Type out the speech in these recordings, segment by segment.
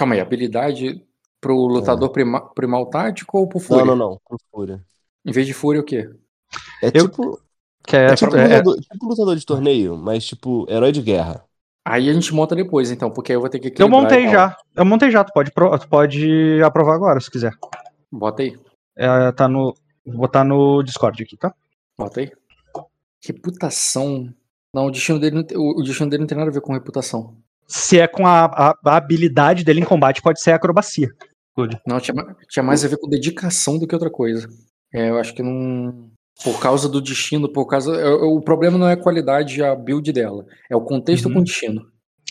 Calma aí, habilidade pro lutador prima- primal tático ou pro Não, Fúria? não, não. Pro Fúria. Em vez de Fúria, o quê? É Eu- tipo. Que É, é, tipo, é- lutador, tipo lutador de torneio, mas tipo, herói de guerra. Aí a gente monta depois, então, porque aí eu vou ter que eu montei já. Eu montei já. Tu pode, pro- tu pode aprovar agora, se quiser. Bota aí, É, tá no. Vou botar no Discord aqui, tá? bota aí. Reputação. Não, o destino dele não o destino dele não tem nada a ver com reputação. Se é com a, a- a habilidade dele em combate, pode ser acrobacia. Não, tinha, tinha mais a ver com dedicação do que outra coisa. É, eu acho que não. Por causa do destino, por causa. é, O problema não é a qualidade, a build dela. É o contexto Uhum. com o destino.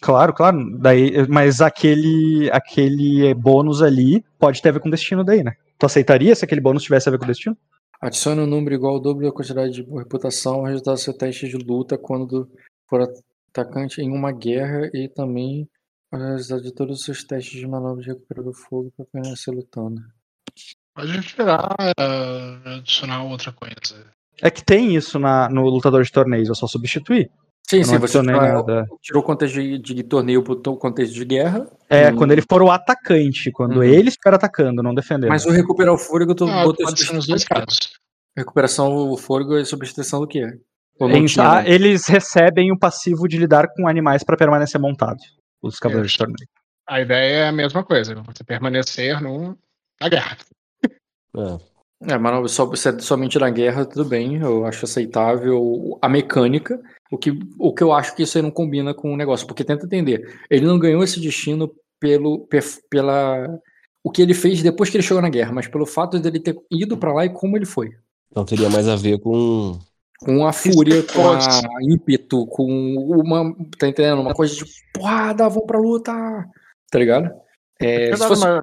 Claro, claro. Daí, mas aquele, aquele bônus ali pode ter a ver com o destino daí, né? Tu aceitaria se aquele bônus tivesse a ver com o destino? Adicione um número igual ao dobro da quantidade de reputação ao resultado do seu teste de luta quando for atacante em uma guerra e também resultado de todos os seus testes de manobra de recuperação do fogo para permanecer lutando. Pode tirar, eh, adicionar outra coisa. É que tem isso na, no lutador de torneios, é só substituir. Sim, Eu sim, você nada. tirou o contexto de, de torneio pro to- contexto de guerra. É, Hum. quando ele for o atacante, quando Uhum. ele estiver atacando, não defendendo. Mas o recuperar o fôlego, tu Ah, botou pode ser nos dois casos. Recuperação, o fôlego e substituição do quê? Em- tinha, ah, né? eles recebem o passivo de lidar com animais para permanecer montado. Os cavaleiros de Isso. torneio. A ideia é a mesma coisa, você permanecer no, na guerra. É. É, mas só, se é somente na guerra, tudo bem, eu acho aceitável a mecânica. O que, o que eu acho que isso aí não combina com o negócio, porque tenta entender. Ele não ganhou esse destino pelo, pe- pela. O que ele fez depois que ele chegou na guerra, mas pelo fato dele ter ido pra lá e como ele foi. Então teria mais a ver com. Com a fúria, com a fosse- ímpeto, com uma. Tá entendendo? Uma coisa de porrada, vamos pra luta! Tá ligado? É, se fosse- uma,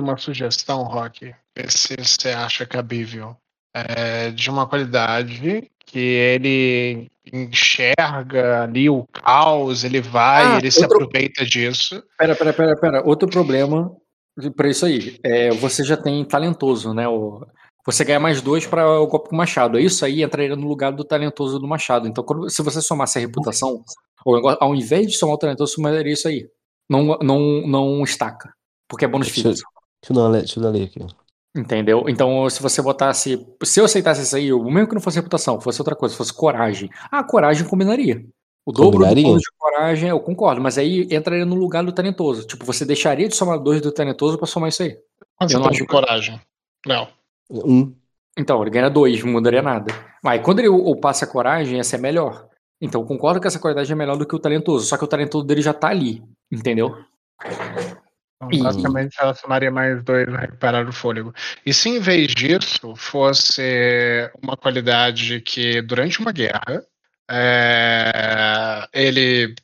uma sugestão, Rock? Se você acha cabível. É, de uma qualidade que ele enxerga ali o caos, ele vai, Ah, ele se outro- aproveita disso. Pera, pera, pera, pera. Outro problema pra isso aí. É, você já tem talentoso, né? O, você ganha mais dois para o golpe com machado. Isso aí entraria no lugar do talentoso do machado. Então, quando- se você somasse a reputação, ao invés de somar o talentoso, somaria isso aí. Não, não, não estaca. Porque é bônus fixo. Deixa eu dar uma le- deixa eu dar ali aqui. Entendeu? Então, se você botasse. Se eu aceitasse isso aí, o mesmo que não fosse reputação, fosse outra coisa, fosse coragem. Ah, coragem combinaria. O dobro do Combinaria? bônus de coragem, eu concordo, mas aí entraria no lugar do talentoso. Tipo, você deixaria de somar dois do talentoso pra somar isso aí. Quanto Eu não acho- coragem? Léo. Um. Então, ele ganha dois, não mudaria nada. Mas quando ele ou passa a coragem, essa é melhor. Então, eu concordo que essa qualidade é melhor do que o talentoso. Só que o talentoso dele já tá ali. Entendeu? Então, basicamente, ela somaria mais dois na recuperar o fôlego. E se em vez disso fosse uma qualidade que durante uma guerra é, ele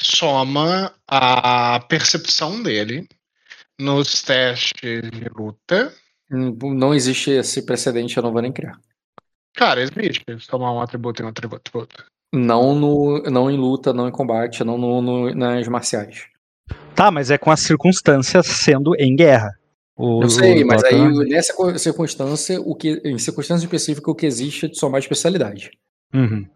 soma a percepção dele nos testes de luta. Não existe esse precedente, eu não vou nem criar. Cara, existe. Somar um atributo em um atributo. Não, no, não em luta, não em combate, não no- no- nas marciais. Tá, mas é com as circunstâncias sendo em guerra. O- Eu sei, o- mas aí nessa circunstância, o que, em circunstância específica, o que existe é de somar especialidade. Uhum.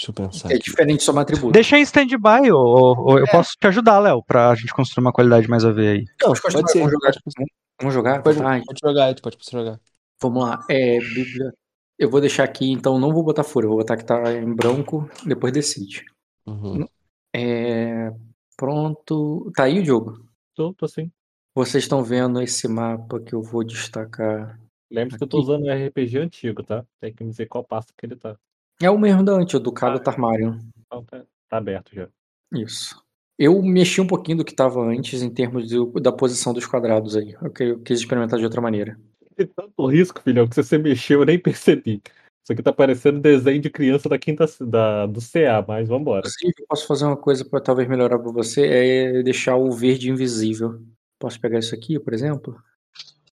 Deixa eu pensar. É aqui. diferente somar atributo. Deixa em stand-by, ou, ou eu É. posso te ajudar, Léo, pra gente construir uma qualidade mais a ver aí. Não, Mas pode ser. vamos jogar. Pode, Vamos jogar? pode, Ai, pode jogar, tu pode jogar. vamos lá. É, Bíblia. Eu vou deixar aqui, então não vou botar fúria, vou botar que tá em branco, depois decide. Uhum. É, pronto. Tá aí o jogo. Tô, tô sim. Vocês estão vendo esse mapa que eu vou destacar. Lembre-se que eu tô usando um RPG antigo, tá? Tem que me dizer qual passo que ele tá. É o mesmo da antes, do Cabo Ah. Tarmarion. Então tá, tá aberto já. Isso. Eu mexi um pouquinho do que estava antes em termos de- da posição dos quadrados aí. Eu, eu quis experimentar de outra maneira. Tem tanto risco, filhão, que se você mexeu eu nem percebi. Isso aqui tá parecendo desenho de criança da quinta da, do CA, mas vambora. Inclusive, eu posso fazer uma coisa para talvez melhorar para você, é deixar o verde invisível. Posso pegar isso aqui, por exemplo,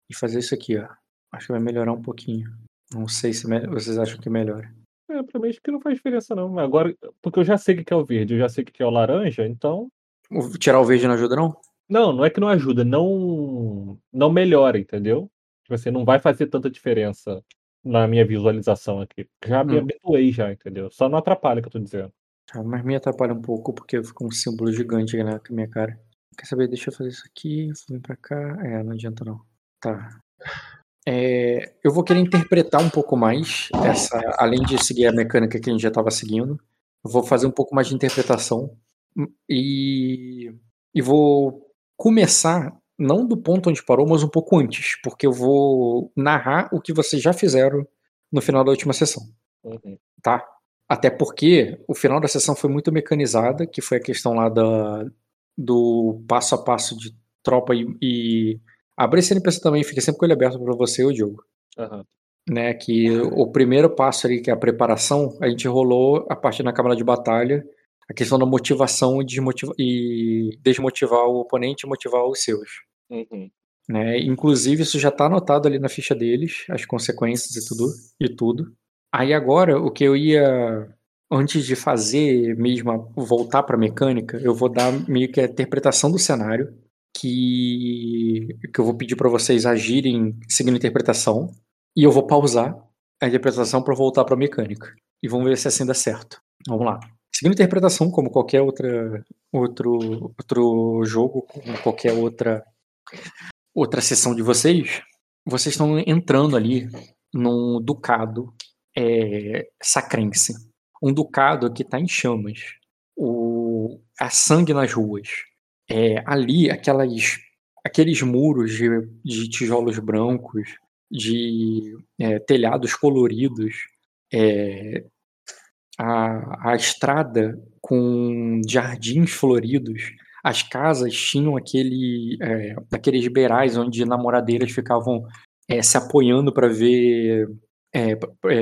e fazer isso aqui, ó. Acho que vai melhorar um pouquinho. Não sei se me- vocês acham que melhora. É, pra mim acho que não faz diferença não. Agora, porque eu já sei o que é o verde, eu já sei o que é o laranja, então. Tirar o verde não ajuda, não? Não, não é que não ajuda, não não melhora, entendeu? Tipo assim, não vai fazer tanta diferença na minha visualização aqui. Já me Hum. habituei já, entendeu? Só não atrapalha o que eu tô dizendo. Ah, Mas me atrapalha um pouco porque fica um símbolo gigante aqui na minha cara. Quer saber? Deixa eu fazer isso aqui. Vem pra cá. É, não adianta não. Tá. É, eu vou querer interpretar um pouco mais essa, além de seguir a mecânica que a gente já estava seguindo. Vou fazer um pouco mais de interpretação e, e vou começar não do ponto onde parou, mas um pouco antes, porque eu vou narrar o que vocês já fizeram no final da última sessão, Uhum. tá? Até porque o final da sessão foi muito mecanizada, que foi a questão lá da, do passo a passo de tropa e, e abrir esse NPC também, fica sempre com ele aberto para você, o Diogo. Aham. Né, que o primeiro passo ali, que é a preparação, a gente rolou a parte na câmara de batalha, a questão da motivação e, desmotiva- e desmotivar o oponente e motivar os seus. Uhum. Né? Inclusive, isso já está anotado ali na ficha deles, as consequências e tudo. E tudo. Aí agora, o que eu ia, antes de fazer mesmo, voltar para mecânica, eu vou dar meio que a interpretação do cenário, que, que eu vou pedir para vocês agirem seguindo a interpretação, e eu vou pausar a interpretação para voltar para mecânica. E vamos ver se assim dá certo. Vamos lá. Seguindo a interpretação, como qualquer outra, outro, outro jogo, como qualquer outra outra sessão de vocês, vocês estão entrando ali num ducado é, sacrense. Um ducado que está em chamas. O, há sangue nas ruas. É, ali, aquelas, aqueles muros de, de tijolos brancos, de é, telhados coloridos, é, a, a estrada com jardins floridos, as casas tinham aquele, é, aqueles beirais onde namoradeiras ficavam é, se apoiando para ver é,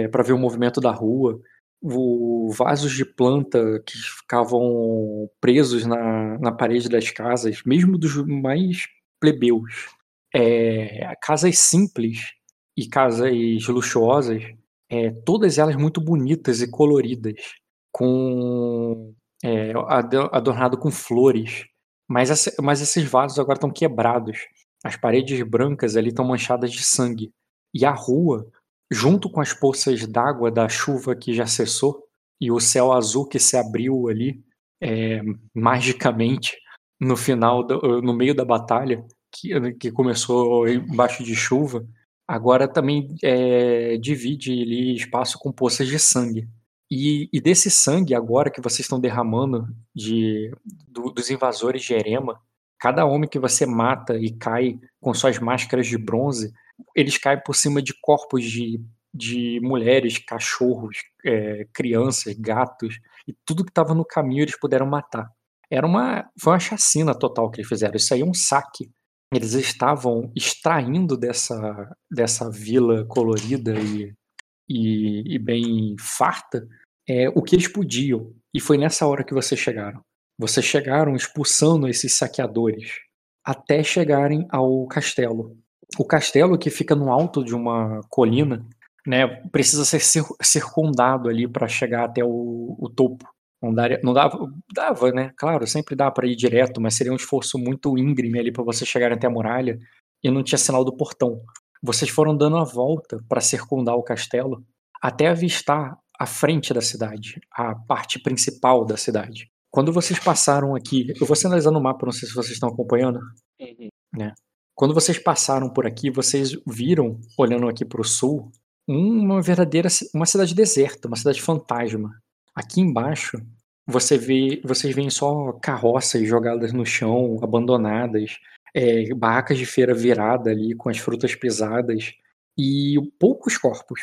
para ver o movimento da rua, o, vasos de planta que ficavam presos na, na parede das casas, mesmo dos mais plebeus. É, casas simples e casas luxuosas, é, todas elas muito bonitas e coloridas, com é, ado- adornado com flores. Mas, essa- mas esses vasos agora estão quebrados. As paredes brancas ali estão manchadas de sangue. E a rua, junto com as poças d'água da chuva que já cessou, e o céu azul que se abriu ali, é, magicamente, no final, do- no meio da batalha, que, que começou embaixo de chuva, agora também é, divide ali espaço com poças de sangue. E, e desse sangue agora que vocês estão derramando de, do- dos invasores de Erema, cada homem que você mata e cai com suas máscaras de bronze, eles caem por cima de corpos de, de mulheres, cachorros, é, crianças, gatos, e tudo que estava no caminho eles puderam matar. Era uma, foi uma chacina total que eles fizeram. Isso aí é um saque. Eles estavam extraindo dessa, dessa vila colorida e, e, e bem farta é, o que eles podiam. E foi nessa hora que vocês chegaram. Vocês chegaram expulsando esses saqueadores até chegarem ao castelo. O castelo que fica no alto de uma colina, né, precisa ser cir- circundado ali para chegar até o, o topo. Não, daria, não dava, dava, né? Claro, sempre dá para ir direto, mas seria um esforço muito íngreme ali para vocês chegarem até a muralha e não tinha sinal do portão. Vocês foram dando a volta para circundar o castelo até avistar a frente da cidade, a parte principal da cidade. Quando vocês passaram aqui, eu vou sinalizar no mapa, não sei se vocês estão acompanhando. Uhum. Quando vocês passaram por aqui, vocês viram, olhando aqui para o sul, uma verdadeira uma cidade deserta, uma cidade fantasma. Aqui embaixo, você vê, vocês veem só carroças jogadas no chão, abandonadas, é, barracas de feira virada ali com as frutas pesadas e poucos corpos.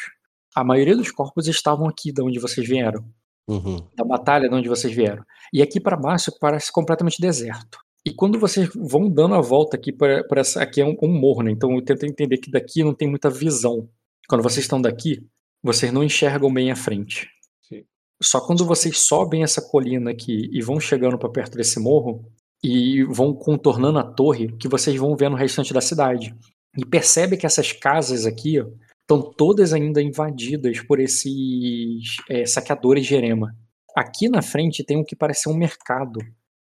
A maioria dos corpos estavam aqui de onde vocês vieram Uhum. da batalha de onde vocês vieram. E aqui para baixo parece completamente deserto. E quando vocês vão dando a volta aqui para essa aqui é um, um morro, né? Então eu tento entender que daqui não tem muita visão. Quando vocês estão daqui, vocês não enxergam bem à frente. Sim. Só quando vocês sobem essa colina aqui e vão chegando para perto desse morro e vão contornando a torre, que vocês vão vendo o restante da cidade. E percebe que essas casas aqui ó, estão todas ainda invadidas por esses é, saqueadores de erema. Aqui na frente tem o que parece um mercado.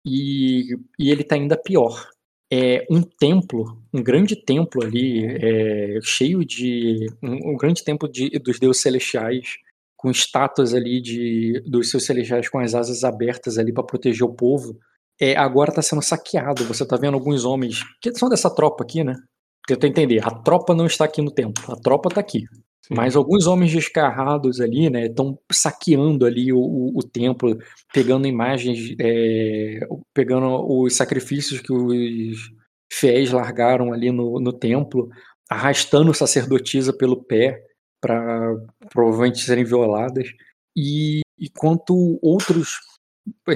E, e ele tá ainda pior. É um templo, um grande templo ali, é, cheio de. Um, um grande templo de, dos deuses celestiais, com estátuas ali de, dos seus celestiais com as asas abertas ali para proteger o povo. é, agora está sendo saqueado. Você está vendo alguns homens que são dessa tropa aqui, né? Tenta entender, a tropa não está aqui no templo, a tropa está aqui. Mas alguns homens descarrados ali, né, estão saqueando ali o, o, o templo, pegando imagens, é, pegando os sacrifícios que os fiéis largaram ali no, no templo, arrastando sacerdotisa pelo pé para provavelmente serem violadas. E enquanto outros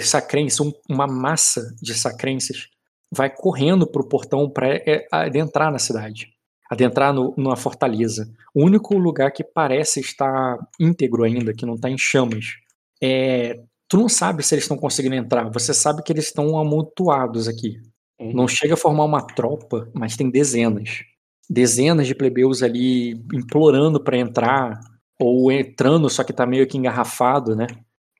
sacrenses, um- uma massa de sacrenses, vai correndo para o portão para adentrar na cidade, adentrar no, numa fortaleza. O único lugar que parece estar íntegro ainda, que não está em chamas, é. Tu não sabe se eles estão conseguindo entrar, você sabe que eles estão amontoados aqui. Uhum. Não chega a formar uma tropa, mas tem dezenas. Dezenas de plebeus ali implorando para entrar, ou entrando, só que tá meio que engarrafado, né?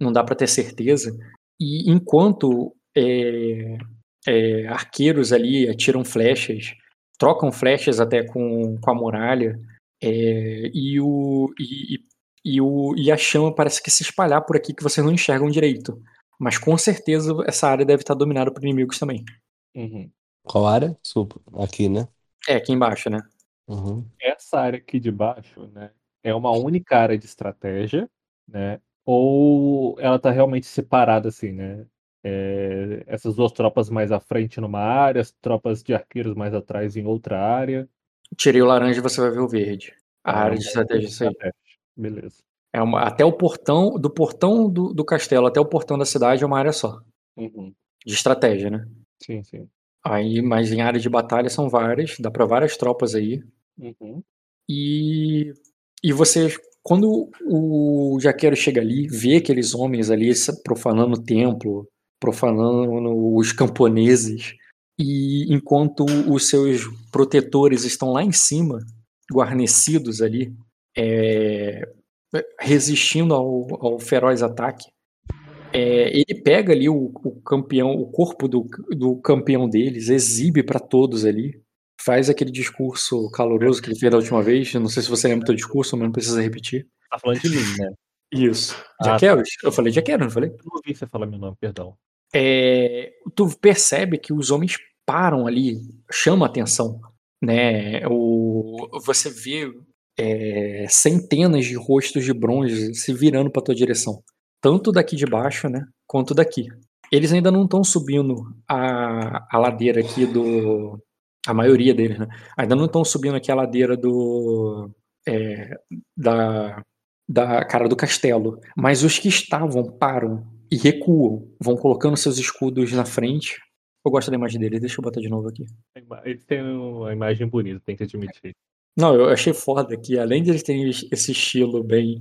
Não dá para ter certeza. E enquanto é, é, arqueiros ali atiram flechas, trocam flechas até com, com a muralha, é, e, o, e, e- o, e a chama parece que se espalhar por aqui que vocês não enxergam direito. Mas com certeza essa área deve estar dominada por inimigos também. Uhum. Qual área? Aqui, né? É, aqui embaixo, né? Uhum. Essa área aqui de baixo, né, é uma única área de estratégia, né? Ou ela tá realmente separada assim, né? É, essas duas tropas mais à frente numa área, as tropas de arqueiros mais atrás em outra área. Tirei o laranja e você vai ver o verde. A Ah, área de estratégia é isso aí. Beleza. É uma, até o portão, do portão do, do castelo até o portão da cidade é uma área só. Uhum. De estratégia, né? Sim, sim. Aí, mas em área de batalha são várias, dá pra várias tropas aí. Uhum. E, e você, quando o jaqueiro chega ali, vê aqueles homens ali profanando o templo, profanando os camponeses, e enquanto os seus protetores estão lá em cima, guarnecidos ali, é, resistindo ao, ao feroz ataque, é, ele pega ali o, o campeão, o corpo do, do campeão deles, exibe para todos ali, faz aquele discurso caloroso que ele fez da última vez. Eu não sei se você lembra do teu discurso, mas não precisa repetir. Tá falando de mim, né? Isso. Ah, Jaqueros? Eu falei Jaqueros, não falei? Eu não ouvi você falar meu nome, perdão. É, tu percebe que os homens param ali, chama atenção, né? O, você vê é, centenas de rostos de bronze se virando para tua direção, tanto daqui de baixo, né, quanto daqui. Eles ainda não estão subindo a, a ladeira aqui do, a maioria deles, né? Ainda não estão subindo aqui a ladeira do é, da da cara do castelo, mas os que estavam param e recuam, vão colocando seus escudos na frente. Eu gosto da imagem dele, deixa eu botar de novo aqui. Eles têm uma imagem bonita, tem que admitir. Não, eu achei foda que além de eles terem esse estilo bem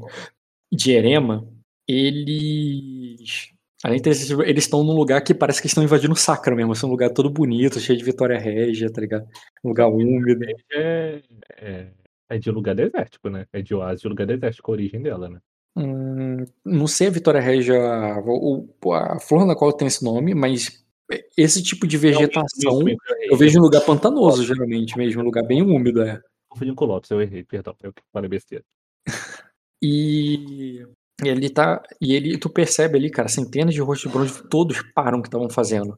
de erema, eles. Além de ter esse estilo, eles estão num lugar que parece que estão invadindo o Sacra mesmo. Assim, um lugar todo bonito, cheio de Vitória Régia, tá ligado? Um lugar úmido. É, é, é de lugar desértico, né? É de oásis de lugar desértico a origem dela, né? Hum, não sei a Vitória o- a flor na qual tem esse nome, mas esse tipo de vegetação Não, eu vejo em lugar pantanoso, geralmente mesmo, um lugar bem úmido, é. Confundindo com Lotus, eu errei, perdão, eu falei besteira. E ele tá. E ele, tu percebe ali, cara, centenas de rostos de bronze, todos param o que estavam fazendo.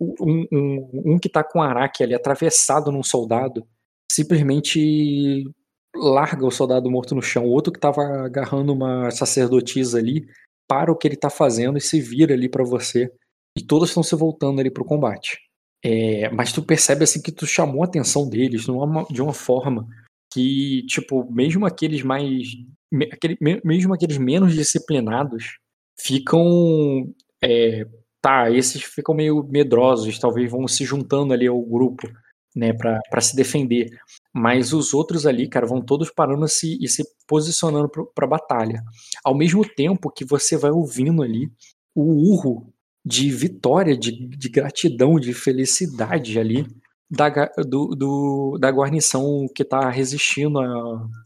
Um, um, um que tá com araque ali atravessado num soldado, simplesmente larga o soldado morto no chão. O outro que tava agarrando uma sacerdotisa ali, para o que ele tá fazendo e se vira ali pra você. E todos estão se voltando ali pro combate. É, mas tu percebe assim que tu chamou a atenção deles de uma, de uma forma que, tipo, mesmo aqueles mais. me- aquele- me- mesmo aqueles menos disciplinados ficam. é, tá, esses ficam meio medrosos, talvez vão se juntando ali ao grupo, né, pra se defender. Mas os outros ali, cara, vão todos parando se, e se posicionando pro, pra batalha. Ao mesmo tempo que você vai ouvindo ali o urro de vitória, de, de gratidão, de felicidade ali da, do, do- da guarnição que tá resistindo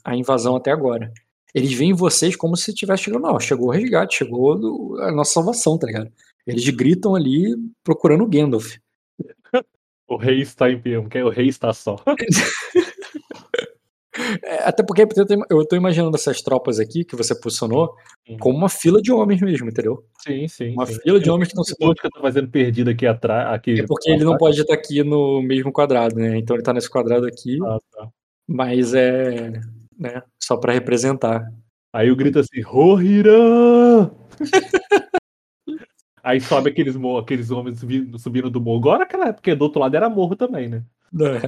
à, invasão até agora. Eles veem vocês como se tivesse chegando, chegou o resgate, chegou a nossa salvação, tá ligado? Eles gritam ali procurando o Gandalf. O rei está em que o rei está só. É, Até porque eu tô imaginando essas tropas aqui que você posicionou Uhum. como uma fila de homens mesmo, entendeu? Sim, sim. Uma sim. fila de homens que estão se Onde que eu tô fazendo perdido aqui atrás? Aqui É porque ele não pode estar aqui no mesmo quadrado, né? Então ele tá nesse quadrado aqui, Ah, tá. mas é. Né, só pra representar. Aí eu grito assim, Rohirã! Aí sobe aqueles, aqueles homens subindo, subindo do morro. Agora aquela época, porque do outro lado era morro também, né? Não, é.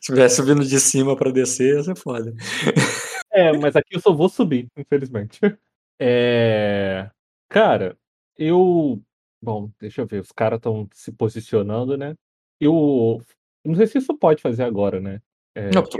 Se tivesse subindo de cima pra descer, ia ser foda. É, mas aqui eu só vou subir, infelizmente. É... Cara, eu. Bom, deixa eu ver, os caras estão se posicionando, né? Eu. Não sei se isso pode fazer agora, né? É, Não, tu-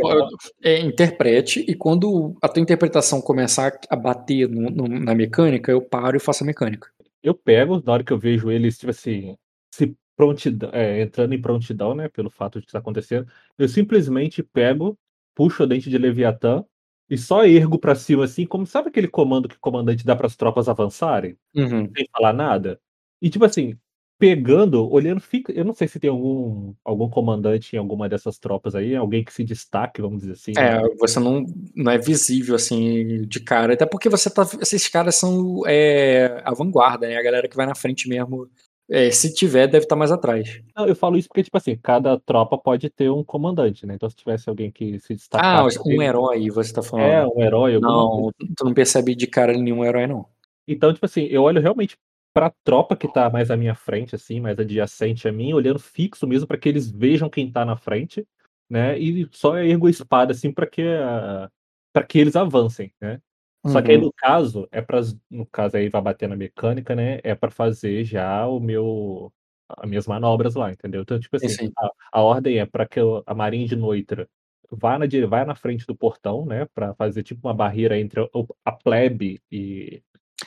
é, interprete, e quando a tua interpretação começar a bater no- no- na mecânica, eu paro e faço a mecânica. Eu pego, na hora que eu vejo eles, tipo assim, se prontidão, é, entrando em prontidão, né, pelo fato de que tá acontecendo, eu simplesmente pego, puxo o dente de Leviatã e só ergo pra cima, assim, como sabe aquele comando que o comandante dá pras tropas avançarem, Uhum. sem falar nada? E, tipo assim, pegando, olhando, fica. Eu não sei se tem algum, algum comandante em alguma dessas tropas aí, alguém que se destaque, vamos dizer assim. né? É, você não, não é visível assim de cara, até porque você tá. Esses caras são é, a vanguarda, né? A galera que vai na frente mesmo. É, se tiver, deve estar mais atrás. Não, eu falo isso porque, tipo assim, cada tropa pode ter um comandante, né? Então, se tivesse alguém que se Ah, destacasse. um herói, você tá falando. É, um herói, Não, coisa. tu não percebe de cara nenhum herói, não. Então, tipo assim, eu olho realmente pra tropa que tá mais à minha frente, assim, mais adjacente a mim, olhando fixo mesmo pra que eles vejam quem tá na frente, né? E só ergo a espada, assim, pra que, a- pra que eles avancem, né? Só que aí, Uhum. no caso, é para no caso aí vai bater na mecânica, né? É pra fazer já o meu as minhas manobras lá, entendeu? Então, tipo Sim, assim, sim. a, a ordem é para que a Marinha de Noitra vá na, vai na frente do portão, né? Pra fazer tipo uma barreira entre a plebe e,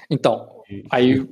Então, e Aí-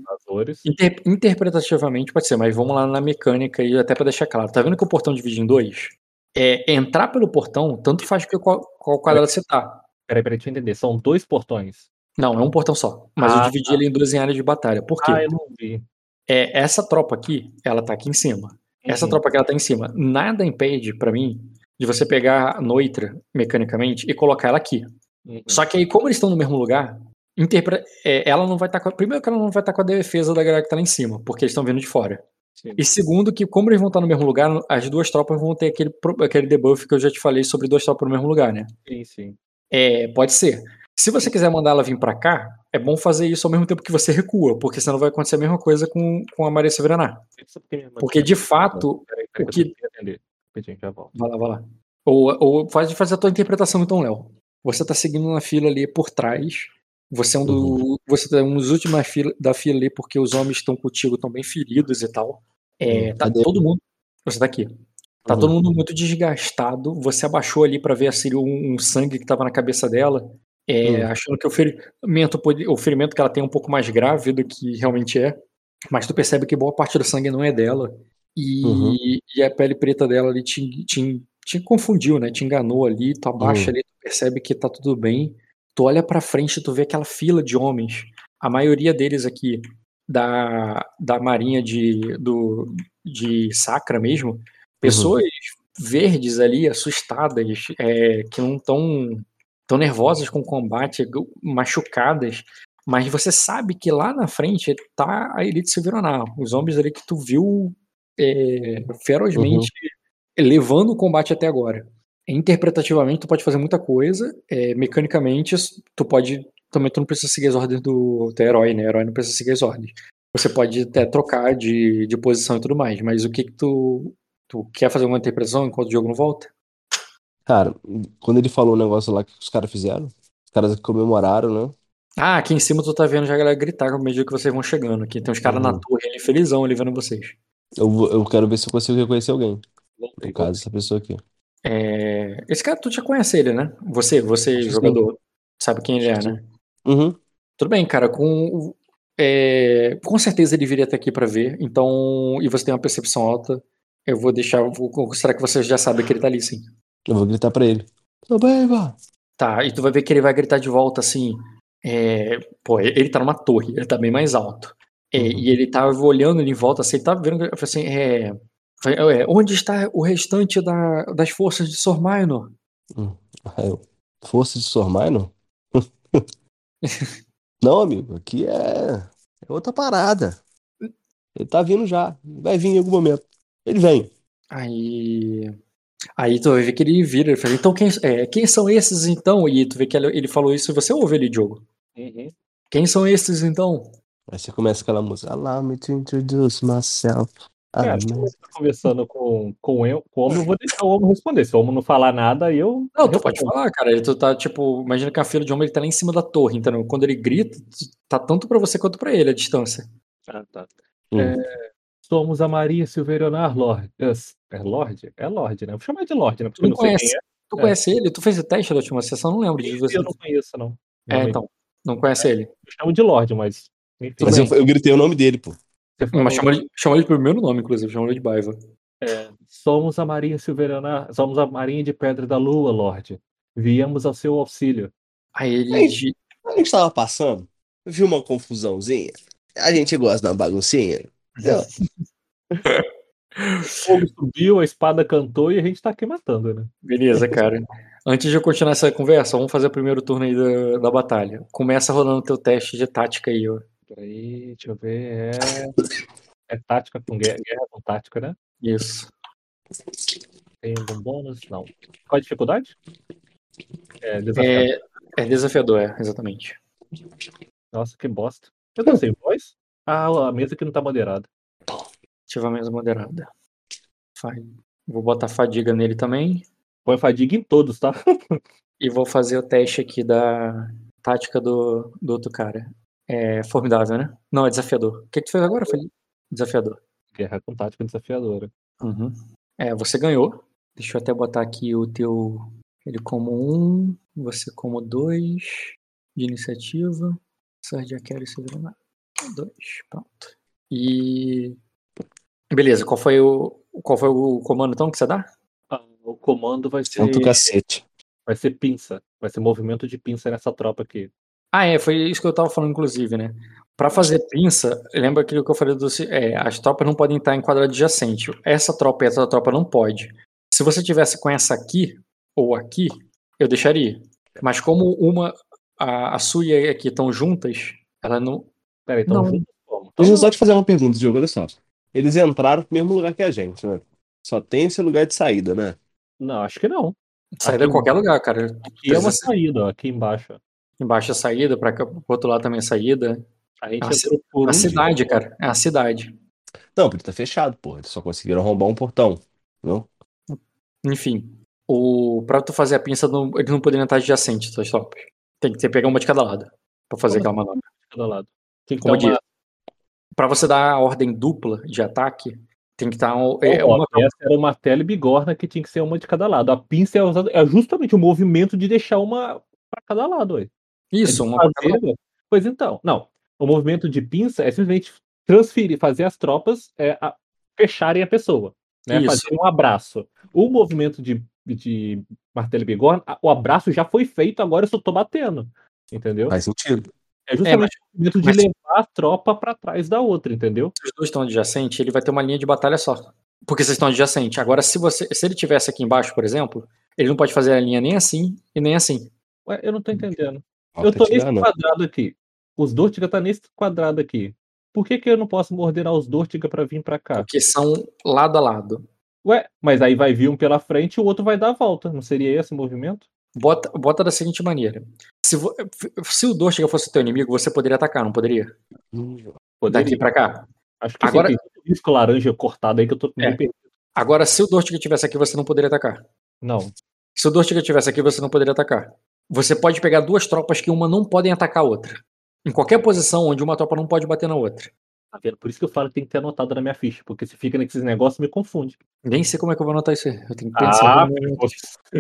inter- interpretativamente pode ser, mas vamos lá na mecânica e até pra deixar claro. Tá vendo que o portão divide em dois? É, entrar pelo portão, tanto faz que qual, qual quadrado você tá. Peraí, peraí, deixa eu entender. São dois portões. Não, é um portão só. Mas eu Ah, dividi ele em duas em áreas de batalha. Por quê? Ah, eu não vi. É, essa tropa aqui, ela tá aqui em cima. Essa Uhum. tropa aqui, ela tá em cima. Nada impede, pra mim, de você pegar a Noitra, mecanicamente, e colocar ela aqui. Uhum. Só que aí, como eles estão no mesmo lugar, interpre- é, ela não vai estar a- Primeiro que ela não vai estar com a defesa da galera que tá lá em cima, porque eles estão vindo de fora. Sim. E segundo, que como eles vão estar no mesmo lugar, as duas tropas vão ter aquele, aquele debuff que eu já te falei sobre duas tropas no mesmo lugar, né? Sim, sim. É, pode ser. Se você quiser mandar ela vir pra cá, é bom fazer isso ao mesmo tempo que você recua, porque senão vai acontecer a mesma coisa com, com a Maria Severaná. Porque de fato. Peraí, peraí, o que. Vai lá, vai lá. Ou, ou pode fazer a tua interpretação então, Léo. Você tá seguindo na fila ali por trás. Você é um, do, você tá um dos últimos da fila, da fila ali porque os homens estão contigo, estão bem feridos e tal. É, Hum, tá cadê? todo mundo. Você tá aqui. Tá Uhum. todo mundo muito desgastado. Você abaixou ali pra ver se um, um sangue que tava na cabeça dela. é, Hum. Achando que o ferimento, o ferimento que ela tem é um pouco mais grave do que realmente é. Mas tu percebe que boa parte do sangue não é dela. E, Uhum. e a pele preta dela ali te, te, te confundiu, né? Te enganou ali. Tu abaixa Uhum. ali, tu percebe que tá tudo bem. Tu olha pra frente, tu vê aquela fila de homens. A maioria deles aqui da, da marinha de, do, de Sacra mesmo. Pessoas verdes ali, assustadas, é, que não estão tão nervosas com o combate, machucadas. Mas você sabe que lá na frente tá a Elite Silveronar. Os homens ali que tu viu é, ferozmente levando o combate até agora. Interpretativamente, tu pode fazer muita coisa. é, mecanicamente, tu pode. Também tu não precisa seguir as ordens do teu herói, né? O herói não precisa seguir as ordens. Você pode até trocar de, de posição e tudo mais. Mas o que que tu. Tu quer fazer uma interpretação enquanto o jogo não volta? Cara, quando ele falou o negócio lá que os caras fizeram, os caras comemoraram, né? Ah, aqui em cima tu tá vendo já a galera gritar com medida que vocês vão chegando. Aqui tem uns caras na Uhum. torre ali, felizão ali vendo vocês. Eu, vou- eu quero ver se eu consigo reconhecer alguém. No caso, essa pessoa aqui. É, Esse cara, tu já conhece ele, né? Você, você, Acho jogador, sabe quem ele é, né? Uhum. Tudo bem, cara, com, é, com certeza ele viria até aqui pra ver, então, e você tem uma percepção alta, eu vou deixar, vou considerar que você já sabe que ele tá ali, sim. Eu vou gritar pra ele. Tô bem, vá. Tá, e tu vai ver que ele vai gritar de volta, assim, é, pô, ele tá numa torre, ele tá bem mais alto, É, Uhum. e ele tá olhando ali em volta, assim, tá vendo, eu falei assim, é, é, onde está o restante da- das forças de Sor Minor? Hum. Aí eu, Força de Sormino? Não, amigo, aqui é, é outra parada. Ele tá vindo já. Vai vir em algum momento. Ele vem. Aí. Aí tu vai ver que ele vira, ele fala, então quem, é, quem são esses então? E tu vê que ele, ele falou isso e você ouve ele, Diogo. Uhum. Quem são esses então? Aí você começa aquela música. Allow me to introduce myself. Cara, Ah, se mas- você tá conversando com, com, eu, com o homem, eu vou deixar o homem responder. Se o homem não falar nada, aí eu. Não, tu pode falar, cara. Ele, tu tá, tipo, imagina que a fila de homem ele tá lá em cima da torre, entendeu? Quando ele grita, tá tanto pra você quanto pra ele a distância. Ah, tá. Hum. É, somos a Maria Silverionar Lorde. É Lorde? É Lorde, né? Vou chamar de Lorde, né? Porque Tu eu não conhece, quem é. tu É. conhece ele? Tu fez o teste da última sessão? Não lembro de você. Eu não conheço, não. É, então. Não conhece ele. Eu chamo de Lorde, mas. Enfim. Mas eu, eu gritei o nome dele, pô. Você falou- Mas chama ele, chama ele pelo primeiro nome, inclusive. Chama ele de Baiva. É, somos a Marinha Silverionar, somos a Marinha de Pedra da Lua, Lorde. Viemos ao seu auxílio. Aí ele. Ei. di- A gente tava passando, viu uma confusãozinha. A gente gosta de uma baguncinha. O fogo subiu, a espada cantou e a gente tá aqui matando, né? Beleza, cara. Antes de eu continuar essa conversa, vamos fazer o primeiro turno aí da, da batalha. Começa rolando teu teste de tática aí, ó. Peraí, deixa eu ver. É, é tática com guerra, guerra com tática, né? Isso. Tem algum bônus? Não. Qual a dificuldade? É, desafiador. É, é desafiador, é, exatamente. Nossa, que bosta. Eu não sei voz? Ah, a mesa que não tá moderada. Ativa a mesa moderada. Vou botar fadiga nele também. Põe fadiga em todos, tá? E vou fazer o teste aqui da tática do, do outro cara. É formidável, né? Não, é desafiador. O que, que tu fez agora? Foi desafiador. Guerra com tática desafiadora. Uhum. É, você ganhou. Deixa eu até botar aqui o teu. Ele como um, você como dois de iniciativa. Sardia Kelly Severina. Dois, pronto. E. Beleza, qual foi o. Qual foi o comando então que você dá? Ah, o comando vai ser. Cacete. Vai ser pinça. Vai ser movimento de pinça nessa tropa aqui. Ah, é, foi isso que eu tava falando, inclusive, né? Pra fazer pinça, lembra aquilo que eu falei do. É, as tropas não podem estar em quadrado adjacente. Essa tropa e essa tropa não pode. Se você tivesse com essa aqui, ou aqui, eu deixaria. Mas como uma. A, a sua e a aqui estão juntas, ela não. Pera, então Não. juntos como? Deixa eu só te fazer uma pergunta, Diogo, olha só. Eles entraram no mesmo lugar que a gente, né? Só tem esse lugar de saída, né? Não, acho que não. Saída Aqui em qualquer lugar, cara. Aqui é uma saída, ó, aqui embaixo. Embaixo é saída, cá, pro outro lado também é saída. A gente A entrou por A cidade, dia. cara. É a cidade. Não, porque tá fechado, pô. Eles só conseguiram arrombar um portão. Não? Enfim. O, pra tu fazer a pinça, não, eles não poderiam estar adjacentes, suas tropas. Tem que ter pegar uma de cada lado. Pra fazer Como aquela manobra. de cada lado. Tem que Como uma, Pra você dar a ordem dupla de ataque, tem que estar um- é, uma Essa era uma tela e bigorna que tinha que ser uma de cada lado. A pinça é, usada, é justamente o movimento de deixar uma para cada lado. Ué. Isso, É uma fazer- Pois então, não. O movimento de pinça é simplesmente transferir, fazer as tropas é, a- fecharem a pessoa. Né, Isso. fazer um abraço. O movimento de, de martelo e bigorna, o abraço já foi feito, agora eu só tô batendo. Entendeu? Faz sentido. É justamente o movimento de mas- levar a tropa para trás da outra, entendeu? Se os dois estão adjacentes, ele vai ter uma linha de batalha só. Porque vocês estão adjacentes. Agora, se você, se ele tivesse aqui embaixo, por exemplo, ele não pode fazer a linha nem assim e nem assim. Ué, eu não tô entendendo. Eu tô nesse quadrado aqui. Os Dortiga tá nesse quadrado aqui. Por que, que eu não posso ordenar os Dortiga pra vir pra cá? Porque são lado a lado. Ué, mas aí vai vir um pela frente e o outro vai dar a volta. Não seria esse o movimento? Bota, bota da seguinte maneira. Se, vo- se o Dortiga fosse teu inimigo, você poderia atacar, não poderia? Poderia. Daqui pra cá. Acho que Agora- tem risco laranja cortado aí que eu tô meio É. perdido. Agora, se o Dortiga tivesse aqui, você não poderia atacar. Não. Se o Dortiga tivesse aqui, você não poderia atacar. Você pode pegar duas tropas que uma não podem atacar a outra. Em qualquer posição onde uma tropa não pode bater na outra. Tá vendo? Por isso que eu falo que tem que ter anotado na minha ficha, porque se fica nesses negócios me confunde. Nem sei como é que eu vou anotar isso aí. Eu tenho que pensar. Ah,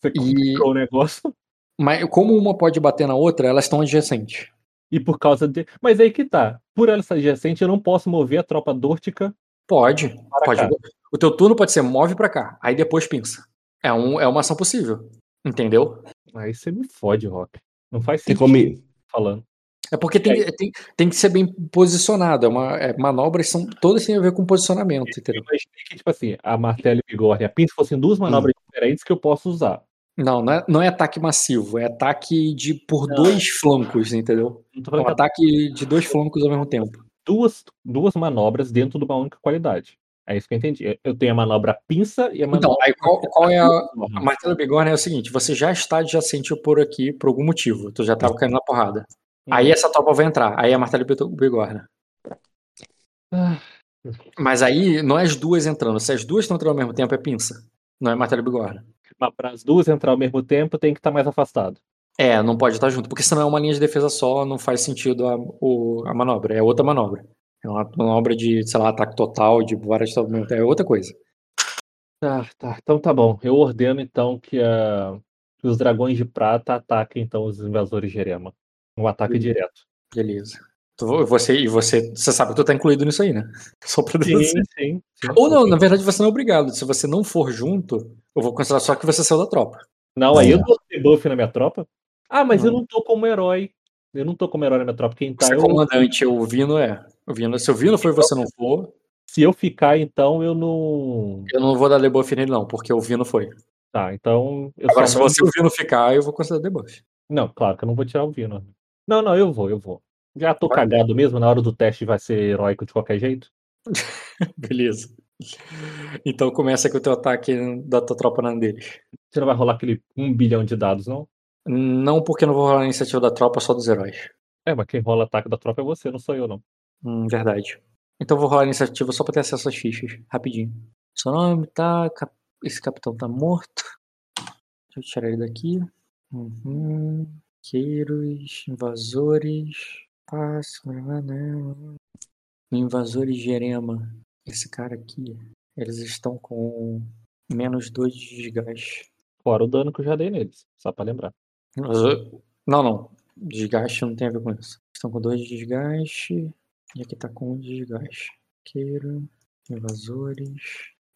você E- o negócio. Mas como uma pode bater na outra, elas estão adjacentes. E por causa de. Mas aí que tá. Por ela estar adjacente, eu não posso mover a tropa Dórtica Pode. para pode. cá. O teu turno pode ser move pra cá, aí depois pinça. É, um, é uma ação possível. Entendeu? Aí você me fode, Rock. Não faz Tem sentido como ir. falando. É porque tem, tem, tem que ser bem posicionado. É uma, é, manobras são todas têm a ver com posicionamento, Eu entendeu? imaginei que, tipo assim, a martelo e bigorna e a pinça fossem duas manobras diferentes que eu posso usar. Não, não é, não é ataque massivo, é ataque de por Não. dois flancos, entendeu? Não tô É um é ataque de dois flancos ao mesmo tempo. duas, duas manobras dentro de uma única qualidade. É isso que eu entendi. Eu- tenho a manobra pinça e a manobra. Então, aí qual, qual é a, a martelo bigorna é o seguinte, você já está adjacente por aqui por algum motivo, tu já tava caindo na porrada. Uhum. Aí essa tropa vai entrar, aí é martelo bigorna. Ah, Mas aí não é as duas entrando, se as duas estão entrando ao mesmo tempo é pinça, não é martelo bigorna. Mas para as duas entrar ao mesmo tempo, tem que estar mais afastado. É, não pode estar junto, porque senão é uma linha de defesa só, não faz sentido a, o- a manobra, é outra manobra. É uma manobra de, sei lá, ataque total, de várias é outra coisa. Tá, tá. Então tá bom. Eu ordeno então que, a, que os dragões de prata ataquem então os invasores de Jerema. Um ataque Uhum. direto. Beleza. Tu- Você, e você, você sabe que tu tá incluído nisso aí, né? Só pra Sim, dizer. sim. sim. Ou não, na verdade você não é obrigado. Se você não for junto, eu vou considerar só que você saiu da tropa. Não, aí Aí, eu dou debuff na minha tropa. Ah, mas eu não tô como herói. Eu não tô como herói na minha tropa. Quem tá Você é eu, comandante, o Vino é. O Vino, se o Vino for e você não for, Se eu ficar, então eu não. eu não vou dar debuff nele, não, porque o Vino foi. Tá, então. Eu Agora, se você o Vino ficar, eu vou considerar debuff. Não, claro que eu não vou tirar o Vino. Não, não, eu vou, eu vou. Já tô Vai. cagado mesmo, na hora do teste vai ser heróico de qualquer jeito. Beleza. Então começa com o teu ataque da tua tropa na deles. Você não vai rolar aquele um bilhão de dados, não? Não porque eu não vou rolar a iniciativa da tropa, só dos heróis. É, mas quem rola ataque da tropa é você, não sou eu, não. Hum, verdade. Então eu vou rolar a iniciativa só pra ter acesso às fichas, rapidinho. Seu nome tá. cap- Esse capitão tá morto. Deixa eu tirar ele daqui. Uhum. Queiros, invasores. Passo. Invasores Jerema. Esse cara aqui. Eles estão com menos 2 de desgaste. Fora o dano que eu já dei neles, só pra lembrar. Eu- Não, não. Desgaste não tem a ver com isso. Estão com 2 de desgaste. E aqui tá com 1 de desgaste. Queiro. Invasores.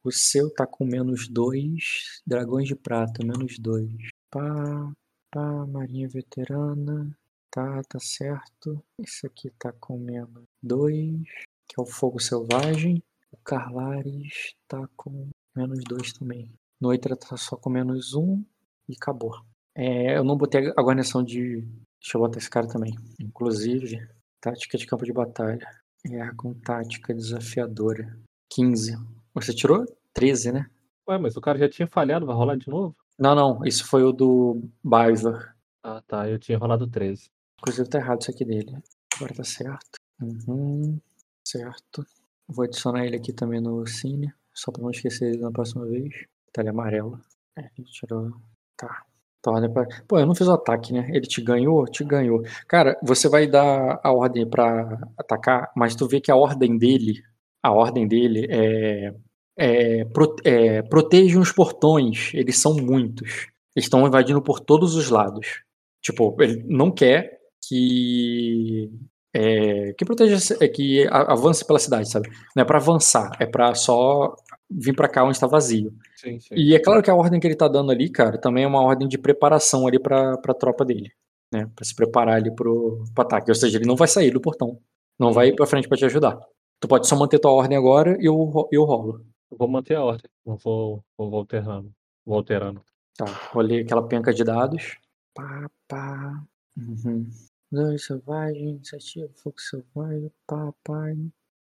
O seu tá com menos 2. Dragões de prata, menos 2. Pá, pá, marinha veterana. Tá, tá certo. Esse aqui tá com menos 2. Que é o fogo selvagem. O Carlares tá com menos 2 também. Noitra tá só com menos 1. E acabou. É, eu não botei a guarnição de. Deixa eu botar esse cara também. Inclusive, tática de campo de batalha. É com tática desafiadora. 15. Você tirou? 13, né? Ué, mas o cara já tinha falhado, vai rolar de novo? Não, não. Isso foi o do Baiva. Ah, tá, eu tinha rolado 13. Inclusive tá errado isso aqui dele. Agora tá certo. Uhum. Certo. Vou adicionar ele aqui também no Cine. Só pra não esquecer ele na próxima vez. Tá ele amarelo. É, ele tirou. Tá. Ordem pra... Pô, eu não fiz o ataque, né? Ele te ganhou? Te ganhou. Cara, você vai dar a ordem pra atacar, mas tu vê que a ordem dele, a ordem dele é, é, é protejam os portões. Eles são muitos. Eles estão invadindo por todos os lados. Tipo, ele não quer que é, que proteja, é, que avance pela cidade, sabe? Não é pra avançar, é pra só vir pra cá onde está vazio. Sim, sim. E é claro que a ordem que ele tá dando ali, cara, também é uma ordem de preparação ali pra, pra tropa dele, né? Pra se preparar ali pro, pro ataque. Ou seja, ele não vai sair do portão. Não vai ir pra frente pra te ajudar. Tu pode só manter tua ordem agora e eu, eu rolo. Eu vou manter a ordem. Não vou, vou, alterando. Vou alterando. Tá, rolei aquela penca de dados. Pá, pá. Uhum. Dois selvagem, iniciativa, fogo selvagem, pá, pá.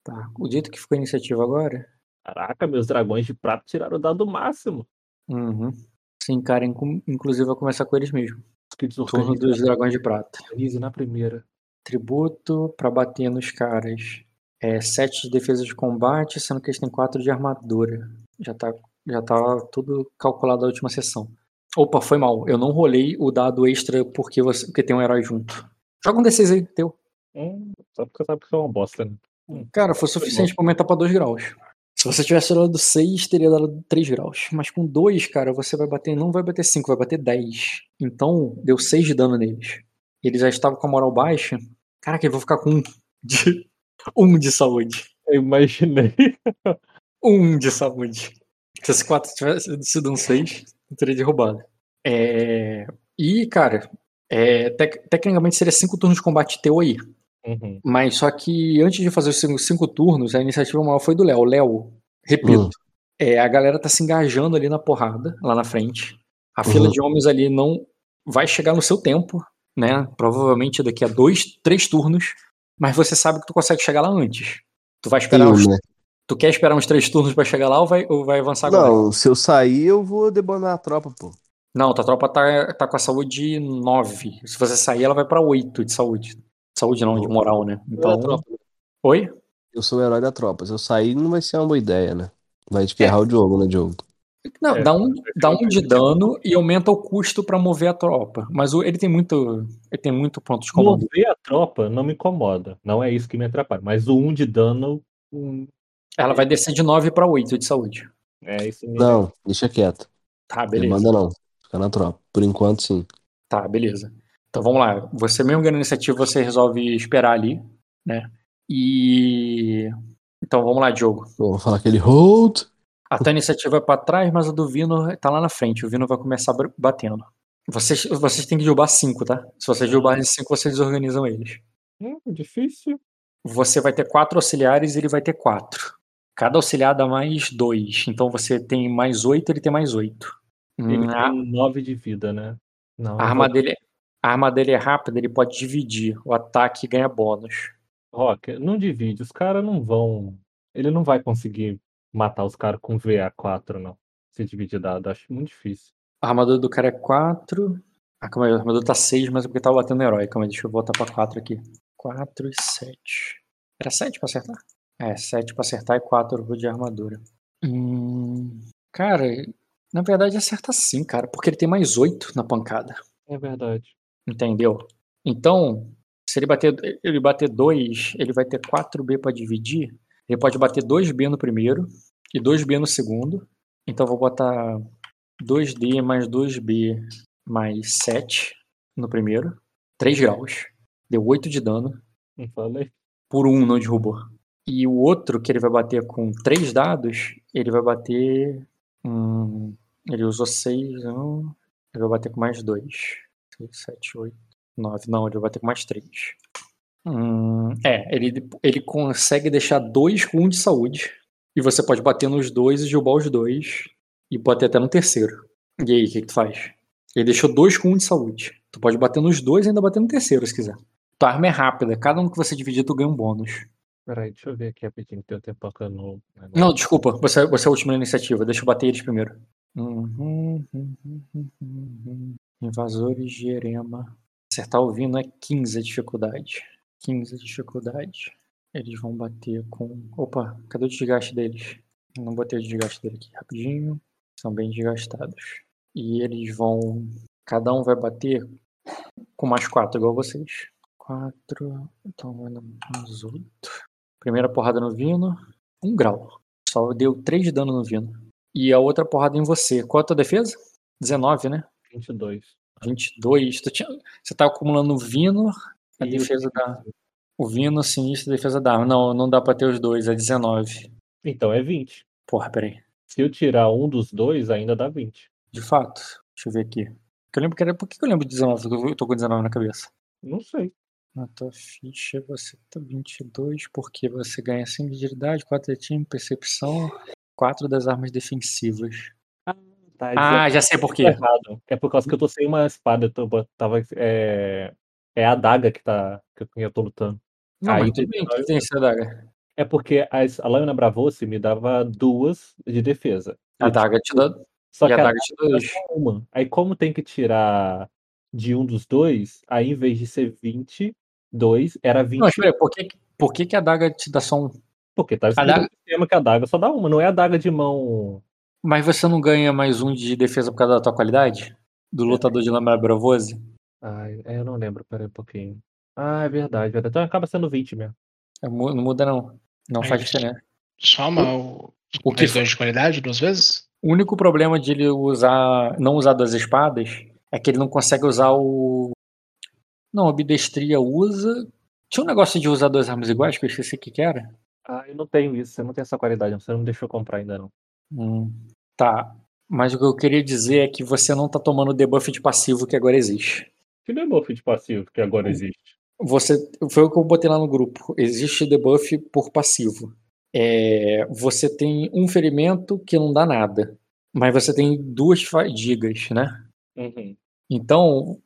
Tá, o jeito que ficou a iniciativa agora. Caraca, meus dragões de prata tiraram o dado máximo. Uhum. Sim, cara, inclu- inclusive vai começar com eles mesmo. Turno dos dragões de prata. organize na primeira. Tributo pra bater nos caras. É 7 de defesa de combate, sendo que eles têm 4 de armadura. Já tá, já tá tudo calculado da última sessão. Opa, foi mal. Eu não rolei o dado extra porque, você, porque tem um herói junto. Joga um D6 aí, teu. Hum, só porque sabe que é uma bosta, né? Cara, foi suficiente pra aumentar pra 2 graus. Se você tivesse rolado 6, teria dado 3 graus. Mas com 2, cara, você vai bater, não vai bater 5, vai bater 10. Então, deu 6 de dano neles. Eles já estavam com a moral baixa. Caraca, eu vou ficar com 1 de, um de saúde. Eu imaginei. Um de saúde. Se esse 4 tivesse sido um 6, eu teria derrubado. É... E, cara, é, tec- tecnicamente seria 5 turnos de combate teu aí. Uhum. Mas só que antes de fazer os cinco, cinco turnos, a iniciativa maior foi do Léo. Léo, repito, Hum. é, a galera tá se engajando ali na porrada, lá na frente. A fila Uhum. de homens ali não vai chegar no seu tempo, né? Provavelmente daqui a dois, três turnos, mas você sabe que tu consegue chegar lá antes. Tu vai esperar um, uns, né? Tu quer esperar uns três turnos pra chegar lá ou vai, ou vai avançar agora? Não, se eu sair, eu vou debanar a tropa, pô. Não, tua tropa tá, tá com a saúde 9. Se você sair, ela vai pra 8 de saúde. Saúde não, de moral, né? Então... Oi? Eu sou o herói da tropa. Se eu sair, não vai ser uma boa ideia, né? Vai te ferrar o Diogo, né, Diogo? Não, É, dá um, dá um de dano e aumenta o custo pra mover a tropa. Mas o- ele tem muito. Ele tem muito ponto de comando. Mover a tropa não me incomoda. Não é isso que me atrapalha. Mas o 1 de dano. hum, Ela vai descer de 9 pra 8 de saúde. É isso me. Não, deixa quieto. Tá, beleza. Demanda não. Fica na tropa. Por enquanto, sim. Tá, beleza. Então vamos lá. Você mesmo ganhando iniciativa, você resolve esperar ali, né? E. Então vamos lá, Diogo. Eu vou falar aquele hold. A tua iniciativa é pra trás, mas a do Vino tá lá na frente. O Vino vai começar batendo. Vocês, vocês têm que derrubar 5, tá? Se vocês derrubarem 5, vocês desorganizam eles. Hum, difícil. Você vai ter quatro auxiliares e ele vai ter quatro. Cada auxiliar dá mais dois. Então você tem mais oito, ele tem mais oito. Ele Hum, a, tem 9 de vida, né? Não. a arma dele, a arma dele é rápida, ele pode dividir. O ataque ganha bônus. Rock, não divide. Os caras não vão. Ele não vai conseguir matar os caras com VA4, não. Se dividir dado. Acho muito difícil. A armadura do cara é 4. Ah, calma aí, a armadura tá 6, mas é porque tava batendo no herói. Calma aí, deixa eu voltar pra 4 aqui. 4 e 7. Era 7 pra acertar? É, 7 pra acertar e 4 de armadura. Hum, cara, na verdade acerta sim, cara, porque ele tem mais 8 na pancada. É verdade. Entendeu? Então, se ele bater, ele bater 2, ele vai ter 4B pra dividir. Ele pode bater 2B no primeiro e 2B no segundo. Então eu vou botar 2D mais 2B mais 7 no primeiro. 3 graus. Deu 8 de dano. Não falei. Por 1 não derrubou. E o outro, que ele vai bater com 3 dados, ele vai bater. Hum, ele usou 6. Não, ele vai bater com mais 2. 6, 7, 8, 9. Não, ele vai bater com mais 3. Hum, é, ele, ele consegue deixar 2 com 1 de saúde. E você pode bater nos dois e derrubar os dois. E bater até no terceiro. E aí, o que, que tu faz? Ele deixou 2 com 1 de saúde. Tu pode bater nos dois e ainda bater no terceiro, se quiser. Tua arma é rápida. Cada um que você dividir, tu ganha um bônus. Peraí, deixa eu ver aqui rapidinho. Tem o tempo no. negócio. Não, desculpa. Você, você é a última iniciativa. Deixa eu bater eles primeiro. Uhum, uhum, uhum, uhum. Invasores de Erema. Acertar o Vino é 15 a dificuldade. 15 a dificuldade. Eles vão bater com. Opa, cadê o desgaste deles? Não botei o desgaste dele aqui rapidinho. São bem desgastados. E eles vão. Cada um vai bater com mais 4, igual vocês. 4. Então mais 8. Primeira porrada no Vino. Um grau. Só deu 3 de dano no Vino. E a outra porrada em você. Qual a tua defesa? 19, né? 22. 22. Tu tinha... Você tá acumulando o Vino, a E defesa da. O Vino, sinistro, defesa da arma. Não, não dá pra ter os dois, é 19. Então é 20. Porra, peraí. Se eu tirar um dos dois, ainda dá 20. De fato. Deixa eu ver aqui. Eu lembro que era. Por que eu lembro de 19? Porque Eu tô com 19 na cabeça. Não sei. Na tua ficha você tá 22, porque você ganha 5 de agilidade, 4 de time, percepção, 4 das armas defensivas. Tá, Ah, já sei por quê. errado. É por causa que eu tô sem uma espada. Eu tava, é, é a adaga que, tá, que eu- tô lutando. Não, Aí mas tudo bem, que tem essa adaga? É porque as- a lâmina Bravossi me dava duas de defesa. A adaga te dá. Só E que a adaga te dá dois. só uma. Aí como tem que tirar de um dos dois, aí em vez de ser 22, era 20. Não, espera por que, que- por que, que a adaga te dá só um. Porque tá escrito adaga- no sistema que a adaga só dá uma, não é a adaga de mão. Mas você não ganha mais um de defesa por causa da tua qualidade? Do É. lutador de lâmina bravose? Ai, é, eu não lembro, peraí um pouquinho. Ah, é verdade, verdade. Então acaba sendo 20 mesmo. É, Não muda, não. Não É faz isso. diferença. Soma o, O que dois de qualidade duas vezes? O único problema de ele usar. não usar duas espadas é que ele não consegue usar o. Não, a bidestria usa. Tinha um negócio de usar duas armas iguais que eu esqueci o que, que era. Ah, eu não tenho isso, eu não tenho essa qualidade. Você não me deixou comprar ainda, não. Hum, tá. Mas o que eu queria dizer é que você não tá tomando o debuff de passivo que agora existe. Que debuff de passivo que agora existe? Você foi o que eu botei lá no grupo. Existe debuff por passivo. É, você tem um ferimento que não dá nada, mas você tem duas fadigas, né? Uhum. Então,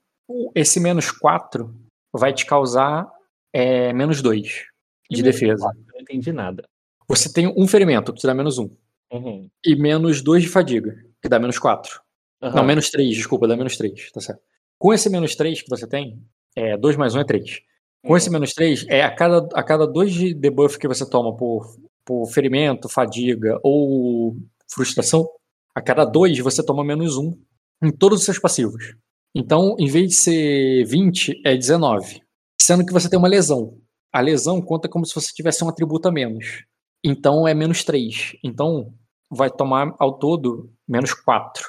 esse menos 4 vai te causar é, menos 2 de defesa. Eu não entendi nada. Você tem um ferimento, que te dá menos 1. Uhum. E menos 2 de fadiga, que dá menos 4. Aham. Não, menos 3, desculpa, dá menos 3, tá certo. Com esse menos 3 que você tem, é 2 mais 1 é 3. Com esse menos 3, é a cada, a cada 2 de debuff que você toma por, por ferimento, fadiga ou frustração, a cada 2 você toma menos 1 em todos os seus passivos. Então, em vez de ser 20, é 19. Sendo que você tem uma lesão. A lesão conta como se você tivesse um atributo a menos. Então é menos 3. Então vai tomar ao todo menos 4.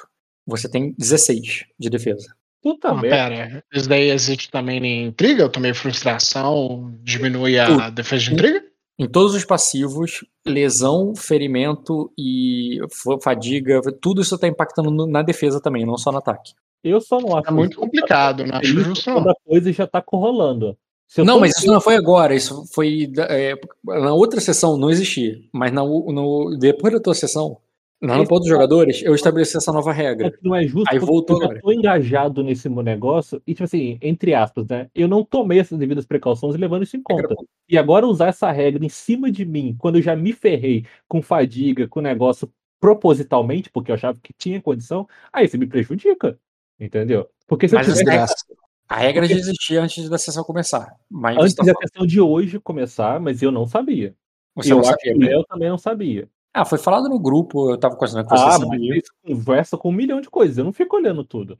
Você tem 16 de defesa. Puta Ah, merda. pera, isso daí existe também em intriga? Eu tomei frustração, diminui a Tudo. defesa de intriga? Em todos os passivos, lesão, ferimento e fa- fadiga, tudo isso tá impactando no- na defesa também, não só no ataque. Eu só não acho É muito complicado, não acho isso justo quando não. a coisa já tá corrolando. Não, mas isso não foi agora, isso foi é, na outra sessão não existia, mas na, no, depois da tua sessão, na Esse rampa dos jogadores, eu estabeleci essa nova É regra. não é justo Aí porque voltou eu tô engajado nesse meu negócio e, tipo assim, entre aspas, né? Eu não tomei essas devidas precauções levando isso em conta. E agora usar essa regra em cima de mim, quando eu já me ferrei com fadiga, com negócio propositalmente, porque eu achava que tinha condição, aí você me prejudica. Entendeu? Porque se Mas eu tivesse regra, a regra já existia antes da sessão começar. Mas antes tá da falando- sessão de hoje começar, mas eu não sabia. você eu não acho sabia, né? Léo também não sabia. Ah, foi falado no grupo, eu tava conversando com. Ah, você mas viu. isso conversa com um milhão de coisas, eu não fico olhando tudo.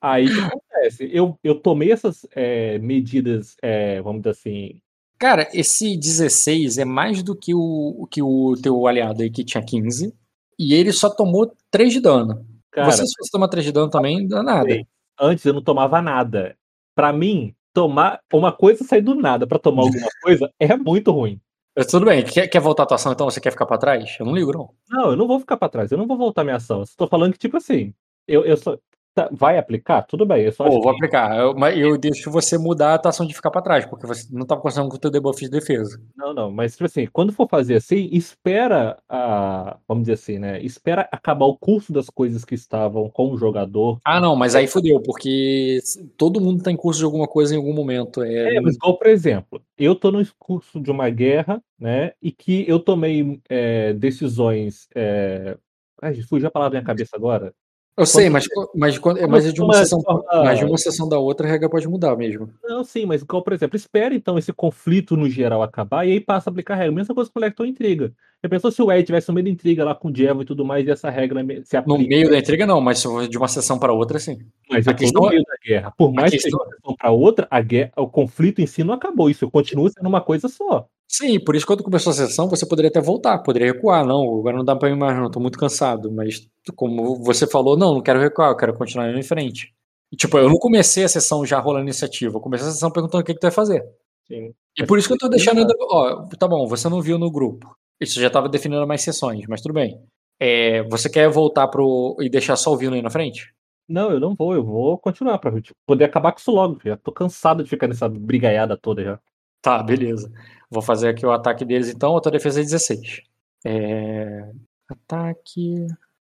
Aí o que acontece? Eu, eu tomei essas é, medidas, é, vamos dizer assim. Cara, esse 16 é mais do que o, que o teu aliado aí que tinha 15. E ele só tomou 3 de dano. Cara, você, se você tomar 3 de dano também, não dá nada. Antes eu não tomava nada. Pra mim, tomar uma coisa sair do nada pra tomar alguma coisa é muito ruim. Tudo bem, quer, quer voltar a atuação então? Você quer ficar pra trás? Eu não ligo, não. Não, eu não vou ficar pra trás, eu não vou voltar minha ação. Eu tô falando que, tipo assim, eu, eu só. Tá, vai aplicar? Tudo bem, eu só Pô, vou que- aplicar. Eu, mas eu deixo você mudar a atuação de ficar pra trás, porque você não tava conseguindo com o teu debuff de defesa. Não, não, mas tipo assim, quando for fazer assim, espera a. Vamos dizer assim, né? Espera acabar o curso das coisas que estavam com o jogador. Ah, não, mas aí fodeu, porque todo mundo tá em curso de alguma coisa em algum momento. É, É, mas igual, por exemplo, eu tô no curso de uma guerra, né? E que eu tomei é, decisões. É... Ai, fugiu a palavra na minha cabeça agora. Eu sei, quando- mas, mas, quando, Quando mas é de uma sessão. toma- Mas de uma sessão da outra, a regra pode mudar mesmo. Não, sim, mas igual, por exemplo, espera então esse conflito no geral acabar e aí passa a aplicar a regra. Mesma coisa com o Lector Intriga. Já pensou se o Ed tivesse no meio da intriga lá com o Diego e tudo mais e essa regra se No aplica? meio da intriga, não, mas de uma sessão para outra, sim. Mas a eu tô questão no é- meio da guerra. Por mais que seja questão- uma sessão para outra, a guerra, o conflito em si não acabou. Isso continua sendo uma coisa só. Sim, por isso quando começou a sessão, você poderia até voltar, poderia recuar. Não, agora não dá pra ir mais, não, tô muito cansado. Mas como você falou, não, não quero recuar, eu quero continuar indo em frente. E, tipo, eu não comecei a sessão já rolando iniciativa, eu comecei a sessão perguntando o que, que tu vai fazer. Sim. E por isso que eu tô deixando ainda. Ó, tá bom, você não viu no grupo. Isso já tava definindo mais sessões, mas tudo bem. É, você quer voltar pro. e deixar só o Vino aí na frente? Não, eu não vou, eu vou continuar pra tipo, poder acabar com isso logo. Já tô cansado de ficar nessa brigaiada toda já. Tá, beleza. Vou fazer aqui o ataque deles então. A tua defesa é 16. É... Ataque.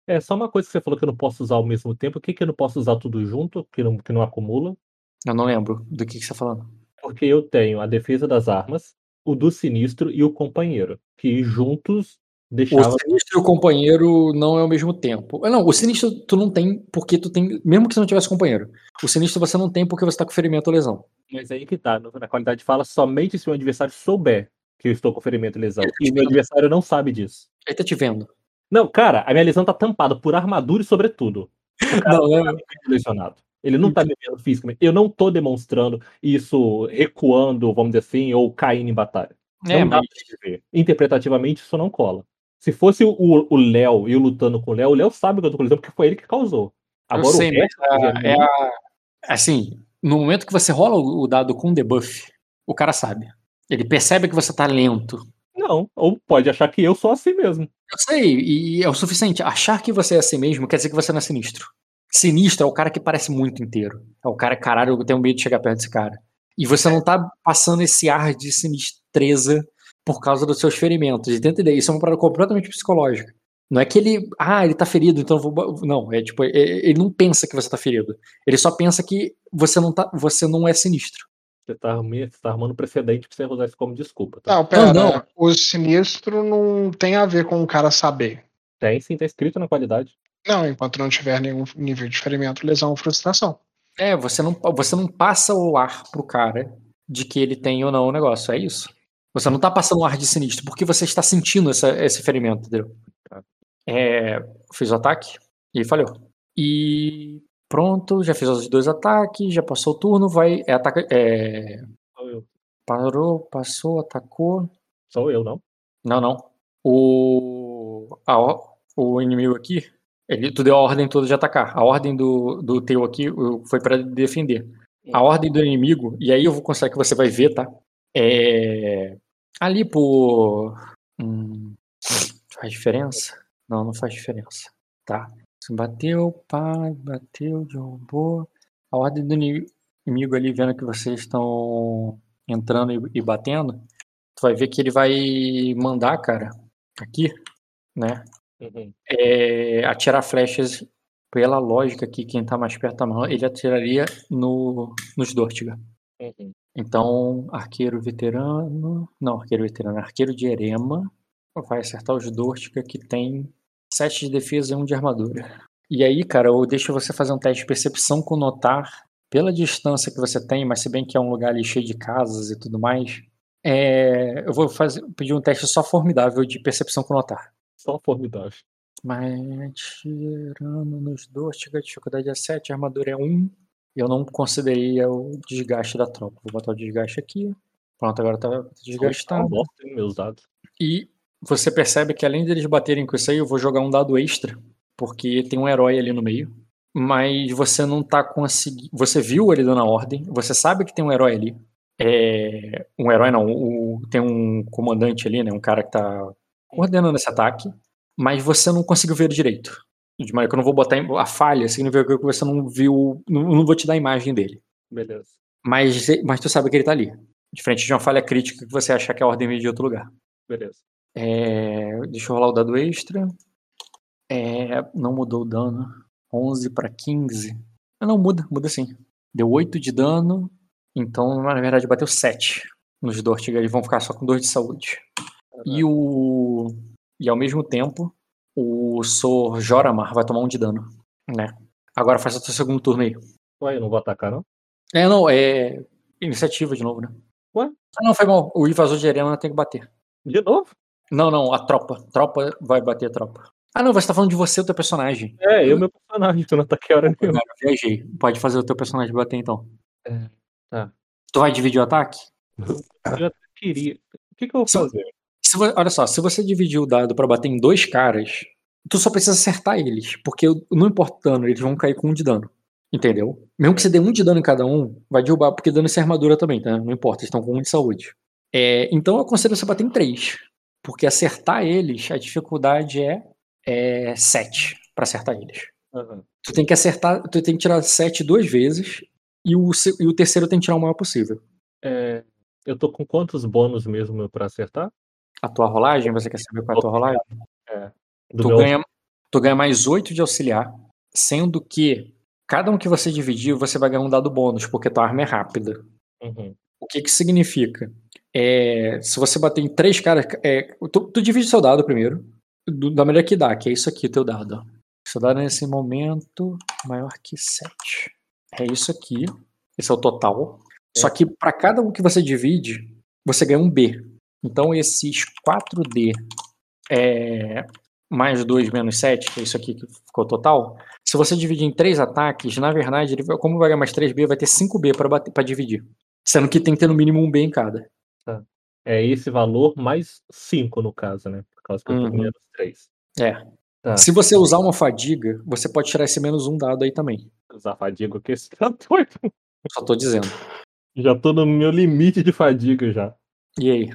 É só uma coisa que você falou que eu não posso usar ao mesmo tempo. O que, que eu não posso usar tudo junto, que não, que não acumula? Eu não lembro do que, que você tá falando. Porque eu tenho a defesa das armas, o do sinistro e o companheiro. Que juntos deixavam. O sinistro e o companheiro não é ao mesmo tempo. Ah, Não, o sinistro tu não tem porque tu tem. Mesmo que você não tivesse companheiro. O sinistro você não tem porque você tá com ferimento ou lesão. Mas aí que tá, na qualidade de fala, somente se o adversário souber que eu estou com ferimento e lesão. E o meu adversário não sabe disso. Ele tá te vendo. Não, cara, a minha lesão tá tampada por armadura e sobretudo. Não, não, lesionado. Ele não tá me vendo fisicamente. Eu não tô demonstrando isso recuando, vamos dizer assim, ou caindo em batalha. é, não dá mas pra ver. Interpretativamente, isso não cola. Se fosse o- o Léo e eu lutando com o Léo, o Léo sabe que eu tô com lesão porque foi ele que causou. Agora sei, o resto é a- assim, no momento que você rola o o dado com debuff, o cara sabe. Ele percebe que você tá lento. Não, ou pode achar que eu sou assim mesmo. Eu sei, e é o suficiente. Achar que você é assim mesmo quer dizer que você não é sinistro. Sinistro é o cara que parece muito inteiro. É o cara, caralho, eu tenho medo de chegar perto desse cara. E você não tá passando esse ar de sinistreza por causa dos seus ferimentos. E tenta isso é uma parada completamente psicológica. Não é que ele. Ah, ele tá ferido, então eu vou. bo-" Não, é tipo, é- ele não pensa que você tá ferido. Ele só pensa que você não, tá, você não é sinistro. Você tá, você tá arrumando precedente pra você usar isso como desculpa. Tá? Não, pera. não. O sinistro não tem a ver com o cara saber. Tem sim, tá escrito na qualidade. Não, enquanto não tiver nenhum nível de ferimento, lesão ou frustração. É, você não, você não passa o ar pro cara de que ele tem ou não o negócio, é isso. Você não tá passando o ar de sinistro, porque você está sentindo essa, esse ferimento, entendeu? É, fiz o ataque e falhou. E pronto, já fiz os dois ataques, já passou o turno, vai. É, ataca, é, parou, passou, atacou. Sou eu, não? Não, não. O, a o inimigo aqui, ele, tu deu a ordem toda de atacar. A ordem do, do teu aqui foi para defender. A ordem do inimigo, e aí eu vou considerar que você vai ver, tá? É. Ali por. Hum, faz diferença? Não, não faz diferença. Tá. Bateu, pá, bateu, derrubou. A ordem do ini- inimigo ali, vendo que vocês estão entrando e, e batendo, tu vai ver que ele vai mandar, cara, aqui, né? Uhum. é, atirar flechas pela lógica aqui, quem tá mais perto da mão, ele atiraria no, nos Dortiga. Uhum. Então, arqueiro veterano. Não, arqueiro veterano, arqueiro de Erema vai acertar os Dortiga que tem 7 de defesa e 1 de armadura. E aí, cara, eu deixo você fazer um teste de percepção com notar pela distância que você tem, mas se bem que é um lugar ali cheio de casas e tudo mais. é, eu vou fazer, pedir um teste só formidável de percepção com notar. Só formidável. Mas tirando nos dois, a dificuldade é 7, a armadura é 1. Eu não consideraria o desgaste da tropa. Vou botar o desgaste aqui. Pronto, agora tá Tá uma desgastado. bosta, meus dados. E você percebe que além deles baterem com isso aí, eu vou jogar um dado extra. Porque tem um herói ali no meio. Mas você não tá conseguindo. Você viu ele dando a ordem. Você sabe que tem um herói ali. É... Um herói não. o- Tem um comandante ali, né? Um cara que tá coordenando esse ataque. Mas você não conseguiu ver direito. De maneira que eu não vou botar a falha, significa que você não viu. Não, não vou te dar a imagem dele. Beleza. Mas, mas tu sabe que ele tá ali. Diferente de uma falha crítica que você achar que a ordem veio de outro lugar. Beleza. É, deixa eu rolar o dado extra. É, não mudou o dano. 11 para 15. Ah, não, muda, muda sim. Deu 8 de dano. Então, na verdade, bateu 7 nos Dortiga. Eles vão ficar só com 2 de saúde. E o. E ao mesmo tempo, o Sor Joramar vai tomar um de dano. Né? Agora faz o teu segundo turno aí. Ué, eu não vou atacar, não? É, não, é. Iniciativa de novo, né? Ué? Ah, não, foi mal. O invasor de arena tem que bater. De novo? Não, não, a tropa. Tropa vai bater a tropa. Ah, não, você tá falando de você, o teu personagem. É, eu, meu personagem, tu não ataquei a hora nenhuma. Cara, eu viajei. Pode fazer o teu personagem bater então. É, tá. Tu vai dividir o ataque? Eu até queria. O que, que eu vou fazer? Se olha só, se você dividir o dado pra bater em dois caras, tu só precisa acertar eles. Porque não importa o dano, eles vão cair com um de dano. Entendeu? Mesmo que você dê um de dano em cada um, vai derrubar, porque dano isso é armadura também, tá? Não importa, eles estão com um de saúde. É, então eu aconselho você bater em três. Porque acertar eles, a dificuldade é, é 7 pra acertar eles. Aham. Tu tem que acertar, tu tem que tirar 7 duas vezes. E o, e o terceiro tem que tirar o maior possível. É, eu tô com quantos bônus mesmo pra acertar? A tua rolagem, você quer saber qual é a tua rolagem? Do Tu meu- ganha, tu ganha mais 8 de auxiliar, sendo que cada um que você dividir, você vai ganhar um dado bônus, porque tua arma é rápida. Uhum. O que que significa? É, se você bater em três caras, é, tu, tu divide seu dado primeiro, do- da maneira que dá, que é isso aqui, o teu dado. Seu dado nesse momento maior que 7. É isso aqui. Esse é o total. Só que para cada um que você divide, você ganha um B. Então esses 4D é, mais 2 menos 7, que é isso aqui que ficou total. Se você dividir em três ataques, na verdade, ele, como vai ganhar mais 3B, vai ter 5B para dividir. Sendo que tem que ter no mínimo um B em cada. É esse valor mais 5 no caso, né? Por causa que eu Uhum. menos 3. É. Tá. Se você usar uma fadiga, você pode tirar esse menos um dado aí também. Usar fadiga aqui, você tá doido. Só tô dizendo. Já tô no meu limite de fadiga já. E aí?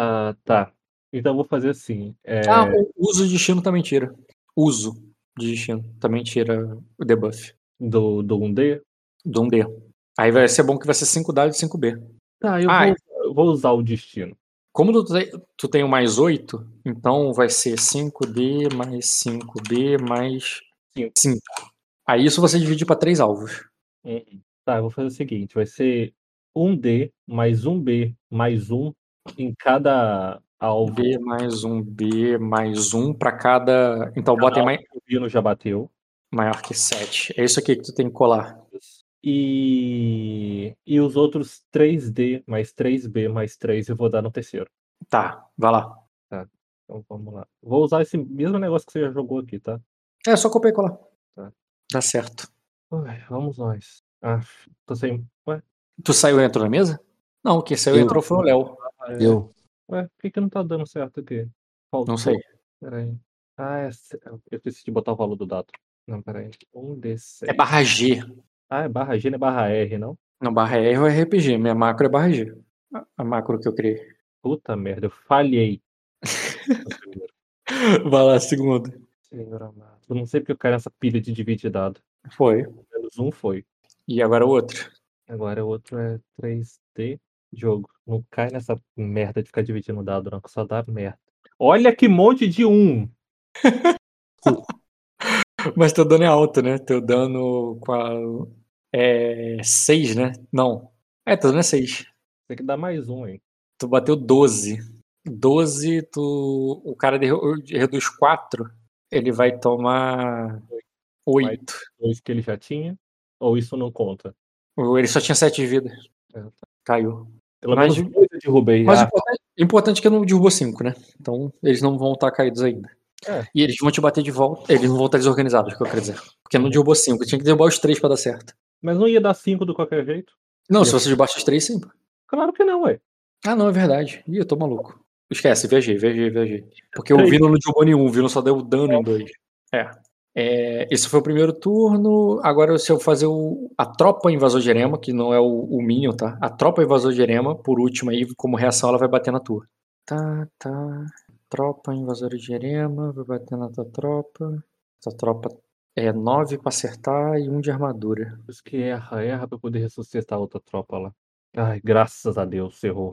Ah, tá. Então eu vou fazer assim. é, Ah, o uso de destino também tira. Uso de destino também tira o debuff. do, do 1D. Do 1D. Aí vai ser bom que vai ser 5 dados e 5B. Tá, eu Ah, vou, eu vou usar o destino. Como tu tem, tu tem o mais 8, então vai ser 5D mais 5B mais Cinco. 5. Aí isso você divide para três alvos. Uhum. Tá, eu vou fazer o seguinte: vai ser 1D mais 1B mais 1 em cada alvo. B mais um B mais um para cada. Então bota aí mais, O Bino já bateu. maior que 7. É isso aqui que tu tem que colar. E, e os outros 3D mais 3B mais 3 eu vou dar no terceiro. Tá, vai lá. Então vamos lá. Vou usar esse mesmo negócio que você já jogou aqui, tá? É só copiar e colar. Tá. Dá certo. Ué, vamos nós. Ah, tô sem. Ué, Tu saiu e entrou na mesa? Não, quem saiu e entrou foi o Léo. É, Eu. ué, por que, que não tá dando certo aqui? Faltou. Não sei. Peraí. Ah, é, eu esqueci de botar o valor do dado. Não, peraí. Um D6. É barra G. Ah, é barra G, não é barra R, não? Não, barra R é RPG. Minha macro é barra G. A- macro que eu criei. Puta merda, eu falhei. Vai lá, segundo. Senhor amado. Eu não sei porque eu caio nessa pilha de dividir dado. Foi. Menos um foi. E agora o outro. Agora o outro é 3D jogo. Não cai nessa merda de ficar dividindo dado, não, que só dá merda. Olha que monte de um! Mas teu dano é alto, né? Teu dano com a. É. 6, né? Não. É, teu dano é 6. Tem que dar mais um, hein? Tu bateu 12. 12, tu. O cara reduz 4. Ele vai tomar 8. Dois que ele já tinha. Ou isso não conta? Ele só tinha 7 de vida. É, tá. Caiu. Pelo Mas- menos dois eu derrubei. Mas o Ah, importante, importante é que não derrubou 5, né? Então eles não vão estar caídos ainda. É. E eles vão te bater de volta. Eles não vão estar desorganizados, é o que eu quero dizer. Porque não derrubou 5. Tinha que derrubar os 3 pra dar certo. Mas não ia dar cinco de qualquer jeito? Não, se você derrubasse os 3, sim. Claro que não, ué. Ah, não, é verdade. Ih, eu tô maluco. Esquece, viajei, viajei, viajei. Porque o Três. Vino não derrubou nenhum, o Vino só deu dano em dois. É. É, esse foi o primeiro turno. Agora, se eu fazer o, a tropa invasor de Erema, que não é o, o Minion, tá? A tropa invasor de Erema, por último aí, como reação, ela vai bater na tua. Tá, tá. Tropa invasora de Erema, vai bater na tua tropa. Tua tropa é 9 pra acertar e 1 de armadura. Por isso que erra, erra pra poder ressuscitar a outra tropa lá. Ai, graças a Deus, errou.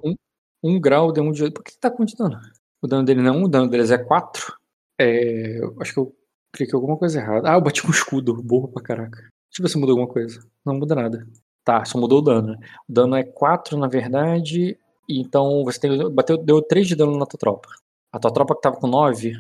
1 grau de 1 de. Por que, que tá com de dano? O dano dele não é 1, o dano deles é 4. É, eu acho que eu cliquei alguma coisa errada. Ah, eu bati com escudo, burro pra caraca. Deixa eu ver se mudou alguma coisa. Não muda nada. Tá, só mudou o dano. né? O dano é 4, na verdade. Então você tem, bateu, deu 3 de dano na tua tropa. A tua tropa que tava com 9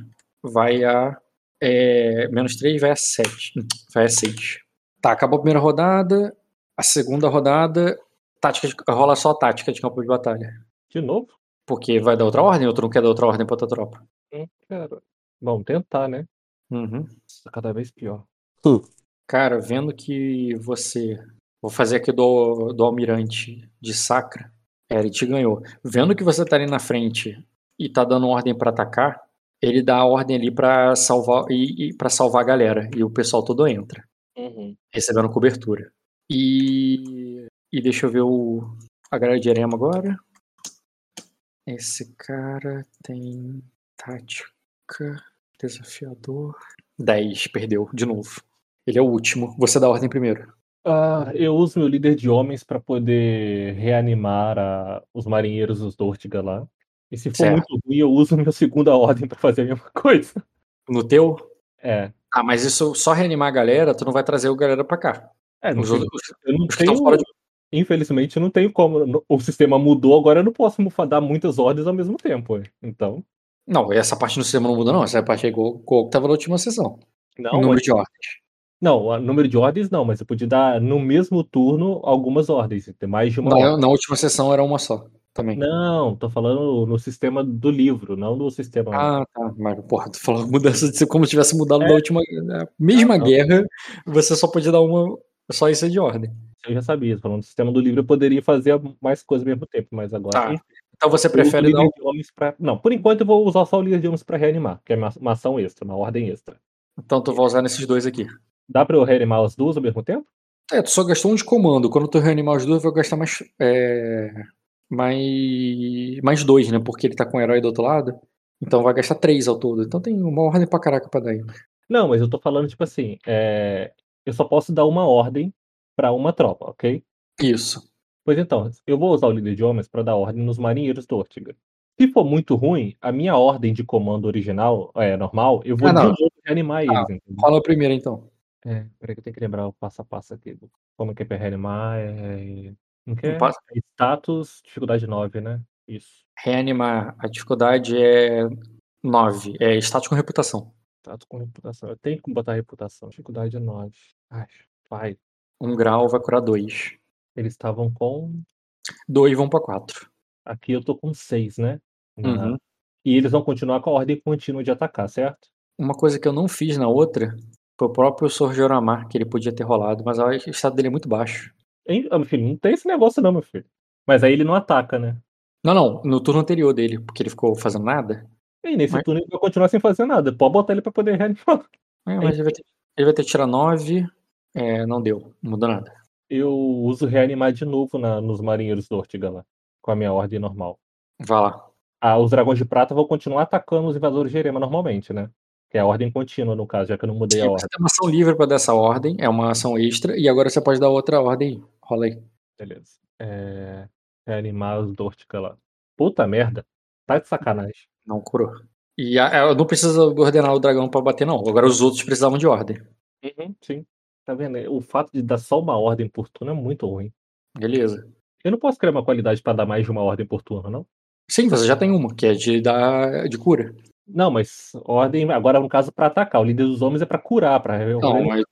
vai a. É, menos 3 vai a 7. Vai a 6. Tá, acabou a primeira rodada. A segunda rodada. Tática de, rola só a tática de campo de batalha. De novo? Porque vai dar outra ordem ou tu não quer dar outra ordem pra tua tropa? Hum, cara. Vamos tentar, né? Uhum. Nossa, Cada vez pior. Cara, vendo que você. Vou fazer aqui do, do almirante de Sacra. É, ele te ganhou. Vendo que você tá ali na frente e tá dando ordem pra atacar, ele dá a ordem ali pra salvar e, e para salvar a galera. E o pessoal todo entra, recebendo cobertura. E. E deixa eu ver o. A galera de Erema agora. Esse cara tem. Tática. Desafiador. 10, perdeu, de novo. Ele é o último. Você dá a ordem primeiro. Ah, eu uso meu líder de homens pra poder reanimar a- os marinheiros dos Dortiga lá. E se for Certo. muito ruim, eu uso minha segunda ordem pra fazer a mesma coisa. No teu? É. Ah, mas isso só reanimar a galera, tu não vai trazer o galera pra cá. É, não Os tem- outros, eu não os tenho, fora de. infelizmente, eu não tenho como. O sistema mudou, agora eu não posso dar muitas ordens ao mesmo tempo. Então. Não, essa parte do sistema não muda, não. Essa parte é igual, igual que tava na última sessão. Não, o número mas- de ordens. não, o número de ordens não, mas eu podia dar no mesmo turno algumas ordens, ter mais de uma Na, ordem. na última sessão era uma só. Também. Não, tô falando no sistema do livro, não no sistema. Ah, tá. Mas, porra, tu falou mudança de ser como se tivesse mudado É. da última. Na mesma Ah, não. guerra, você só podia dar uma. Só isso de ordem. Eu já sabia, falando do sistema do livro, eu poderia fazer mais coisas ao mesmo tempo, mas agora. Tá. Então você prefere dar. líder de homens pra... Não, por enquanto eu vou usar só o líder de homens pra reanimar, que é uma, ação extra, uma ordem extra. Então tu vai usar nesses dois aqui. Dá pra eu reanimar as duas ao mesmo tempo? É, tu só gastou um de comando. Quando tu reanimar os dois, vai gastar mais. É, mais. Mais dois, né? Porque ele tá com o herói do outro lado. Então vai gastar três ao todo. Então tem uma ordem pra caraca pra dar ainda. Não, mas eu tô falando, tipo assim, é, eu só posso dar uma ordem pra uma tropa, ok? Isso. Pois então, eu vou usar o líder de homens pra dar ordem nos marinheiros do Ortiga. Se for muito ruim, a minha ordem de comando original, é normal, eu vou Ah, de novo reanimar eles, Ah, entendeu? Rola primeiro então. É, peraí que eu tenho que lembrar o passo a passo aqui. Como é que é pra reanimar? É... Não quer? passo- É status, dificuldade 9, né? Isso. Reanimar. A dificuldade é 9. É status com reputação. Status com reputação. Eu tenho que botar reputação. Dificuldade 9. Ai, vai. Um grau vai curar 2. Eles estavam com. 2 vão pra 4. Aqui eu tô com 6, né? Uhum. E eles vão continuar com a ordem contínua de atacar, certo? Uma coisa que eu não fiz na outra foi o próprio Sorjoramar, que ele podia ter rolado, mas o estado dele é muito baixo. Hein? Ah, meu filho, não tem esse negócio não, meu filho. Mas aí ele não ataca, né? Não, não, no turno anterior dele, porque ele ficou fazendo nada. E nesse Mas- turno ele vai continuar sem fazer nada. Pode botar ele pra poder reanimar. É, mas ele vai, ter, ele vai ter que tirar 9. É, não deu, não mudou nada. Eu uso reanimar de novo na- nos marinheiros do Ortiga lá. Com a minha ordem normal. Vai lá. Ah, os dragões de prata vão continuar atacando os invasores de Erema normalmente, né? Que é a ordem contínua, no caso, já que eu não mudei a ordem. você tem uma ação livre pra dar essa ordem, é uma ação extra, e agora você pode dar outra ordem. Rola aí. Beleza. É... Reanimar os Dortica lá. Puta merda. Tá de sacanagem. Não curou. E a, a- não precisa ordenar o dragão pra bater, não. Agora os outros precisavam de ordem. Sim. Tá vendo? O fato de dar só uma ordem por turno é muito ruim. Beleza. Eu não posso criar uma qualidade pra dar mais de uma ordem por turno, não? Sim, você já tem uma, que é de dar de cura. Não, mas ordem agora no caso pra atacar. O líder dos homens é pra curar, pra Não, mas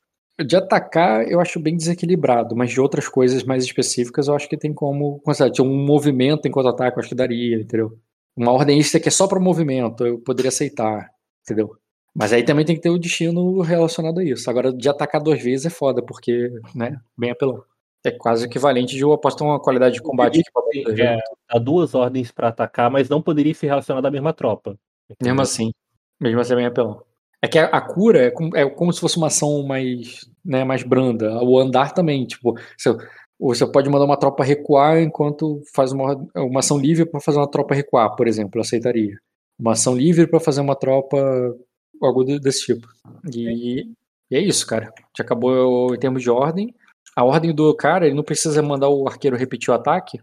de atacar eu acho bem desequilibrado, mas de outras coisas mais específicas eu acho que tem como. Tinha um movimento enquanto ataque, eu acho que daria, entendeu? Uma ordem extra que é só para movimento, eu poderia aceitar, entendeu? Mas aí também tem que ter o destino relacionado a isso. Agora, de atacar duas vezes é foda, porque, né, bem apelão. É quase equivalente de eu apostar uma qualidade de combate duas É, dá duas ordens pra atacar, mas não poderia se relacionar da mesma tropa. Mesmo assim. Mesmo assim é bem apelão. É que a, a cura é como, é como se fosse uma ação mais, né, mais branda. O andar também, tipo, você, você pode mandar uma tropa recuar enquanto faz uma, uma ação livre para fazer uma tropa recuar, por exemplo, eu aceitaria. Uma ação livre para fazer uma tropa, algo de- desse tipo. E, e é isso, cara. Já acabou em termos de ordem. A ordem do cara, ele não precisa mandar o arqueiro repetir o ataque.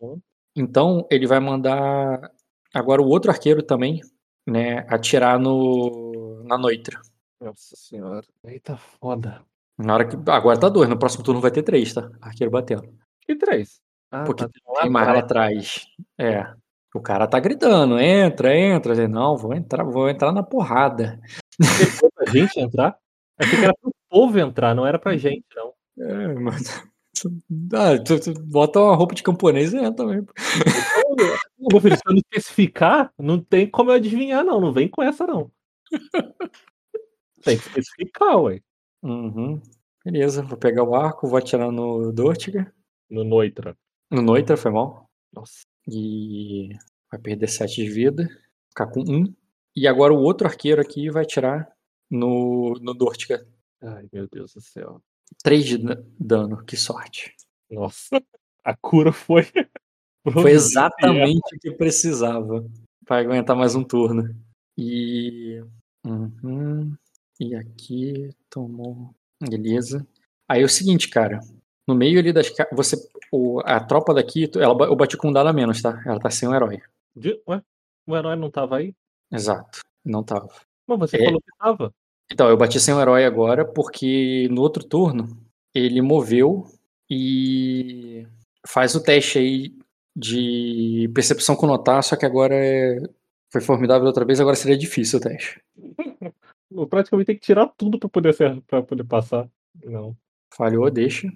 Uhum. Então, ele vai mandar agora o outro arqueiro também, né, atirar no na Noitra. Nossa senhora. Eita foda. Na hora que agora tá dois, no próximo turno vai ter três, tá? Arqueiro batendo. Que três? Ah, Porque tá tem mais lá atrás. É. O cara tá gritando, entra, entra. Eu Não, vou entrar, vou entrar na porrada. pra gente entrar? Achei que era pro povo entrar, não era pra gente, não. É, mas... Ah, tu, tu bota uma roupa de camponês e entra também. Meu filho, se eu não especificar, não tem como eu adivinhar, não. Não vem com essa, não. Tem que especificar, ué. Uhum. Beleza, vou pegar o arco, vou atirar no Dortiga. No Noitra. No Noitra, foi mal. Nossa. E vai perder 7 de vida. Ficar com 1. E agora o outro arqueiro aqui vai atirar no, no Dortiga. Ai, meu Deus do céu. 3 de da- dano, que sorte. Nossa. A cura foi. Foi exatamente o que precisava para aguentar mais um turno. E. Uhum. E aqui tomou. Beleza. Aí é o seguinte, cara. No meio ali das. ca- Você, o, a tropa daqui, ela, eu bati com um dado a menos, tá? Ela tá sem um herói. De- Ué? O herói não tava aí? Exato. Não tava. Mas você É. falou que tava. Então, eu bati sem o herói agora porque no outro turno ele moveu e faz o teste aí de percepção com notar, só que agora é... foi formidável outra vez, agora seria difícil o teste. Eu praticamente tem que tirar tudo pra poder, ser, pra poder passar. Não. Falhou, deixa.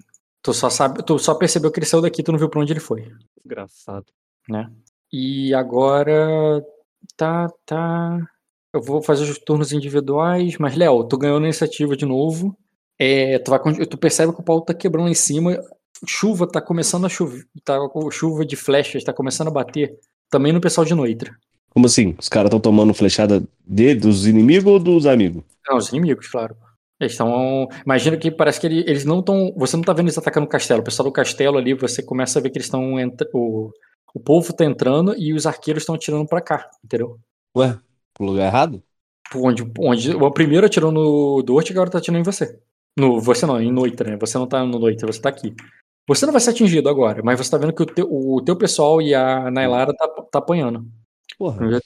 Tu só sabe, tu só percebeu que ele saiu daqui, tu não viu pra onde ele foi, Desgraçado. né? E agora tá, tá. Eu vou fazer os turnos individuais, mas Léo, tu ganhou na iniciativa de novo. É, tu, vai, tu percebe que o pau tá quebrando lá em cima. Chuva tá começando a chover. Tá, com chuva de flechas tá começando a bater. Também no pessoal de Noitra. Como assim? Os caras estão tomando flechada de, dos inimigos ou dos amigos? Não, os inimigos, claro. Eles estão. Imagina que parece que ele- eles não estão. Você não tá vendo eles atacando o castelo. O pessoal do castelo ali, você começa a ver que eles estão. entra- O, o povo tá entrando e os arqueiros estão atirando pra cá, entendeu? Ué, pro lugar errado? Onde, onde o primeiro atirou no Dort e agora tá atirando em você. No, você não, em Noitra, né? Você não tá no Noitra, você tá aqui. Você não vai ser atingido agora, mas você tá vendo que o teu, o teu pessoal e a Nailara tá, tá apanhando. Porra.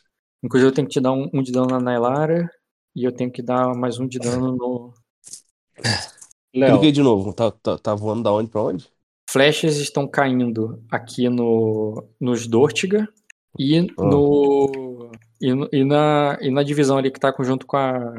Inclusive eu tenho que te dar um, um de dano na Nailara e eu tenho que dar mais um de dano no. Léo, Cliquei de novo. Tá, tá, tá voando da onde pra onde? Flechas estão caindo aqui no nos Dortiga e Ah. no. E, e na, e na divisão ali que tá junto com a.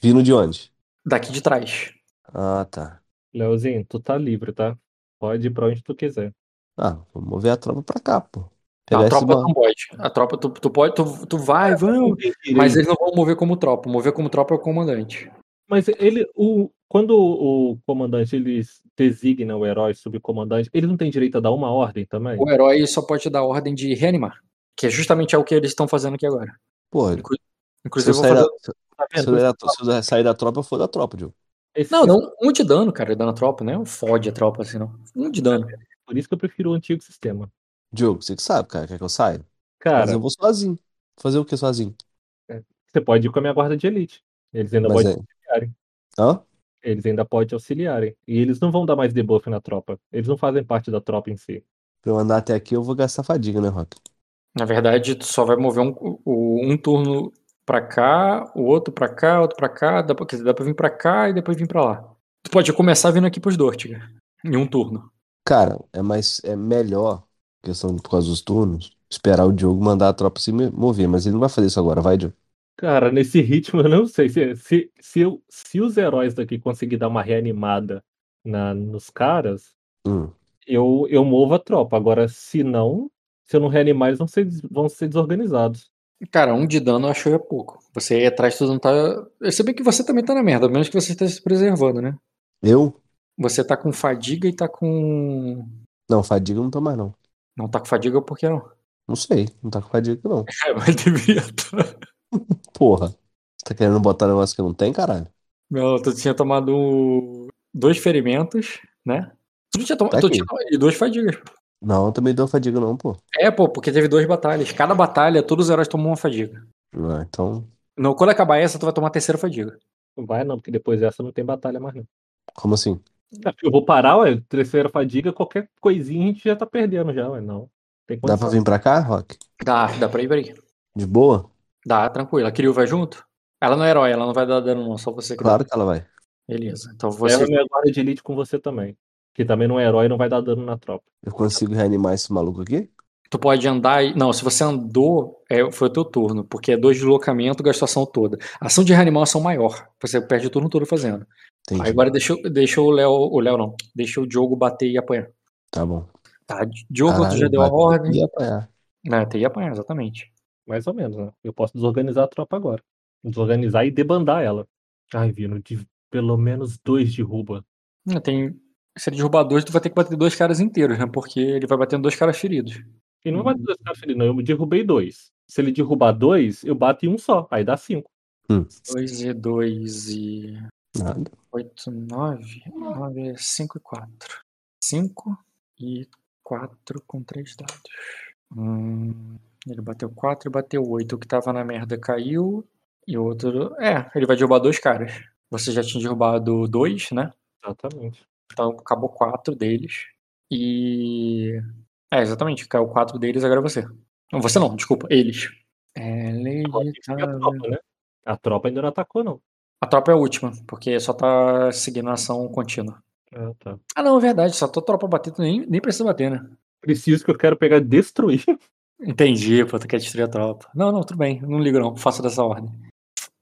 Vindo de onde? Daqui de trás. Ah, tá. Leozinho, tu tá livre, tá? Pode ir pra onde tu quiser. Ah, vou mover a tropa pra cá, pô. Não, a tropa não pode. A tropa, tu, tu pode, tu, tu vai, vamos. Mas eles não vão mover como tropa. Mover como tropa é o comandante. Mas ele, o, quando o comandante eles designa o herói subcomandante, ele não tem direito a dar uma ordem também? O herói só pode dar ordem de reanimar. Que é justamente é o que eles estão fazendo aqui agora. Inclu- se Inclusive, eu eu vou sair da, fazer. se Tá eu sair da- se eu sair da tropa, eu for da tropa, Diogo. Esse- Não, não, um de dano, cara, dano a tropa, né? Fode a tropa assim, não. Um de dano. Por isso que eu prefiro o antigo sistema. Diogo, você que sabe, cara. Quer que eu saia? Cara, Mas eu vou sozinho. Fazer o que sozinho? você pode ir com a minha guarda de elite. Eles ainda Mas podem é. Hã? Eles ainda podem auxiliarem. E eles não vão dar mais debuff na tropa. Eles não fazem parte da tropa em si. Pra eu andar até aqui, eu vou gastar fadiga, né, Rock? Na verdade, tu só vai mover um, um turno pra cá, o outro pra cá, outro pra cá. Dá pra, quer dizer, dá pra vir pra cá e depois vir pra lá. Tu pode começar vindo aqui pros Dortiga. Em um turno. Cara, é mais é melhor, questão por causa dos turnos, esperar o Diogo mandar a tropa se me- mover, mas ele não vai fazer isso agora, vai, Diogo? Cara, nesse ritmo eu não sei. Se, se, se, eu- se os heróis daqui conseguir dar uma reanimada na, nos caras, Hum. eu, eu movo a tropa. Agora, se não, se eu não reanimar, eles vão ser, vão ser desorganizados. Cara, um de dano eu acho que é pouco. Você aí atrás tu não tá. Se bem que você também tá na merda, a menos que você esteja se preservando, né? Eu? Você tá com fadiga e tá com. Não, fadiga eu não tô mais, não. Não tá com fadiga por que não? Não sei, não tá com fadiga, não. É, mas deveria estar. Porra. Você tá querendo botar um negócio que não tem, caralho? Não, tu tinha tomado dois ferimentos, né? Tu não tinha tomado. Tá tu tinha tomado e duas fadigas. Não, eu também dou fadiga, não, pô. É, pô, porque teve duas batalhas. Cada batalha, todos os heróis tomam uma fadiga. Ah, então, Não, quando acabar essa, tu vai tomar a terceira fadiga. Não vai não, porque depois dessa não tem batalha mais não. como assim? Ah, Eu vou parar, ué, terceira fadiga, qualquer coisinha a gente já tá perdendo já, ué, não. Tem Dá pra vir pra cá, Rock? Dá, dá pra ir, peraí. De boa? Dá, tranquilo. A Kiryu vai junto? Ela não é herói, ela não vai dar dano, não. Só você que Claro dá. que ela vai. Beleza. Então você. minha guarda de elite com você também. Que também não é herói e não vai dar dano na tropa. Eu consigo reanimar esse maluco aqui? Tu pode andar e. Não, se você andou, é, foi o teu turno, porque é dois deslocamento, gastou ação toda. Ação de reanimar é ação maior. Você perde o turno todo fazendo. Entendi. Aí agora deixa, deixa o Léo. O Léo não. Deixa o Diogo bater e apanhar. Tá bom. Tá, Diogo, tu Caralho, já deu a ordem. E apanhar. Né, tem que apanhar, exatamente. Mais ou menos, né? Eu posso desorganizar a tropa agora. Desorganizar e debandar ela. Ai, Vino, de pelo menos dois derruba. Tem, se ele derrubar dois, tu vai ter que bater dois caras inteiros, né? Porque ele vai batendo dois caras feridos. E não vai dois caras feridos, não. Eu derrubei dois. Se ele derrubar dois, eu bato em um só. Aí dá cinco. Dois e dois e. Nada. 8, 9, 9, 5 e 4. 5 e 4 com 3 dados. Hum, ele bateu 4 e bateu 8. O que tava na merda caiu. E o outro. É, ele vai derrubar dois caras. Você já tinha derrubado dois, né? Exatamente. Então acabou 4 deles. E. É, exatamente. Caiu 4 deles, agora é você. Não, Você não, desculpa, eles. É, a tropa, né? A tropa ainda não atacou, não. A tropa é a última, porque só tá seguindo a ação contínua. Ah, tá. Ah, não, é verdade. Só tua tropa bater, tu nem, nem precisa bater, né? Preciso que eu quero pegar e destruir. Entendi, pô, tu quer destruir a tropa. Não, não, tudo bem, não ligo não, faço dessa ordem.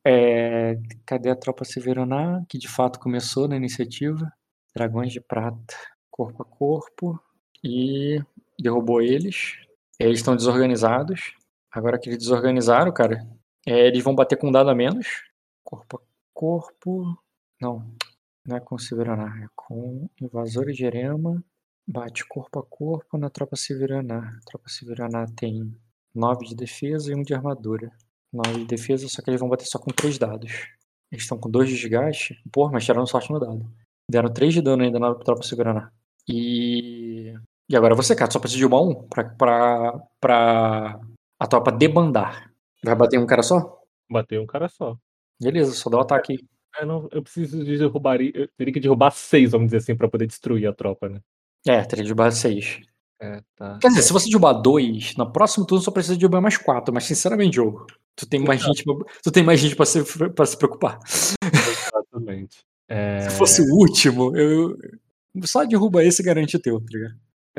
É, cadê a tropa Severaná, que de fato começou na iniciativa? Dragões de prata, corpo a corpo, e derrubou eles. Eles estão desorganizados. Agora que eles desorganizaram, cara, é, eles vão bater com um dado a menos. Corpo a corpo. Não, não é com Severaná, é com invasores de Erema. Bate corpo a corpo na tropa Severaná. A tropa Severaná tem 9 de defesa e 1 de armadura. 9 de defesa, só que eles vão bater só com 3 dados. Eles estão com 2 de desgaste. Porra, mas tiraram sorte no dado. Deram 3 de dano ainda na tropa Severaná. E. E agora você, cara, só precisa de uma 1 pra, pra, pra a tropa debandar. Vai bater um cara só? Bateu um cara só. Beleza, só dá o ataque aí. É, não, eu preciso de derrubar. Eu teria que derrubar seis, vamos dizer assim, pra poder destruir a tropa, né? É, teria de base 6. É, tá. Quer dizer, se você derrubar dois, no próximo turno só precisa derrubar mais quatro, mas sinceramente, jogo, tu tem mais gente pra, tu tem mais gente pra se, pra se preocupar. Exatamente. É, Se fosse o último, eu. Só derruba esse e garante o teu, tá ligado?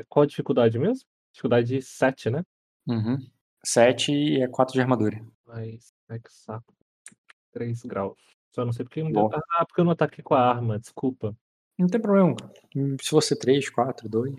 Qual a dificuldade mesmo? Dificuldade 7, né? Uhum. 7 e é 4 de armadura. Mas. Ai, que saco. 3 graus. Só não sei porque eu não. Ah, porque eu não ataquei com a arma, desculpa. Não tem problema. Se fosse 3, 4, 2,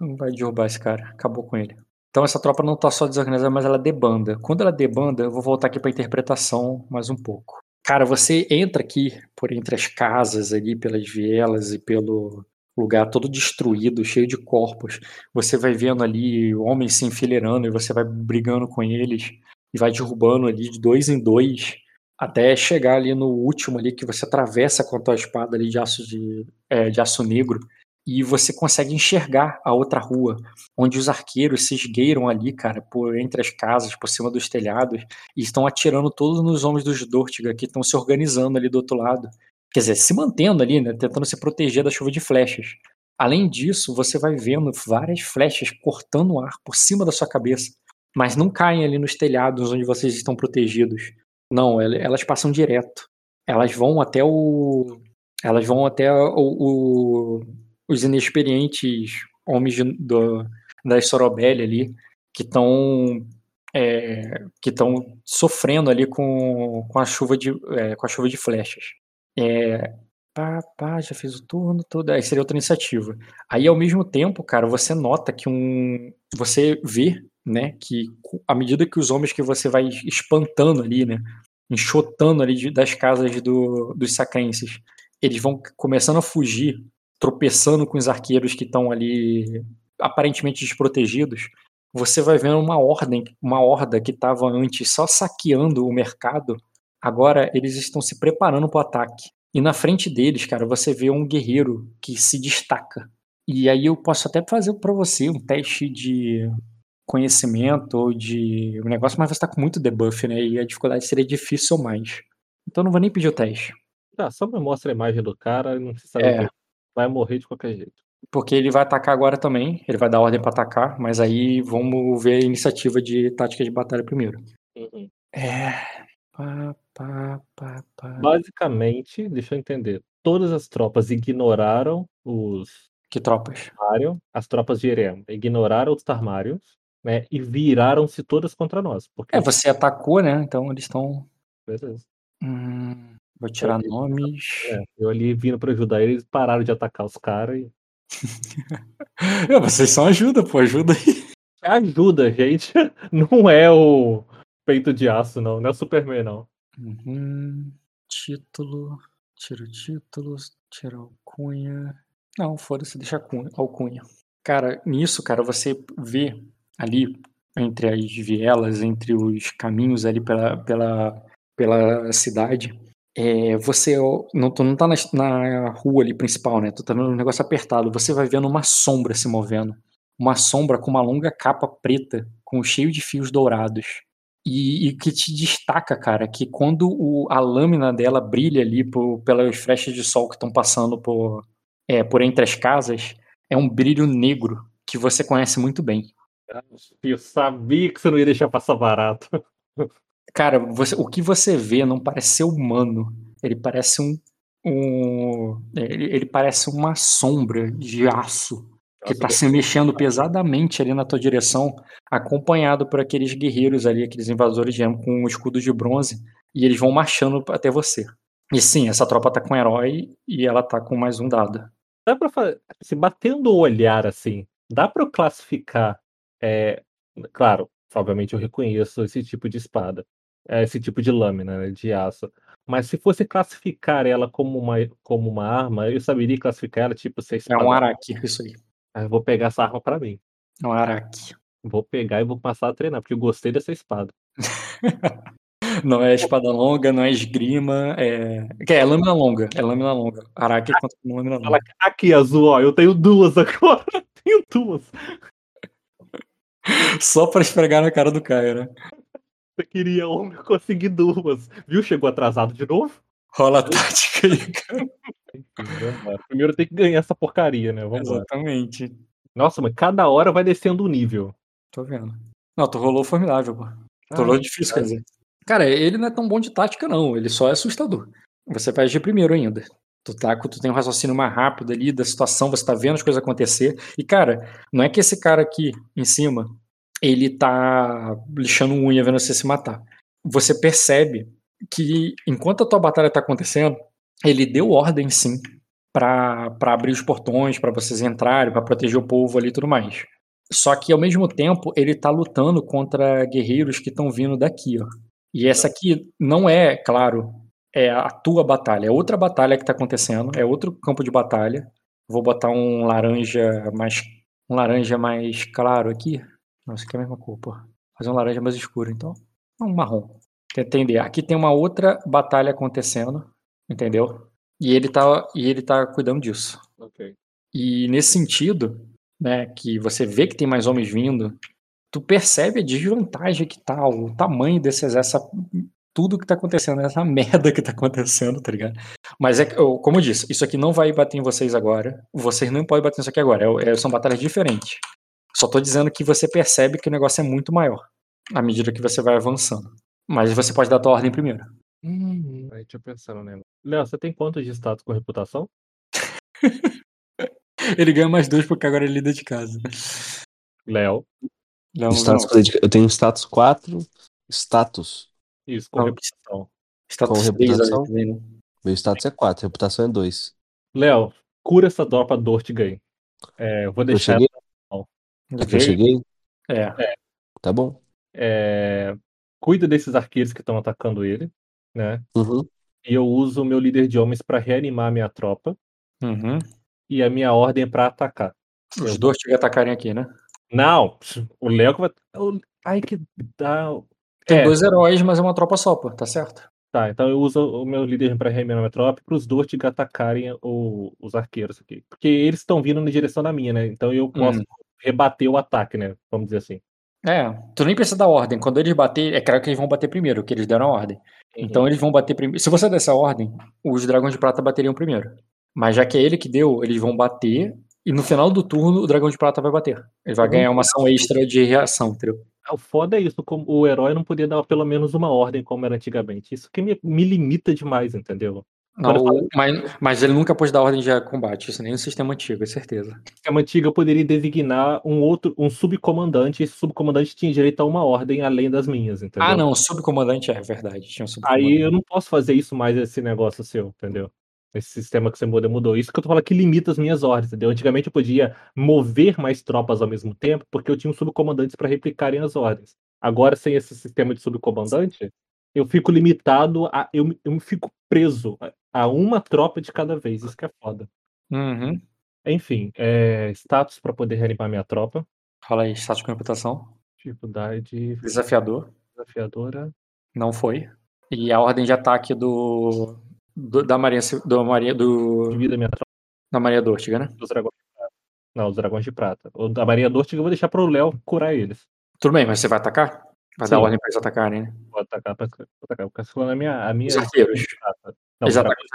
não vai derrubar esse cara. Acabou com ele. Então essa tropa não tá só desorganizada, mas ela debanda. Quando ela debanda, eu vou voltar aqui pra interpretação mais um pouco. Cara, você entra aqui por entre as casas ali, pelas vielas e pelo lugar todo destruído, cheio de corpos. Você vai vendo ali homens se enfileirando e você vai brigando com eles e vai derrubando ali de dois em dois até chegar ali no último ali que você atravessa com a tua espada ali de aço de, é, de aço negro e você consegue enxergar a outra rua onde os arqueiros se esgueiram ali, cara, por entre as casas, por cima dos telhados e estão atirando todos nos homens dos Dortiga que estão se organizando ali do outro lado. Quer dizer, se mantendo ali, né, tentando se proteger da chuva de flechas. Além disso, você vai vendo várias flechas cortando o ar por cima da sua cabeça, mas não caem ali nos telhados onde vocês estão protegidos. Não, el- elas passam direto. Elas vão até o. Elas vão até o, o- os inexperientes homens de- do, da Sorobelli ali, que estão. que estão sofrendo ali com, com, a chuva de, é, com a chuva de flechas. É, pá, pá, já fiz o turno todo. Aí seria outra iniciativa. Aí, ao mesmo tempo, cara, você nota que um. Você vê, né, que à medida que os homens que você vai espantando ali, né, enxotando ali de- das casas do, dos sacrenses, eles vão começando a fugir, tropeçando com os arqueiros que estão ali aparentemente desprotegidos. Você vai vendo uma ordem, uma horda que estava antes só saqueando o mercado, agora eles estão se preparando para o ataque. E na frente deles, cara, você vê um guerreiro que se destaca. E aí eu posso até fazer para você um teste de conhecimento ou de um negócio, mas você tá com muito debuff, né? E a dificuldade seria difícil ou mais. Então eu não vou nem pedir o teste. Tá, só me mostra a imagem do cara e não precisa É. saber. Vai morrer de qualquer jeito. Porque ele vai atacar agora também. Ele vai dar ordem para atacar, mas aí vamos ver a iniciativa de tática de batalha primeiro. Uhum. É. Pá, pá, pá. Basicamente, deixa eu entender. Todas as tropas ignoraram os Que tropas? As tropas de Erem ignoraram os Tarmarions, né? E viraram-se todas contra nós. Porque É, você atacou, né? Então eles estão. Beleza. Hum, vou tirar Ok. nomes. É, eu ali vindo pra ajudar eles, pararam de atacar os caras e. É, vocês são ajuda, pô, ajuda aí. Ajuda, gente. Não é o peito de aço, não. Não é o Superman, não. Uhum. Título. Tira o título. Tira a alcunha. Não, foda-se, deixa alcunha. Cara, nisso, cara, você vê ali entre as vielas, entre os caminhos ali pela, pela, pela cidade. É, você não, tu não tá na, na rua ali principal, né? Tu tá num negócio apertado. Você vai vendo uma sombra se movendo. Uma sombra com uma longa capa preta, com cheio de fios dourados. E, e que te destaca, cara, que quando o- a lâmina dela brilha ali por, pelas flechas de sol que estão passando por, é, por entre as casas, é um brilho negro que você conhece muito bem. Eu sabia que você não ia deixar passar barato. Cara, você- o que você vê não parece ser humano. Ele parece um. um ele, ele parece uma sombra de aço que Nossa, tá se mexendo pesadamente ali na tua direção, acompanhado por aqueles guerreiros ali, aqueles invasores de Emo com um escudo de bronze, e eles vão marchando até você. E sim, essa tropa tá com um herói e ela tá com mais um dado. Dá pra fazer. Se batendo o olhar assim, dá pra eu classificar. É, claro, obviamente eu reconheço esse tipo de espada, é, esse tipo de lâmina né, de aço. Mas se fosse classificar ela como uma, como uma arma, eu saberia classificar ela tipo ser É um araque, isso aí. Ah, Eu vou pegar essa arma pra mim. É um araque. Vou pegar e vou passar a treinar, porque eu gostei dessa espada. Não é espada longa, não é esgrima, é. Que é lâmina longa. É lâmina longa. Araque é contra lâmina longa. aqui, azul, ó, eu tenho duas agora. tenho duas. Só pra esfregar na cara do Caio, né? Você queria uma, eu consegui duas. Viu? Chegou atrasado de novo? Rola a tática aí, cara. Primeiro tem que ganhar essa porcaria, né? Vamos lá. Exatamente. Nossa, mas cada hora vai descendo o nível. Tô vendo. Não, tu rolou formidável, pô. Tu Ah, rolou difícil, quer dizer. Cara, ele não é tão bom de tática, não. Ele só é assustador. Você vai agir primeiro ainda. Tu, tá, tu tem um raciocínio mais rápido ali da situação, você tá vendo as coisas acontecer. E, cara, não é que esse cara aqui em cima, ele tá lixando unha vendo você se matar. Você percebe que enquanto a tua batalha tá acontecendo, ele deu ordem sim pra abrir os portões, pra vocês entrarem, pra proteger o povo ali e tudo mais. Só que ao mesmo tempo ele tá lutando contra guerreiros que estão vindo daqui, ó. E essa aqui não é, claro, é a tua batalha, é outra batalha que tá acontecendo, é outro campo de batalha. Vou botar um laranja mais um laranja mais claro aqui. Não, isso aqui é a mesma cor, pô. Fazer um laranja mais escuro, então. Um marrom. Entender? Aqui tem uma outra batalha acontecendo, entendeu? E ele tá e ele tá cuidando disso. E nesse sentido, né, que você vê que tem mais homens vindo, tu percebe a desvantagem que tá, o tamanho desse exército, tudo que tá acontecendo, essa merda que tá acontecendo, tá ligado? Mas é como eu disse, isso aqui não vai bater em vocês agora. Vocês não podem bater nisso aqui agora. é- é- são batalhas diferentes. Só tô dizendo que você percebe que o negócio é muito maior à medida que você vai avançando. Mas você pode dar a tua ordem primeiro. Hum, aí deixa eu pensar no negócio. Léo, você tem quantos de status com reputação? Ele ganha mais dois porque agora ele lida de casa. Léo. Status, eu tenho status 4, status. Isso, com Não. reputação. Status Com 3 ali reputação? também, né? Meu status é 4, reputação é 2. Léo, cura essa dropa Dortgay. É, eu vou Eu deixar. cheguei? Ok? Eu cheguei? É. Tá bom. é, cuida desses arqueiros que estão atacando ele, né? Uhum. E eu uso o meu líder de homens pra reanimar a minha tropa. Uhum. E a minha ordem é pra atacar. Os Eu- dois te atacarem aqui, né? Não, o Léo que vai. o- Ai, que dá. Tem É, dois heróis, mas é uma tropa só, pô, tá certo? Tá, então eu uso o meu líder pra reanimar a minha tropa para os Dortig atacarem o- os arqueiros aqui. Porque eles estão vindo na direção da minha, né? Então eu posso rebater o ataque, né? Vamos dizer assim. É, tu nem precisa dar ordem. Quando eles bater, é claro que eles vão bater primeiro, que eles deram a ordem. Então eles vão bater primeiro. Se você der essa ordem, os dragões de prata bateriam primeiro. Mas já que é ele que deu, eles vão bater. E no final do turno, o dragão de prata vai bater. Ele vai Uhum. ganhar uma ação extra de reação, entendeu? O foda é isso, como o herói não podia dar pelo menos uma ordem como era antigamente. Isso que me, me limita demais, entendeu? Não, falo- mas, mas ele nunca pôs dar ordem de combate. Isso nem no sistema antigo, é certeza. No sistema antigo eu poderia designar um outro, um subcomandante, e esse subcomandante tinha direito a uma ordem além das minhas, entendeu? Ah, não, subcomandante é verdade. Tinha um subcomandante. Aí eu não posso fazer isso mais esse negócio seu, entendeu? Esse sistema que você muda mudou. Isso que eu tô falando que limita as minhas ordens, entendeu? Antigamente eu podia mover mais tropas ao mesmo tempo, porque eu tinha os subcomandantes para replicarem as ordens. Agora, sem esse sistema de subcomandante, eu fico limitado a. Eu, eu fico preso a, a uma tropa de cada vez. Isso que é foda. Uhum. Enfim, é, status para poder reanimar minha tropa. Fala aí, status com reputação. Dificuldade Desafiador. desafiadora. Não foi. E a ordem de ataque do, do- da Maria do Maria do Divida minha tropa da Maria Dortiga, né? dos dragões de prata. Não, os dragões de prata. O da Maria Dortiga eu vou deixar pro Léo curar eles. Tudo bem, mas você vai atacar? Vai dar Sim. ordem pra eles atacarem, né? Vou atacar, pra, vou atacar. Porque falando a minha, a minha. Os arqueiros. Não, Eles os atacam. dragões-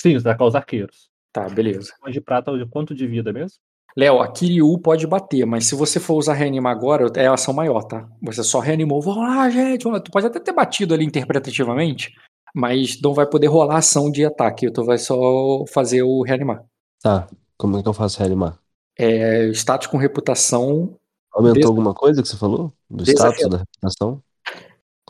Sim, os atacar os arqueiros. Tá, beleza. Dragões de prata, quanto de vida mesmo? Léo, a Kiryu pode bater, mas se você for usar reanimar agora, é a ação maior, tá? Você só reanimou, vamos lá, gente. vamos lá. Tu pode até ter batido ali interpretativamente, mas não vai poder rolar ação de ataque. Tu vai só fazer o reanimar. Tá. Como é que eu faço reanimar? É, status com reputação. Aumentou Des- alguma coisa que você falou? Do Desafiador. status da reputação?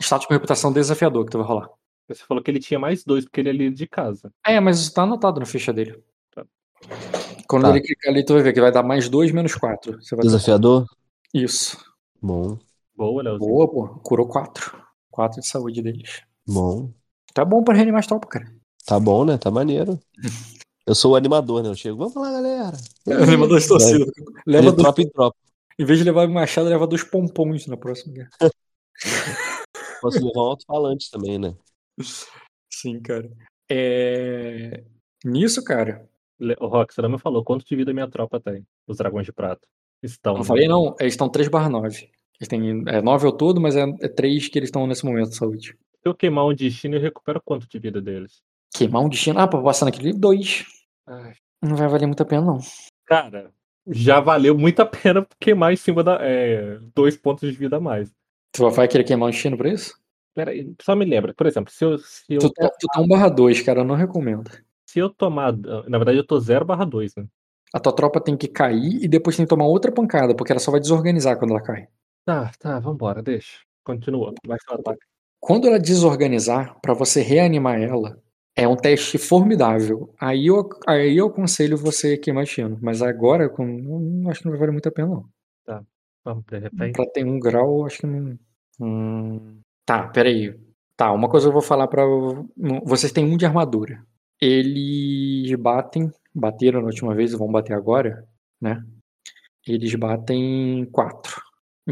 Status com reputação desafiador que tu vai rolar. Você falou que ele tinha mais dois, porque ele é líder de casa. É, mas isso tá anotado na ficha dele. Tá. Quando Tá. ele clicar ali, tu vai ver que vai dar mais 2 menos 4. Você vai Desafiador? Isso. Bom, Boa, Léozinho. Boa, pô. Curou 4. 4 de saúde deles. bom. Tá bom pra reanimar as tropas, cara. Tá bom, né? Tá maneiro. Eu sou o animador, né? Eu chego, vamos lá, galera. Leva dois torcidos. Leva Leva dois, tropa em tropa. em vez de levar machado, leva dois pompons na próxima guerra. Posso levar um alto-falante também, né? Sim, cara. É... Nisso, cara. O Rock, você não me falou quanto de vida minha tropa tem, os dragões de prata. Estão. Não falei, não. Eles estão 3 barra 9. Eles têm é, 9 ao todo, mas é, é 3 que eles estão nesse momento de saúde. Se eu queimar um destino, eu recupero quanto de vida deles? Queimar um destino. Ah, pra passar naquele 2. Ai, Não vai valer muito a pena, não. Cara, já valeu muito a pena queimar em cima da. É, dois pontos de vida a mais. Tu vai querer queimar um destino pra isso? Pera aí, só me lembra, por exemplo, se eu, se eu, Tu tá, tu tá 1 barra 2, cara, eu não recomendo. se eu tomar. Na verdade, eu tô 0 barra 2, né? A tua tropa tem que cair e depois tem que tomar outra pancada, porque ela só vai desorganizar quando ela cai. Tá, tá, vambora, deixa. Continua. Vai ser o ataque. Quando ela desorganizar, pra você reanimar ela, é um teste formidável. Aí eu, aí eu aconselho você queimar destino. Mas agora, com, não, acho que não vai valer muito a pena, não. Vamos, de repente. Pra ter um grau, acho que não. Hum, Tá, peraí. Tá, uma coisa eu vou falar pra. Vocês têm um de armadura. Eles batem. Bateram na última vez e vão bater agora, né? Eles batem quatro.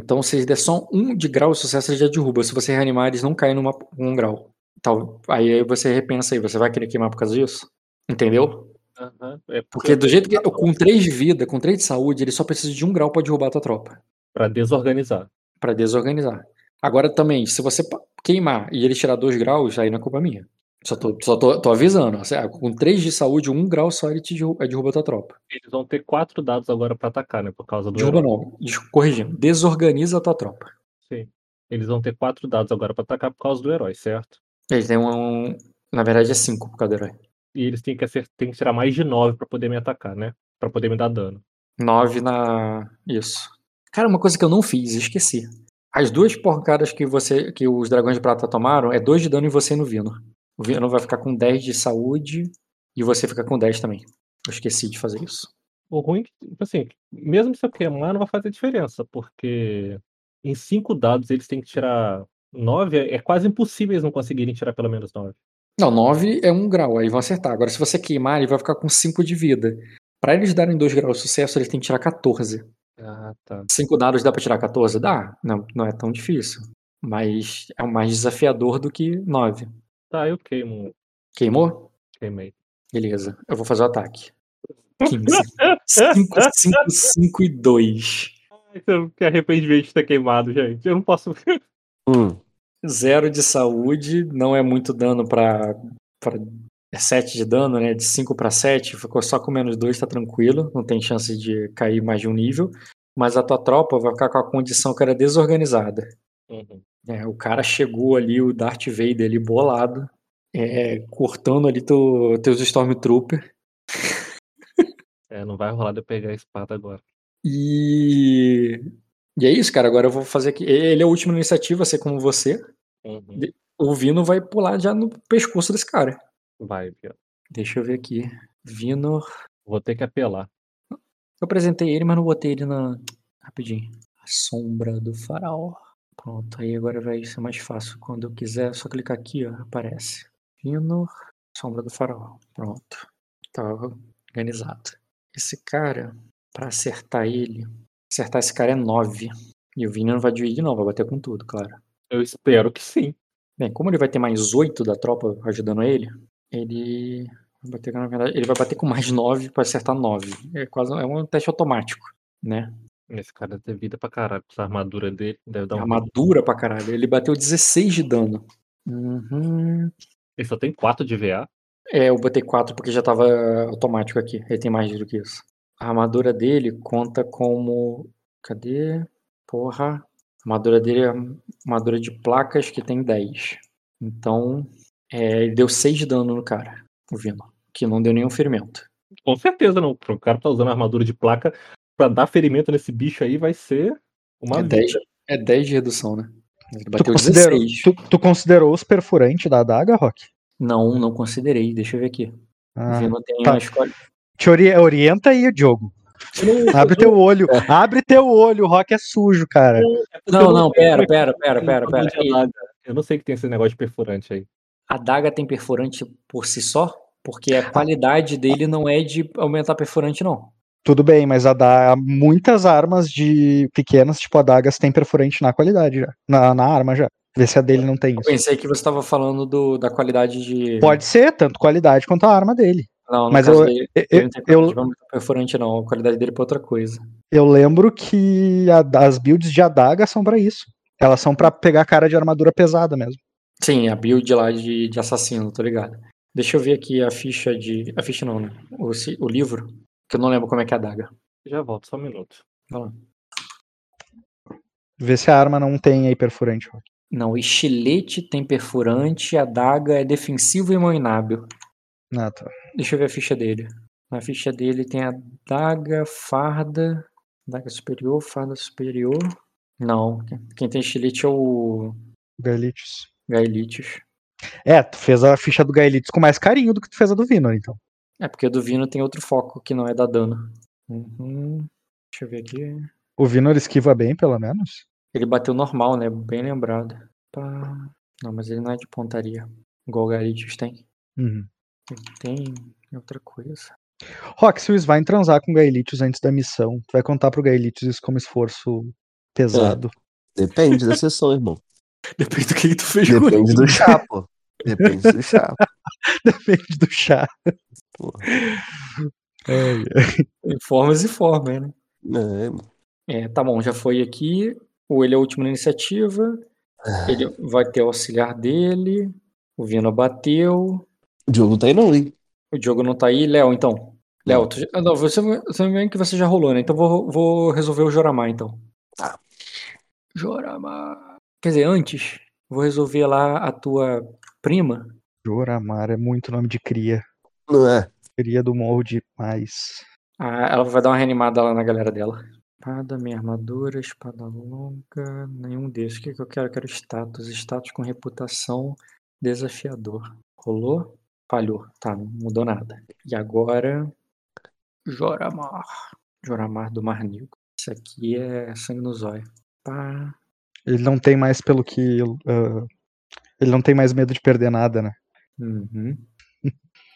Então, se eles der só um de grau, o sucesso já derruba. Se você reanimar, eles não caem numa um grau. Então, aí você repensa aí, você vai querer queimar por causa disso? Entendeu? Aham, É Porque do jeito que. Com 3 de vida, com 3 de saúde, ele só precisa de um grau pra derrubar a tua tropa. Pra desorganizar. Pra desorganizar. Agora também, se você queimar e ele tirar 2 graus, aí não é culpa minha. Só tô, só tô, tô avisando. ó. Cê- Com 3 de saúde, 1 um grau só ele te derruba, derruba a tua tropa. Eles vão ter quatro dados agora pra atacar, né? Por causa do. Derruba não. Corrigindo. Desorganiza a tua tropa. Sim. Eles vão ter quatro dados agora pra atacar por causa do herói, certo? Ele tem um. Na verdade é 5 por causa do herói. E eles têm que, acer- têm que tirar mais de nove pra poder me atacar, né? Pra poder me dar dano. 9 na. Isso. Cara, uma coisa que eu não fiz, esqueci. As duas porcadas que você. que os dragões de prata tomaram é 2 de dano em você e no Vino. O Vino vai ficar com 10 de saúde e você fica com 10 também. Eu esqueci de fazer isso. O ruim, é que, tipo assim, mesmo se eu queimar, não vai fazer diferença, porque em cinco dados eles têm que tirar nove. É quase impossível eles não conseguirem tirar pelo menos nove. Não, 9 é 1 grau, aí vão acertar. Agora, se você queimar, ele vai ficar com 5 de vida. Pra eles darem 2 graus de sucesso, eles têm que tirar 14. Ah, tá. 5 dados dá pra tirar 14? Dá. Não, não é tão difícil. Mas é mais desafiador do que 9. Tá, eu queimo. Queimou? Queimei. Beleza. Eu vou fazer o ataque. 15. 5, 5, 5 e 2. Ai, eu Que arrependimento de ter queimado, gente. Eu não posso. Hum, Zero de saúde, não é muito dano pra. pra é 7 de dano, né? De 5 pra 7, ficou só com menos 2, tá tranquilo. Não tem chance de cair mais de um nível. Mas a tua tropa vai ficar com a condição que era desorganizada. Uhum. É, o cara chegou ali, o Darth Vader ali bolado, é, cortando ali teu, teus Stormtrooper. É, não vai rolar de eu pegar a espada agora. E. E é isso, cara. Agora eu vou fazer aqui. Ele é o último na iniciativa, assim como você. Uhum. O Vino vai pular já no pescoço desse cara. Vai, Bia. Deixa eu ver aqui. Vino. Vou ter que apelar. Eu apresentei ele, mas não botei ele na. Rapidinho. A sombra do faraó. Pronto, aí agora vai ser mais fácil. Quando eu quiser, é só clicar aqui, ó. Aparece. Vino. Sombra do faraó. Pronto. Tá organizado. Esse cara, pra acertar ele. Acertar esse cara é 9. E o Vini não vai dividir, não, vai bater com tudo, claro. Eu espero que sim. Bem, como ele vai ter mais 8 da tropa ajudando ele, ele vai bater, na verdade, ele vai bater com mais 9 pra acertar 9. É quase é um teste automático, né? Esse cara tem vida pra caralho. Essa armadura dele deve dar um. Armadura pra caralho. Ele bateu 16 de dano. Uhum. Ele só tem 4 de VA. É, eu botei 4 porque já tava automático aqui. Ele tem mais do que isso. A armadura dele conta como. Cadê? Porra. A armadura dele é armadura de placas que tem 10. Então, é, ele deu 6 de dano no cara, o Vino. Que não deu nenhum ferimento. Com certeza não. O cara tá usando armadura de placa pra dar ferimento nesse bicho aí vai ser uma É vida. 10, é 10 de redução, né? Ele Tu bateu considerou, 16. tu, tu considerou os perfurantes da adaga, Rock? Não, não considerei. Deixa eu ver aqui. Ah, tem tá. escolha. te ori- orienta aí, Diogo. Abre teu olho. Abre teu olho. O Rock é sujo, cara. Não, não, pera, pera, pera, pera, pera. Ele- Eu não sei que tem esse negócio de perfurante aí. A daga tem perfurante por si só? Porque a qualidade dele não é de aumentar perfurante, não. Tudo bem, mas a da, muitas armas de pequenas, tipo adagas, tem perfurante na qualidade já. Na, na arma já. Vê se a dele não tem Eu isso. pensei que você estava falando do, da qualidade de. Pode ser, tanto qualidade quanto a arma dele. Não, no mas eu- dele, Eu, ele não tem eu, aumentar perfurante, não. A qualidade dele é pra outra coisa. eu lembro que a- as builds de adaga são pra isso. Elas são pra pegar cara de armadura pesada mesmo. Sim, a build lá de, de assassino, tô ligado. Deixa eu ver aqui a ficha de. A ficha não, né? O, o livro. Que eu não lembro como é que é a daga. Já volto, só um minuto. Vai lá. Vê se a arma não tem aí perfurante. Rock. Não, o estilete tem perfurante, a daga é defensivo e mão inábil. Ah, tá. Deixa eu ver a ficha dele. Na ficha dele tem a daga, farda, daga superior, farda superior. Não, quem tem estilete é o Gaelitius. Gaelitius. É, tu fez a ficha do Gaelitius com mais carinho do que tu fez a do Vinor, então. É porque o do Vino tem outro foco que não é da dano. Uhum. Deixa eu ver aqui. O Vinor esquiva bem, pelo menos. Ele bateu normal, né? Bem lembrado. Pá. Não, mas ele não é de pontaria. Igual o Gaelitius tem. Uhum. Ele tem outra coisa. Rock, se o Svain transar com o Gaelitius antes da missão, tu vai contar pro Gaelitius isso como esforço pesado. Depende da sessão, irmão. Depende do que tu fez com Depende do chá, pô. Depende do chá. Depende do chá. Porra. É, Tem formas e formas, né? É. É, tá bom, já foi aqui. O ele é o último na iniciativa. Ele vai ter o auxiliar dele. O Vino bateu. O Diogo tá aí não, hein? O Diogo não tá aí. Léo, então. Léo, tu ah, não, você, você me vem que você já rolou, né? Então vou, vou resolver o Joramar, então. Tá. Joramar. Quer dizer, antes, vou resolver lá a tua prima. Joramar é muito nome de cria. Não é? Cria do morro de mais. Ah, ela vai dar uma reanimada lá na galera dela. Espada, minha armadura, espada longa, nenhum desses. O que, que eu quero? Eu quero status. Status com reputação desafiador. Rolou? Falhou. Tá, não mudou nada. E agora. Joramar. Joramar do Mar Negro. Isso aqui é sangue no zóio. Pá. Ele não tem mais pelo que. ah, ele não tem mais medo de perder nada, né? Uhum.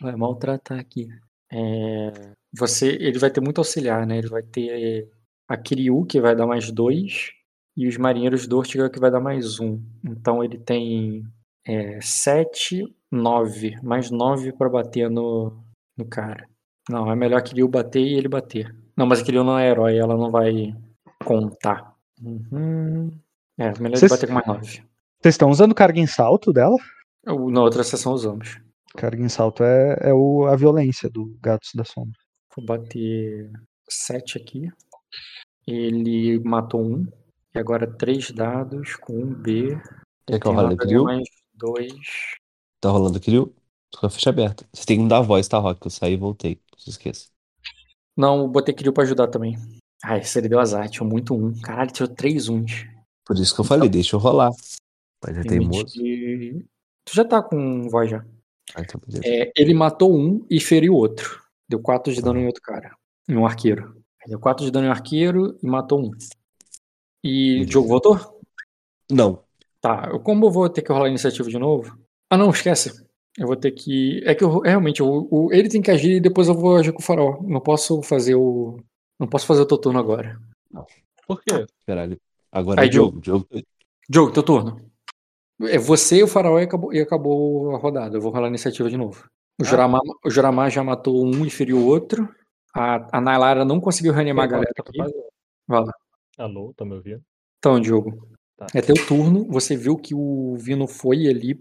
Vai maltratar aqui. É, você, ele vai ter muito auxiliar, né? Ele vai ter a Kiryu, que vai dar mais dois, e os marinheiros do Ortiga, que vai dar mais um. Então ele tem é, sete, nove, mais nove pra bater no, no cara. Não, é melhor a Kiryu bater e ele bater. Não, mas a Kiryu não é herói, ela não vai contar. Uhum. É, melhor ele Vocês- bater com mais nove. Vocês estão usando carga em salto dela? Eu- Na outra sessão usamos. Carga em salto é, é o, a violência do Gatos da Sombra. Vou bater 7 aqui. Ele matou um. E agora três dados com um B. Quer que eu role Diogo? mais dois. Tá rolando Diogo? Tô com a ficha aberta. Você tem que me dar a voz, tá, Rock? Eu saí e voltei. Não se esqueça. Não, eu botei Kiryu pra ajudar também. Ah, esse ele deu azar, tinha muito um. Caralho, tirou três uns. Por isso que eu falei, deixa eu rolar. Mas é teimoso. Tu já tá com voz já. Ah, então. É, ele matou um e feriu outro. Deu quatro de dano em outro cara. Em um arqueiro. Deu quatro de dano em um arqueiro e matou um. E o Beleza. Diogo voltou? Não. Tá, eu- como eu vou ter que rolar a iniciativa de novo? Ah, não, esquece. Eu vou ter que. É que eu, realmente, o, o- ele tem que agir e depois eu vou agir com o farol. Não posso fazer o. Não posso fazer o teu turno agora. Por quê? Caralho. Agora Aí, é Diogo. Diogo. Diogo, teu turno. É você e o farol e acabou, e acabou a rodada. Eu vou rolar a iniciativa de novo. O Joramar, o já matou um e feriu o outro. A, a Nailara não conseguiu reanimar a galera aqui. Vai lá. Alô, tá me ouvindo? Então, Diogo, Tá. é teu turno. Você viu que o Vino foi ali,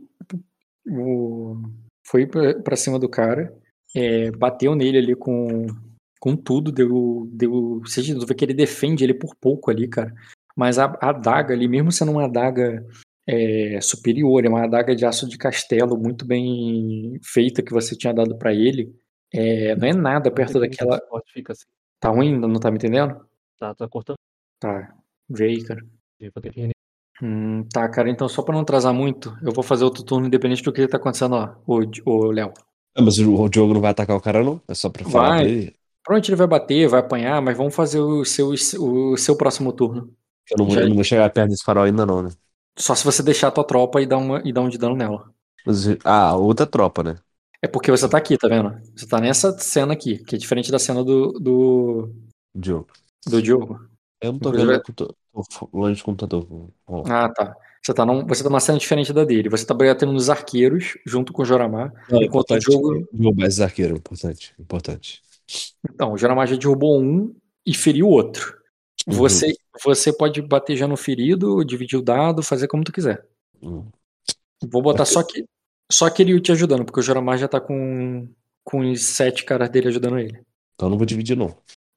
o- foi pra pra cima do cara, é, bateu nele ali com, com tudo, deu, deu. Você vê que ele defende ele por pouco ali, cara. Mas a, a adaga ali, mesmo sendo uma adaga é, superior, é uma adaga de aço de castelo muito bem feita que você tinha dado pra ele, é, não é nada perto daquela. Fica assim. Tá ruim? Não tá me entendendo? Tá, tá cortando. Tá. Vê aí, cara. Hum, tá, cara, então só pra não atrasar muito, eu vou fazer outro turno independente do que tá acontecendo, ó, o, Di- o Léo. Ah, mas o, Diogo não vai atacar o cara, não? É só pra falar Vai. pra ele. Vai bater, vai apanhar, mas vamos fazer o seu, o seu próximo turno. Eu não, eu não vou chegar perto desse farol ainda, não, né? Só se você deixar a tua tropa e dar, uma, e dar um de dano nela. Ah, outra tropa, né? É porque você tá aqui, tá vendo? Você tá nessa cena aqui, que é diferente da cena do, do, Diogo. do Diogo. Eu não tô Inclusive- vendo, eu tô, tô longe do computador. Ó, Ah, tá. Você tá, num, você tá numa cena diferente da dele. Você tá batendo nos arqueiros, junto com o Joramar. Não, é enquanto o importante jogo. derrubar esses arqueiros, importante, importante. Então, o Joramar já derrubou um e feriu o outro. Uhum. Você, você pode bater já no ferido, dividir o dado, fazer como tu quiser. Hum. Vou botar só que só Kiryu te ajudando, porque o Joramar já tá com, com os sete caras dele ajudando ele. O Então eu não vou dividir, não.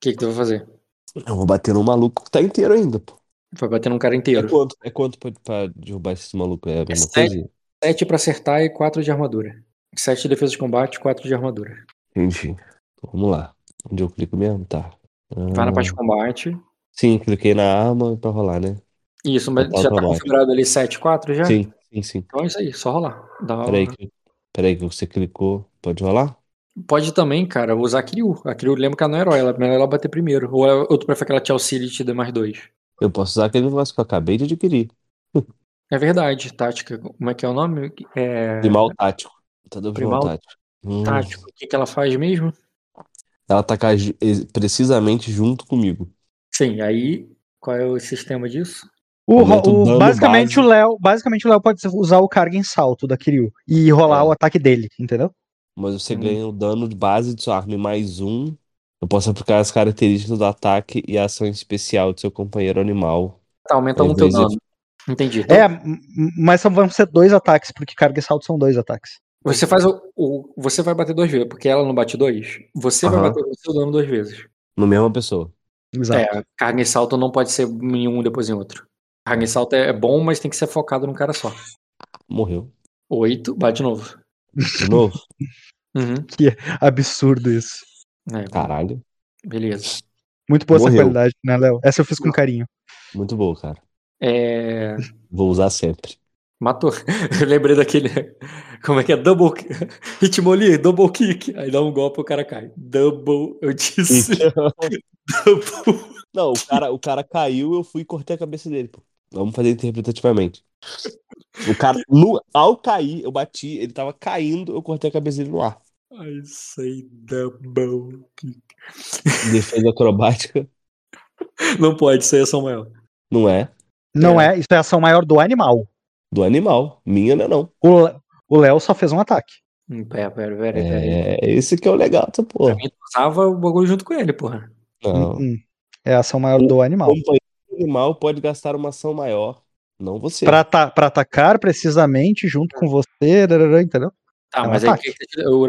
que, que tu vai fazer? Eu vou bater no maluco que tá inteiro ainda, pô. Vai bater num cara É inteiro. quanto, é quanto pra, pra derrubar esses malucos? É a mesma sete. coisa? 7 pra acertar e 4 de armadura. 7 de defesa de combate, 4 de armadura. Entendi. Então, vamos lá. Onde eu clico mesmo? Tá. Vai na Ah, parte de combate. Sim, cliquei na arma pra rolar, né? Isso, mas já tá automático. configurado ali 7, 4 já? Sim, sim, sim. Então é isso aí, só rolar. Dá uma- Peraí que, peraí que você clicou. Pode rolar? Pode também, cara, usar a Kiryu. A Kiryu lembra que ela não é herói, ela é melhor ela bater primeiro. Ou, ela- ou tu prefere que ela te auxilie e te dê mais dois. Eu posso usar aquele negócio que eu acabei de adquirir. É verdade, tática. Como é que é o nome? É. Primal tático. Lutador Primal primal tático. Hum, Tático. O que, que ela faz mesmo? Ela tá ca- ex- precisamente junto comigo. Sim, aí. Qual é o sistema disso? O, o o- dano basicamente, base. o Léo, basicamente o Léo pode usar o carga em salto da Kiryu e rolar É. o ataque dele, entendeu? Mas você Hum. ganha o dano de base de sua arma e mais um. Eu posso aplicar as características do ataque e a ação especial do seu companheiro animal. Tá, aumenta um teu invés de- dano. Entendi. Então, É, mas só vão ser dois ataques, porque carga e salto são dois ataques. Você faz o, o- Você vai bater duas vezes, porque ela não bate dois. Você vai bater o seu dano duas vezes. No mesma pessoa. Exato. É, carga e salto não pode ser em um depois em outro. Carga e salto é é bom, mas tem que ser focado num cara só. Morreu. Oito, bate de novo. De novo? Uhum. Absurdo isso. É, Caralho. beleza. Muito boa essa Morreu. qualidade, né, Léo? Essa eu fiz com carinho. Muito bom, cara. É. Vou usar sempre. Matou. Eu lembrei daquele. Como é que é? Double. Hitmoli, double kick. Aí dá um golpe e o cara cai. Double. Eu disse. double. Não, o cara, o cara caiu, eu fui e cortei a cabeça dele, pô. Vamos fazer interpretativamente. O cara, no, ao cair, eu bati, ele tava caindo, eu cortei a cabeça dele no ar. I say double kick. Defesa acrobática, Não pode ser ação maior. não é Não é, isso é ação maior do animal. Do animal. Minha não é não. O Lé- O Léo só fez um ataque. Hum, Pera, pera, pera, pera. É, esse que é o legal dessa Pra porra. mim, tu usava o bagulho junto com ele, porra. Não. Hum, hum. É a ação maior do O animal. companheiro animal pode gastar uma ação maior, não você. Pra, ata- pra atacar precisamente junto com você, entendeu? Tá, É um mas aí ataque. que- o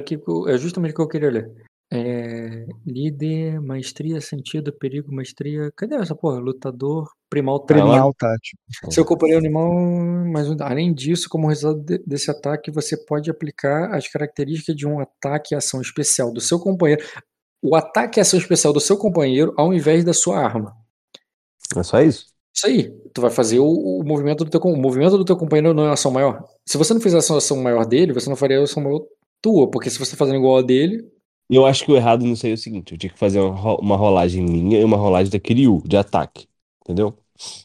que é justamente o que eu queria ler. É, líder, maestria, sentido, perigo, maestria. Cadê essa porra? Lutador, primal tático. Primal tático. Seu companheiro animal, mas além disso, como resultado de- desse ataque, você pode aplicar as características de um ataque e ação especial do seu companheiro. O ataque e ação especial do seu companheiro ao invés da sua arma. É só isso? Isso aí. Tu vai fazer o, o movimento do teu o movimento do teu companheiro não é ação maior. Se você não fizesse a ação maior dele, você não faria a ação maior tua, porque se você tá fazendo igual a dele, Eu acho que o errado nisso aí é o seguinte: eu tinha que fazer uma, ro- uma rolagem minha e uma rolagem da Kiryu, de ataque. Entendeu?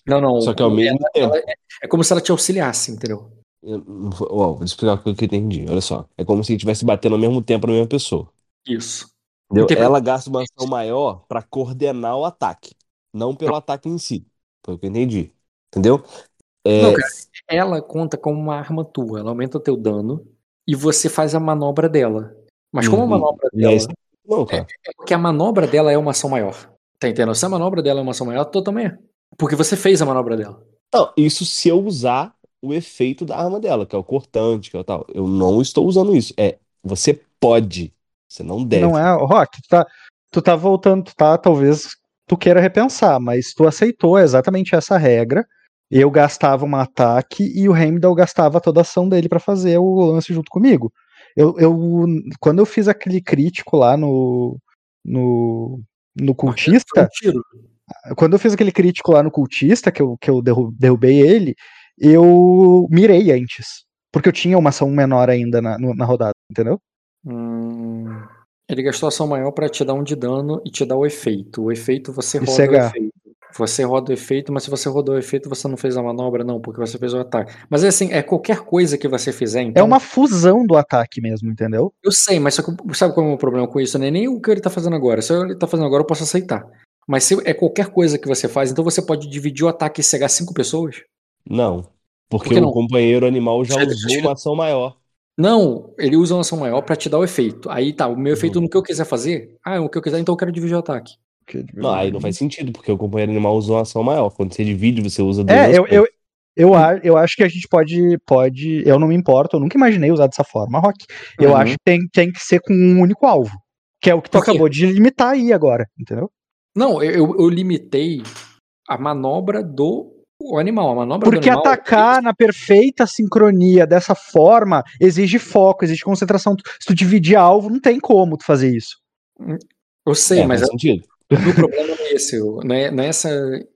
não, não. Só que ao mesmo ela- tempo. ela- é como se ela te auxiliasse, entendeu? Eu- Ó, vou explicar o que eu entendi. Olha só. É como se estivesse batendo ao mesmo tempo na mesma pessoa. Isso. Entendeu? Entendi. Ela gasta uma ação maior pra coordenar o ataque, não pelo ataque em si. Foi o que eu entendi. Entendeu? É, Não, cara, ela conta como uma arma tua, ela aumenta o teu dano e você faz a manobra dela. Mas como a Uhum. manobra não é dela isso- não, cara. é porque a manobra dela é uma ação maior. Tá entendendo? Se a manobra dela é uma ação maior, tu também é. Porque você fez a manobra dela. Não, isso se eu usar o efeito da arma dela, que é o cortante, que é o tal. Eu não estou usando isso. É, você pode. Você não deve. Não é, Rock, tu tá, tu tá voltando, tu tá, talvez tu queira repensar, mas tu aceitou exatamente essa regra. Eu gastava um ataque e o Heimdall gastava toda a ação dele pra fazer o lance junto comigo. Eu, eu, quando eu fiz aquele crítico lá no, no, no um cultista, quando eu fiz aquele crítico lá no cultista, que eu, que eu derru- derrubei ele, eu mirei antes. Porque eu tinha uma ação menor ainda na, na rodada, entendeu? Hum, ele gastou ação maior pra te dar um de dano e te dar o efeito. O efeito você roda o efeito. Você roda o efeito, mas se você rodou o efeito, você não fez a manobra, não, porque você fez o ataque. Mas é assim, é qualquer coisa que você fizer, É então. uma fusão do ataque mesmo, entendeu? Eu sei, mas só que, sabe qual é o meu problema com isso? Não é nem o que ele tá fazendo agora. Se ele tá fazendo agora, eu posso aceitar. Mas se é qualquer coisa que você faz, então você pode dividir o ataque e cegar cinco pessoas? Não. Porque Por o não? companheiro animal já usou uma ação maior. Não, ele usa uma ação maior pra te dar o efeito. Aí tá, o meu Uhum. efeito no que eu quiser fazer. Ah, o que eu quiser, então eu quero dividir o ataque. Não, aí não faz sentido, porque o companheiro animal usou uma ação maior. Quando você divide, você usa duas É, eu, eu, eu, a- eu acho que a gente pode, pode. Eu não me importo, eu nunca imaginei usar dessa forma, Rock. Eu Uhum. acho que tem, tem que ser com um único alvo. Que é o que tu acabou de limitar aí agora, entendeu? Não, eu, eu- eu limitei a manobra do o animal. A manobra Porque do animal. atacar na perfeita sincronia dessa forma exige foco, exige concentração. Se tu dividir alvo, não tem como tu fazer isso. Eu sei, É, mas faz sentido. O meu problema não é esse. eu- Não é,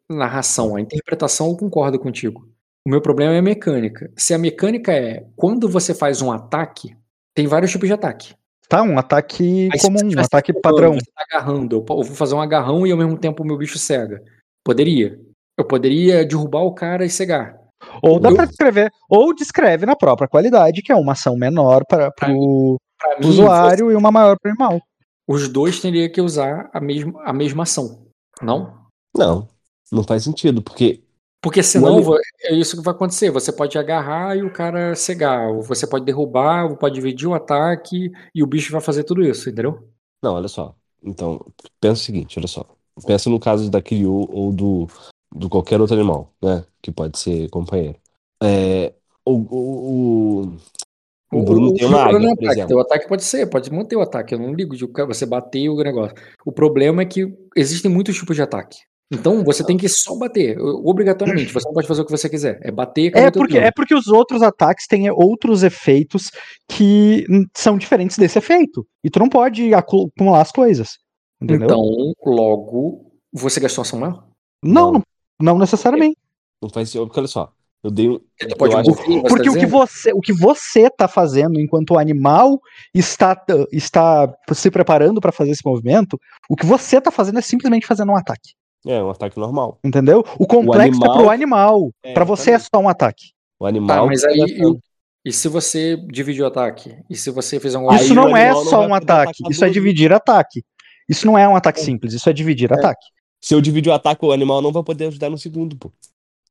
narração. A interpretação eu concordo contigo. O meu problema é a mecânica. Se a mecânica é quando você faz um ataque, tem vários tipos de ataque. Tá? Um ataque Aí, comum, um ataque padrão. Você tá agarrando, eu vou fazer um agarrão e ao mesmo tempo o meu bicho cega. Poderia. Eu poderia derrubar o cara e cegar. Ou dá Eu- pra descrever, ou descreve na própria qualidade, que é uma ação menor para o usuário e uma maior para o animal. Os dois teriam que usar a mesma, a mesma ação. Não? Não, não faz sentido, porque Porque senão vo- é isso que vai acontecer. Você pode agarrar e o cara cegar. Ou você pode derrubar, ou pode dividir o ataque e o bicho vai fazer tudo isso, entendeu? Não, olha só. Então, pensa o seguinte, olha só. Pensa no caso da Kiryu ou do, do qualquer outro animal, né? Que pode ser companheiro. É, o, o, o, o Bruno tem uma o águia, não é por ataque. Teu ataque pode ser, pode manter o ataque. Eu não ligo de você bater o negócio. O problema é que existem muitos tipos de ataque. Então você tem que só bater, obrigatoriamente. Você não pode fazer o que você quiser. É bater É porque, é porque os outros ataques têm outros efeitos que são diferentes desse efeito. E tu não pode acu- acumular as coisas. Entendeu? Então, logo, você gastou ação maior? não, não. não, necessariamente. Não faz porque olha só. Eu dei um. Pode eu acho- você Porque tá o que, você, o que você tá fazendo enquanto o animal está, está se preparando para fazer esse movimento, o que você tá fazendo é simplesmente fazendo um ataque. É um ataque normal. Entendeu? O complexo é animal- pro animal. É, Pra você é só um ataque. O Tá, animal. mas que aí. tá E, se você dividir o ataque? E se você fizer um Isso o não é não só vai um ataque. Isso é dividir ataque. Isso não é um ataque simples, isso é dividir ataque. Se eu dividir o ataque, o animal não vai poder ajudar no segundo, pô.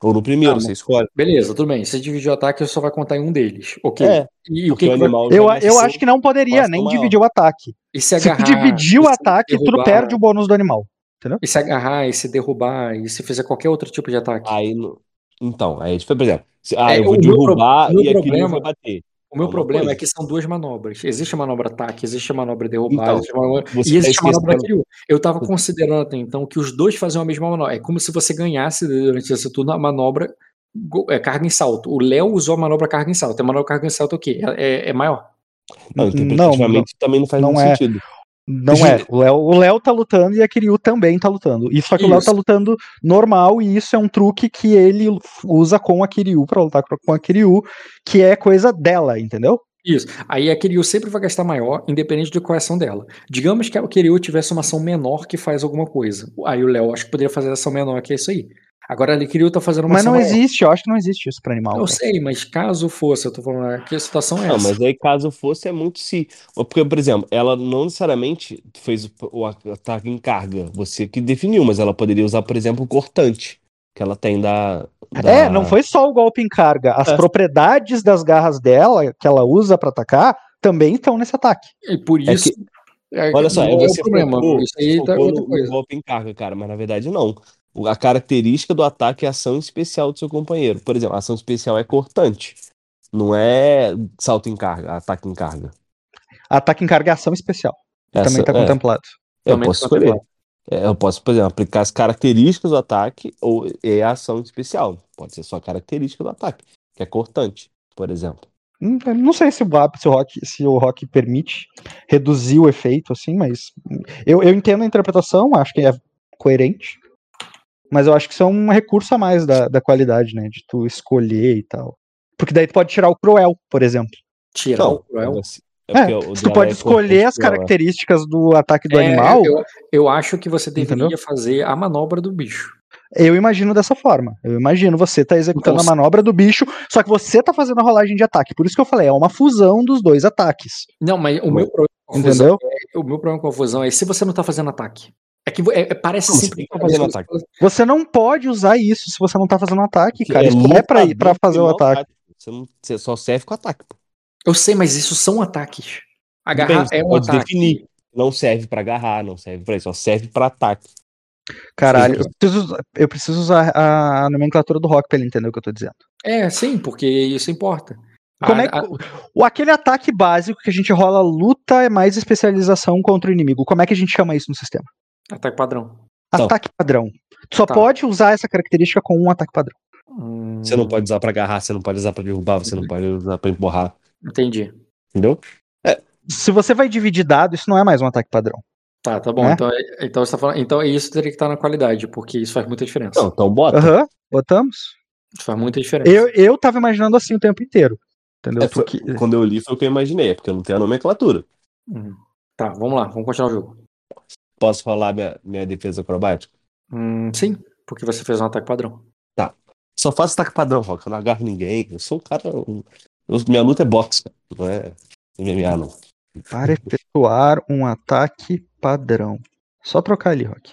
Ou no primeiro, Ah, você escolhe. Beleza, tudo bem. Se dividir o ataque, só vai contar em um deles. Ok. É, e o que, o que animal. Eu, já eu nasceu- acho que não poderia nem dividir o ataque. E se Se tu agarrar. dividir o se ataque, tu derrubar- perde o bônus do animal. E se agarrar, e se derrubar, e se fizer qualquer outro tipo de ataque. Aí, no- então, aí tipo, por exemplo, se- ah, É, eu vou pro- derrubar o meu e aquele problema- vai bater. O meu é problema coisa. é que são duas manobras. Existe a manobra ataque, existe a manobra derrubar, Então, existe a manobra... e existe a manobra Kiryu. Eu tava considerando até então que os dois faziam a mesma manobra. É como se você ganhasse durante esse turno a manobra é, carga em salto. O Léo usou a manobra carga em salto. A manobra carga em salto é o quê? É, é maior. Não, Não, interpretativamente também não faz não é. sentido. Não é. O Léo, o Léo tá lutando e a Kiryu também tá lutando. E só que o Léo Isso. tá lutando normal e isso é um truque que ele usa com a Kiryu pra lutar com a Kiryu, que é coisa dela, entendeu? Isso. Aí a Kiryu sempre vai gastar maior, independente de qual é ação dela. Digamos que a Kiryu tivesse uma ação menor que faz alguma coisa. Aí o Léo acho que poderia fazer a ação menor, que é isso aí. Agora a Kiryu tá fazendo uma Mas não maior. existe, eu acho que não existe isso pra animal. Eu cara. sei, mas caso fosse, eu tô falando ah, que a situação é Não, essa. mas aí caso fosse, é muito se. Porque, por exemplo, ela não necessariamente fez o, ataque em carga, você que definiu, mas ela poderia usar, por exemplo, o cortante que ela tem da. da- É, não foi só o golpe em carga. As É. propriedades das garras dela, que ela usa pra atacar, também estão nesse ataque. E por É isso. é- Olha só, não aí é o você problema. focou, Isso aí tá focou outra no, no coisa. golpe em carga, cara, mas na verdade não. A característica do ataque é a ação especial do seu companheiro. Por exemplo, a ação especial é cortante. Não é salto em carga, ataque em carga. Ataque em carga é ação especial. Essa- também tá é. contemplado. Eu Também posso tá escolher. contemplado. É, eu posso, por exemplo, aplicar as características do ataque ou é a ação especial. Pode ser só a característica do ataque, que é cortante, por exemplo. Hum, eu Não sei se o, se o rock, se o rock permite reduzir o efeito, assim, mas eu, eu entendo a interpretação, acho que é coerente. Mas eu acho que isso é um recurso a mais da, da qualidade, né? De tu escolher e tal. Porque daí tu pode tirar o cruel, por exemplo. Tirar o cruel. assim, É, Se tu pode é escolher as ela- características do ataque do É, animal, eu, eu acho que você deveria Entendeu? fazer a manobra do bicho. eu imagino dessa forma. Eu imagino você tá executando Então, a manobra do bicho, só que você tá fazendo a rolagem de ataque. Por isso que eu falei, é uma fusão dos dois ataques. Não, mas o meu problema com a fusão Entendeu? é, o meu problema com a fusão é se você não tá fazendo ataque. É que é- é- parece Não, você sempre que tá fazendo ataque. Você não pode usar isso se você não tá fazendo ataque, cara. É isso é pra, ir, pra fazer o não ataque. Você, não, você só serve com ataque. pô. Eu sei, mas isso são ataques. Agarrar Bem, é um pode ataque. definir. Não serve pra agarrar, não serve pra isso, só serve pra ataque. Caralho, eu preciso, eu preciso usar a, a nomenclatura do rock pra ele entender o que eu tô dizendo. É, sim, porque isso importa. Como A- é que, a- o, aquele ataque básico que a gente rola luta é mais especialização contra o inimigo. Como é que a gente chama isso no sistema? Ataque padrão. Então. Ataque padrão. Tu só Tá. pode usar essa característica com um ataque padrão. Hum, Você não pode usar pra agarrar, você não pode usar pra derrubar, você não pode usar pra empurrar. Entendi. Entendeu? Se você vai dividir dado, isso não é mais um ataque padrão. Tá, tá bom. Né? Então, é- então, você tá falando, então isso teria que estar na qualidade, porque isso faz muita diferença. Não, então bota. Aham, botamos. Isso faz muita diferença. Eu, eu tava imaginando assim o tempo inteiro. Entendeu? É, foi- Porque- Quando eu li foi o que eu imaginei, é porque eu não tenho a nomenclatura. Hum. Tá, vamos lá, vamos continuar o jogo. Posso falar minha, minha defesa acrobática? Hum, sim, porque você fez um ataque padrão. Só faço ataque padrão, Rock. Eu não agarro ninguém. Eu sou um cara. um- eu- minha luta é boxe, cara. Não é MMA, não. Para efetuar um ataque padrão. Só trocar ali, Rock.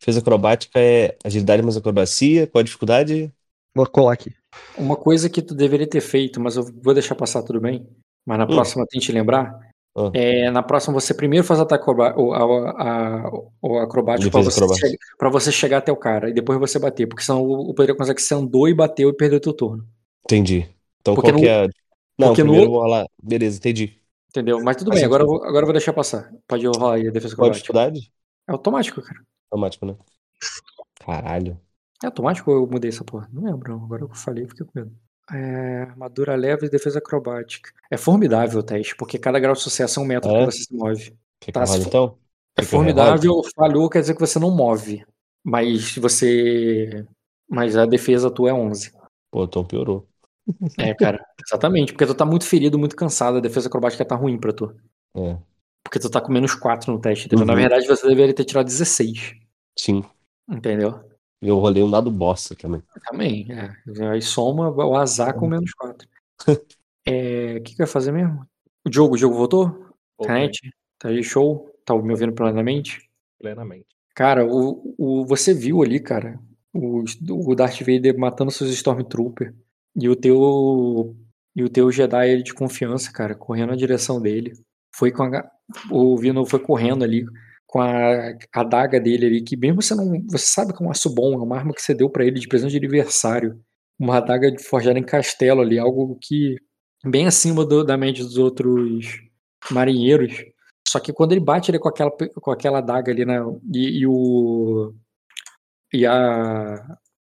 Defesa acrobática é agilidade mais acrobacia. Qual a dificuldade? Vou colar aqui. Uma coisa que tu deveria ter feito, mas eu vou deixar passar tudo bem, mas na Hum. próxima tente lembrar. Ah. É, na próxima você primeiro faz ataque o, a- a- o acrobático pra Defesa você, che- você chegar até o cara e depois você bater, porque senão o, o poder consegue que você andou e bateu e perdeu teu turno. Entendi. Então Porque qual que é a. Não, porque no- primeiro vou rolar. Beleza, entendi. Entendeu? Mas tudo Faz bem, agora eu, vou, agora eu vou deixar passar. Pode rolar aí a defesa Qual a acrobática. dificuldade? É automático, cara. Automático, né? Caralho. É automático ou eu mudei essa porra? Não lembro. Agora eu falei, fiquei com medo. É, armadura leve e defesa acrobática. É formidável o teste, porque cada grau de sucesso é um metro É? que você se move. Que Tá, for- então? É que eu formidável, falhou quer dizer que você não move. Mas você. Mas a defesa tua é 11. Pô, então piorou. É, cara, exatamente. Porque tu tá muito ferido, muito cansado. A defesa acrobática tá ruim pra tu. É. Porque tu tá com menos 4 no teste, entendeu? Na Uhum. verdade, você deveria ter tirado 16. Sim. Entendeu? Eu rolei um dado bosta também. Também, é. Aí soma o azar com menos 4. É, O que, que eu ia fazer mesmo? O jogo, o jogo voltou? Internet? Tá aí, show? Tá me ouvindo plenamente? Plenamente. Cara, o, o, você viu ali, cara, o, o Darth Vader matando seus Stormtrooper e o teu e o teu Jedi ele de confiança, cara, correndo na direção dele. Foi com a, o Vino foi correndo ali com a adaga dele ali, que mesmo você não, você sabe que é um aço bom, é uma arma que você deu pra ele de presente de aniversário, uma adaga forjada em castelo ali, algo que bem acima do- da média dos outros marinheiros. Só que quando ele bate ele com aquela, com aquela adaga ali na, e, e o. E a,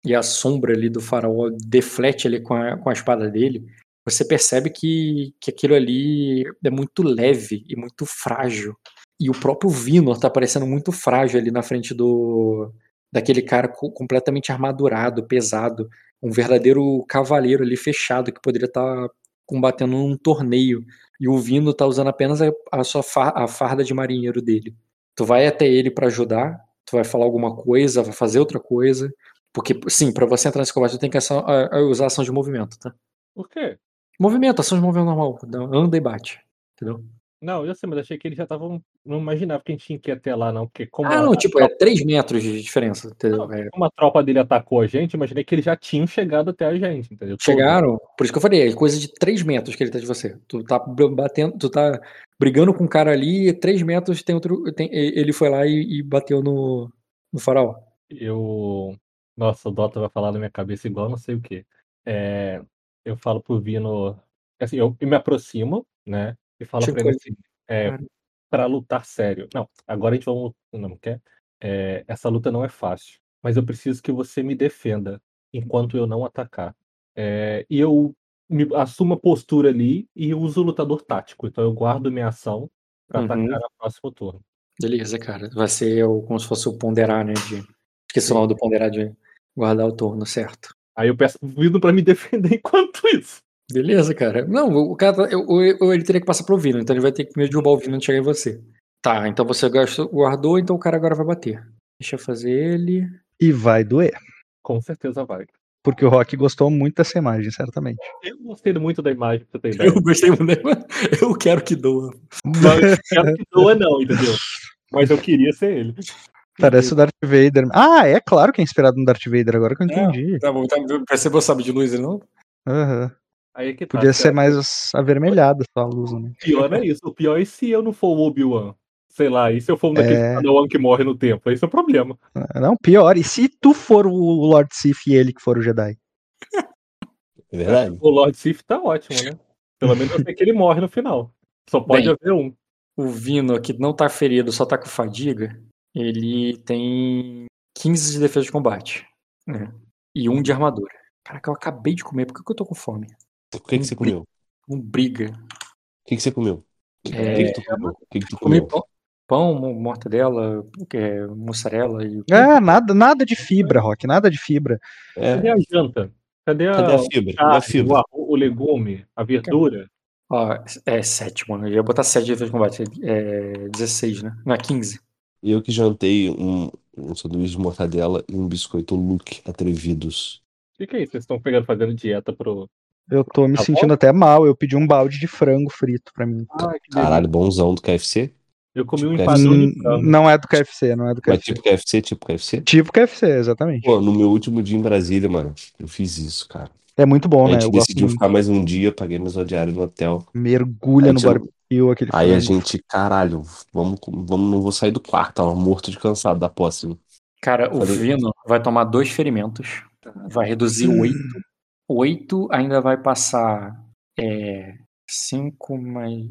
e a sombra ali do faraó deflete ali com a, com a espada dele, você percebe que, que aquilo ali é muito leve e muito frágil. E o próprio Vinor tá parecendo muito frágil ali na frente do. daquele cara co- completamente armadurado, pesado. Um verdadeiro cavaleiro ali fechado que poderia estar combatendo num torneio e o Vino tá usando apenas a, a sua fa- a farda de marinheiro dele. Tu vai até ele pra ajudar, tu vai falar alguma coisa, vai fazer outra coisa, porque sim, pra você entrar nesse combate tu tem que ação- a- usar ação de movimento, tá? Por quê? Movimento, ação de movimento normal, anda e bate, entendeu? Não, eu sei, mas achei que eles já estavam. Não imaginava que a gente tinha que ir até lá, não. Porque como, Ah, não, tipo, é 3 metros de diferença, entendeu? Não, É, como a tropa dele atacou a gente, imaginei que eles já tinham chegado até a gente, entendeu? Chegaram, por isso que eu falei, é coisa de 3 metros que ele tá de você. Tu tá batendo, tu tá brigando com um cara ali, 3 metros tem outro. tem- ele foi lá e, e bateu no, no faraó. Eu. Nossa, o Dota vai falar na minha cabeça igual não sei o que. É, eu falo pro Vino. Assim, eu me aproximo, né? E Tipo, pra ele assim: é, pra lutar sério. Não, agora a gente vai. Não quer? É, essa luta não é fácil. Mas eu preciso que você me defenda enquanto eu não atacar. É, e eu me, assumo a postura ali e uso o lutador tático. Então eu guardo minha ação pra Uhum. atacar no próximo turno. Beleza, cara. Vai ser o, como se fosse o ponderar, né? De, esqueci o nome do ponderar de guardar o turno, certo. Aí eu peço pro Vino pra me defender enquanto isso. Beleza, cara. Não, o cara. tá- eu- Ou ou ele teria que passar pro Vino, então ele vai ter que primeiro derrubar o Vino antes de chegar em você. Tá, então você guardou, então o cara agora vai bater. Deixa eu fazer ele. E vai doer. Com certeza vai. Porque o Rock gostou muito dessa imagem, certamente. Eu gostei muito da imagem, pra você ideia. Eu gostei muito. dele. Eu quero que doa. Eu quero que doa, não, entendeu? Mas eu queria ser ele. Parece o Darth Vader. Ah, é claro que é inspirado no Darth Vader, agora que eu entendi. Tá bom, tá, percebeu o sabe de luz, não? Aham. Aí é que tá. Podia ser mais avermelhada só a luz, né? O pior é isso. O pior é se eu não for o Obi-Wan. Sei lá, e se eu for um daqueles É. Padawan que morre no tempo? Esse é o problema. Não, pior. E se tu for o Lord Sith e ele que for o Jedi? É verdade. O Lord Sith tá ótimo, né? Pelo menos eu sei que ele morre no final. Só pode Bem. haver um. O Vino, que não tá ferido, só tá com fadiga, ele tem 15 de defesa de combate. né? E um de armadura. Caraca, eu acabei de comer, por que que eu tô com fome? O que, que você comeu? O Um briga. que, que você comeu? O É, que, que tu comeu? O que, que tu Comi comeu? pão, pão mo- mortadela, é, mussarela e. É, nada, nada de fibra, Rock, nada de fibra. É, Cadê a janta? Cadê a, cadê a fibra? Cadê a carne, fibra? o, o legume, a verdura? Ó, é 7, mano. Eu ia botar 7 de de combate. É 16, né? Não, é 15. Eu que jantei um, um sanduíche de mortadela e um biscoito Luke atrevidos. O que, que é isso? Vocês estão pegando fazendo dieta pro. Eu tô me Tá sentindo até mal. Eu pedi um balde de frango frito pra mim. Que Caralho, bonzão do KFC? Eu comi um Tipo, empadão Hum, de frango. não é do KFC, não é do Mas KFC. tipo KFC, tipo KFC? Tipo KFC, exatamente. Pô, no meu último dia em Brasília, mano, eu fiz isso, cara. É muito bom, a né? gente Eu gosto decidiu muito. ficar mais um dia, paguei mesma diária no hotel. Mergulha no barbecue, aquele Aí a frango. gente, caralho, vamos, vamos, não vou sair do quarto, tava morto de cansado da posse. Cara, o. Vino vai tomar dois ferimentos. Vai reduzir 8. 8 ainda vai passar. É, 5 mais.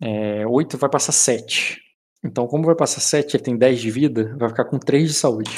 É, 8 vai passar 7. Então, como vai passar 7 ele tem 10 de vida, vai ficar com 3 de saúde.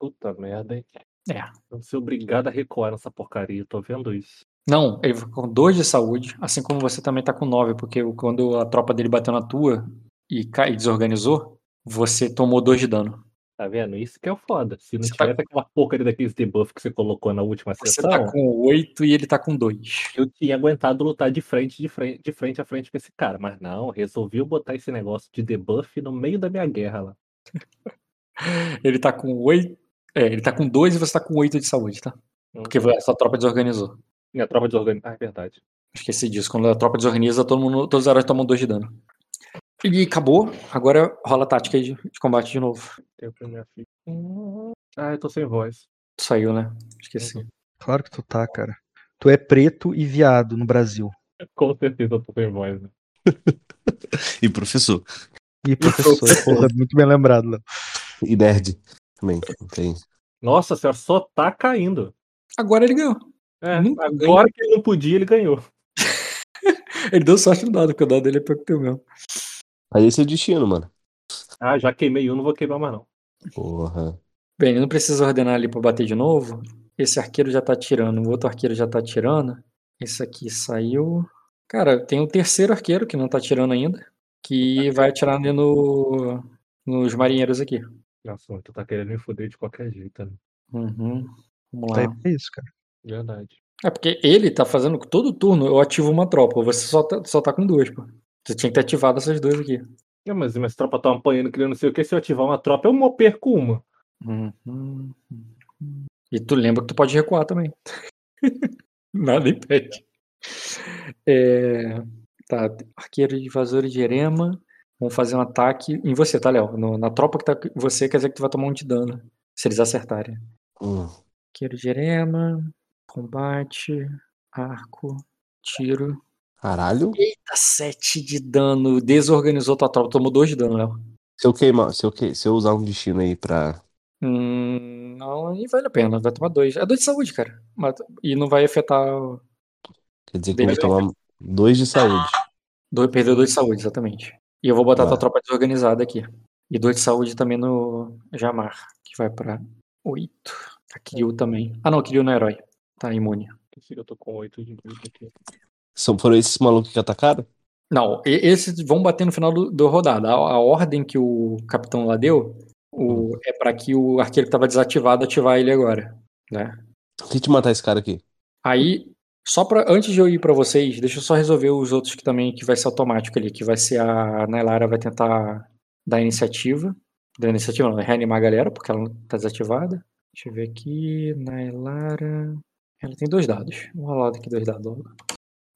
Puta merda, hein? É. Eu vou ser obrigado a recuar nessa porcaria, eu tô vendo isso. Não, ele ficar com 2 de saúde, assim como você também tá com 9, porque quando a tropa dele bateu na tua e, ca- e desorganizou, você tomou 2 de dano. Tá vendo? Isso que é o foda. Se não Você tá- tivesse aquela porcaria daqueles debuff que você colocou na última Você sessão, tá com 8 e ele tá com 2. eu tinha aguentado lutar de frente, de frente, de frente a frente com esse cara. Mas não, resolvi botar esse negócio de debuff no meio da minha guerra lá. Ele tá com 8. É, ele tá com 2 e você tá com 8 de saúde, tá? Porque a sua tropa desorganizou. Minha tropa desorganizada. Ah, é verdade. Esqueci disso. Quando a tropa desorganiza, todo mundo, todos os heróis tomam 2 de dano. E acabou. Agora rola a tática de, de combate de novo. Tempo pra minha filha. Ah, eu tô sem voz. Saiu, né? Esqueci. Claro que tu tá, cara. Tu é preto e viado no Brasil. Com certeza eu tô sem voz, né? E professor. E professor, porra, muito bem lembrado, Léo. E nerd também. Tem. Nossa senhora, só tá caindo. Agora ele ganhou. É, Nunca agora que ele não podia, ele ganhou. Ele deu sorte no dado, porque o dado dele é pior que o teu Aí esse é o destino, mano. Ah, já queimei um, não vou queimar mais não. Porra. Bem, ele não precisa ordenar ali pra bater de novo. Esse arqueiro já tá atirando, o outro arqueiro já tá atirando. Esse aqui saiu. Cara, tem o terceiro arqueiro que não tá atirando ainda. Que vai atirar ali no, nos marinheiros aqui. Nossa, tu tá querendo me foder de qualquer jeito, né? Uhum. Vamos Tá lá. pra isso, cara. Verdade. É porque ele tá fazendo todo turno, eu ativo uma tropa. Você só tá, só tá com duas, pô. Você tinha que ter ativado essas duas aqui. É, mas minhas tropas estão apanhando, criando não sei o que. Se eu ativar uma tropa, eu perco uma. Uhum. E tu lembra que tu pode recuar também. Nada impede. É, Tá, arqueiro de invasores de Erema. Vão fazer um ataque em você, tá, Léo? No- Na tropa que tá com você, quer dizer que tu vai tomar um de dano. Se eles acertarem. Hum. Arqueiro de Erema. Combate. Arco. Tiro. Caralho. Eita, 7 de dano. Desorganizou tua tropa. Tomou 2 de dano, Léo. Se eu queimar, se eu, que... se eu usar um destino aí pra. Hum, não, nem vale a pena. Vai tomar 2. É 2 de saúde, cara. Mas- E não vai afetar. o- Quer dizer que Beleza. tomar dois de saúde. Dois, perdeu 2 de saúde, exatamente. E eu vou botar Vai. tua tropa desorganizada aqui. E 2 de saúde também no Jamar, que vai pra 8. A Kiryu também. Ah, não, Kiryu não é herói. Tá imune. Eu tô com 8 de vida aqui. São, foram esses malucos que atacaram? Não, esses vão bater no final do, do rodada. A, a ordem que o capitão lá deu o- é pra que o arqueiro que tava desativado ativar ele agora. Né? Tente matar esse cara aqui. Aí, só para antes de eu ir pra vocês, deixa eu só resolver os outros que também que vai ser automático ali, que vai ser a Nailara vai tentar dar iniciativa, dar iniciativa não, vai reanimar a galera porque ela tá desativada. Deixa eu ver aqui, Nailara, ela tem dois dados. Vou rolar aqui dois dados logo.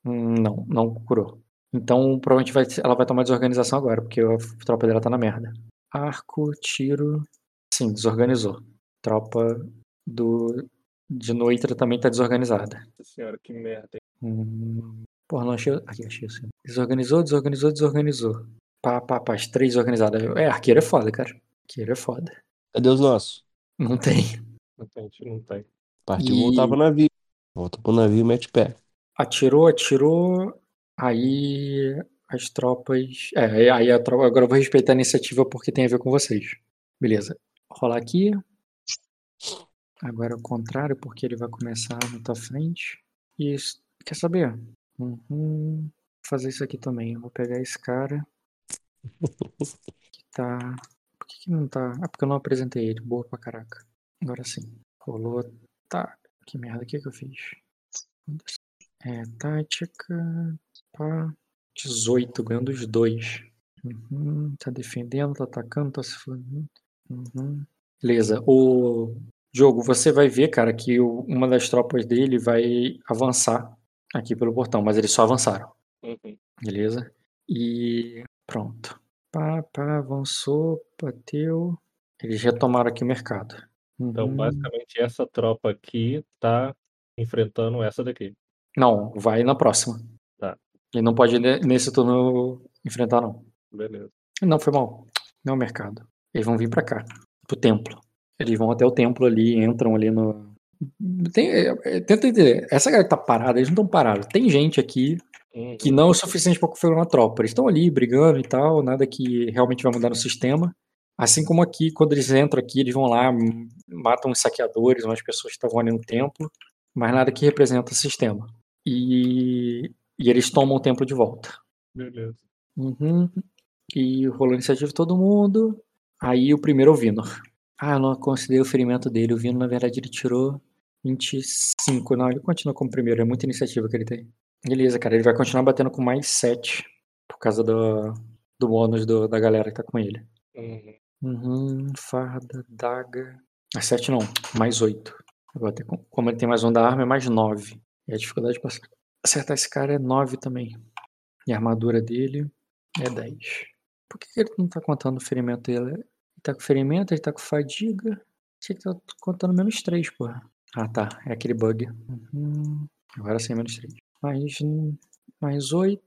Não, não curou. Então, provavelmente vai, ela vai tomar desorganização agora, porque a tropa dela tá na merda. Arco, tiro. Sim, desorganizou. Tropa do de Noitra também tá desorganizada. Nossa senhora, que merda. hein? Hum, porra, não achei. Aqui, achei assim. Desorganizou, desorganizou, desorganizou. Pá, pá, pá, as três desorganizadas. É, arqueiro é foda, cara. Arqueiro é foda. Cadê os nossos? Não tem. Não tem, não tem. Partiu E- voltar pro navio. Volta pro navio e mete pé. Atirou, atirou. Aí as tropas. É, aí a tropa. Agora eu vou respeitar a iniciativa porque tem a ver com vocês. Beleza. Rolar aqui. Agora é o contrário, porque ele vai começar na tua frente. E isso- quer saber? Uhum. Vou fazer isso aqui também. Eu vou pegar esse cara. Que tá. Por que, que não tá. Ah, porque eu não apresentei ele. Boa pra caraca. Agora sim. Rolou. Tá. Que merda, o que, que eu fiz? É, tática. Pá. 18, ganhando os dois. Uhum, tá defendendo, tá atacando, tá se fudendo. Uhum. Beleza. O jogo, você vai ver, cara, que o- uma das tropas dele vai avançar aqui pelo portão, mas eles só avançaram. Uhum. Beleza? E pronto. Pá, pá, avançou, bateu. Eles retomaram aqui o mercado. Então, Uhum. basicamente, essa tropa aqui tá enfrentando essa daqui. Não, vai na próxima. Tá. Ele não pode ne- nesse turno enfrentar, não. Beleza. Não, foi mal. Não é o mercado. Eles vão vir pra cá, pro templo. Eles vão até o templo ali, entram ali no. Tem, é, é, tenta entender. Essa galera que tá parada, eles não estão parados. Tem gente aqui que não é o suficiente pra configurar uma tropa. Eles estão ali brigando e tal, nada que realmente vai mudar no sistema. Assim como aqui, quando eles entram aqui, eles vão lá, matam os saqueadores, umas pessoas que estavam ali no templo, mas nada que representa o sistema. E, e eles tomam o templo de volta. Beleza. Uhum. E rolou a iniciativa de todo mundo. Aí o primeiro é o Vinor. Ah, eu não considerei o ferimento dele. O Vinor, na verdade, ele tirou 25. Não, ele continua como primeiro. É muita iniciativa que ele tem. Beleza, cara. Ele vai continuar batendo com mais 7. Por causa do, do bônus do- da galera que tá com ele. Uhum. Uhum. Farda, daga. Ah, 7 não. Mais 8. Agora, tem com- como ele tem mais um da arma, é mais 9. E a dificuldade pra acertar esse cara é 9 também. E a armadura dele é 10. Por que, que ele não tá contando o ferimento dele? Ele tá com ferimento, ele tá com fadiga. Tinha que tá contando menos 3, porra. Ah, tá. É aquele bug. Uhum. Agora sim, menos 3. Mais, mais 8.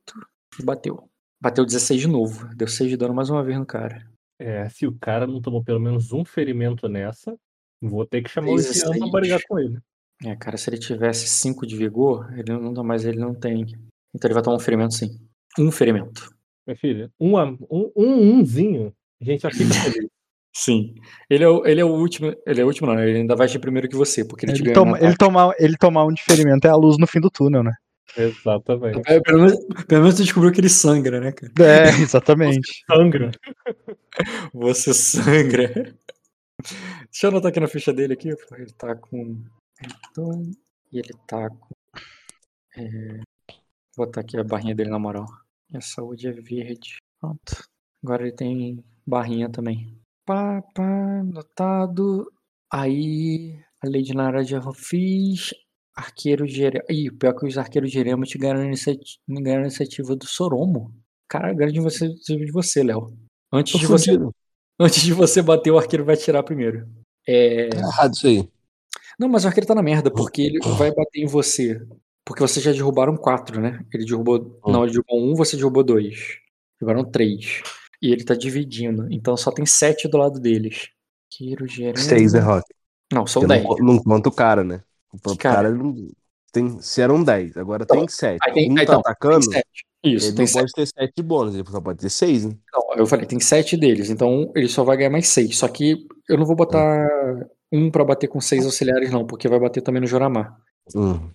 E bateu. Bateu 16 de novo. Deu 6 de dano mais uma vez no cara. É, se o cara não tomou pelo menos um ferimento nessa, vou ter que chamar o Jean pra 16. brigar com ele. É, cara, se ele tivesse 5 de vigor, ele não, mas ele não tem. Então ele vai tomar um ferimento sim. Um ferimento. Minha filha, um, um, um umzinho, a gente já fica feliz. Sim. Ele é, o, ele é o último. Ele é o último, não. Ele ainda vai agir primeiro que você, porque ele, te Ele, ganha toma, ele, tomar, ele tomar um diferimento é a luz no fim do túnel, né? Exatamente. É, pelo, menos, pelo menos tu descobriu que ele sangra, né, cara? É, exatamente. Sangra. Você sangra. Deixa eu anotar aqui na ficha dele aqui. Ele tá com. Então, e ele tá com. É, vou botar aqui a barrinha dele na moral. E a saúde é verde. Pronto. Agora ele tem barrinha também. Pá, pá, anotado. Aí. A Lady Nara já fiz. Arqueiro de Erema. Ih, pior que os arqueiros de Erema te ganharam a iniciativa, ganharam a iniciativa do Soromo. Cara, ganho de você, de você, Léo. Antes Tô de você. Antes de você bater, o arqueiro vai atirar primeiro. É... Tá errado isso aí. Não, mas o arqueiro tá na merda, porque ele vai bater em você. Porque vocês já derrubaram quatro, né? Ele derrubou. Hum. Não, ele derrubou um, você derrubou dois. Derrubaram três. E ele tá dividindo. Então só tem sete do lado deles. Arqueiro, gerente. Seis, Rock? Não, são dez. Não, não conta o cara, né? O cara? cara, ele tem, se eram 10, agora tem 7. Aí tem, um tá não, atacando, tem. Isso, ele tem não sete. pode ter 7 de bônus, ele só pode ter 6, né? Não, eu falei, tem sete deles. Então ele só vai ganhar mais seis. Só que eu não vou botar um pra bater com seis auxiliares, não, porque vai bater também no Joramar. Hum.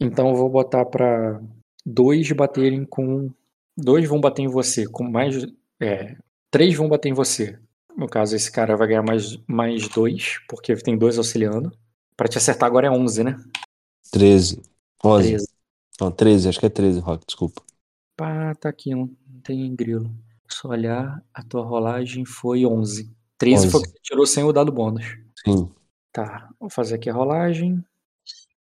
Então eu vou botar pra dois baterem com. Dois vão bater em você, com mais. É, três vão bater em você. No caso, esse cara vai ganhar mais, mais dois, porque tem dois auxiliando. Pra te acertar agora é 11, né? 13. 11. 13. Não, 13, acho que é 13, Rock, desculpa. Pá, tá aqui, não, tem grilo. Só olhar, a tua rolagem foi 11. 13 foi o 11. que você tirou sem o dado bônus. Sim. Tá, vou fazer aqui a rolagem.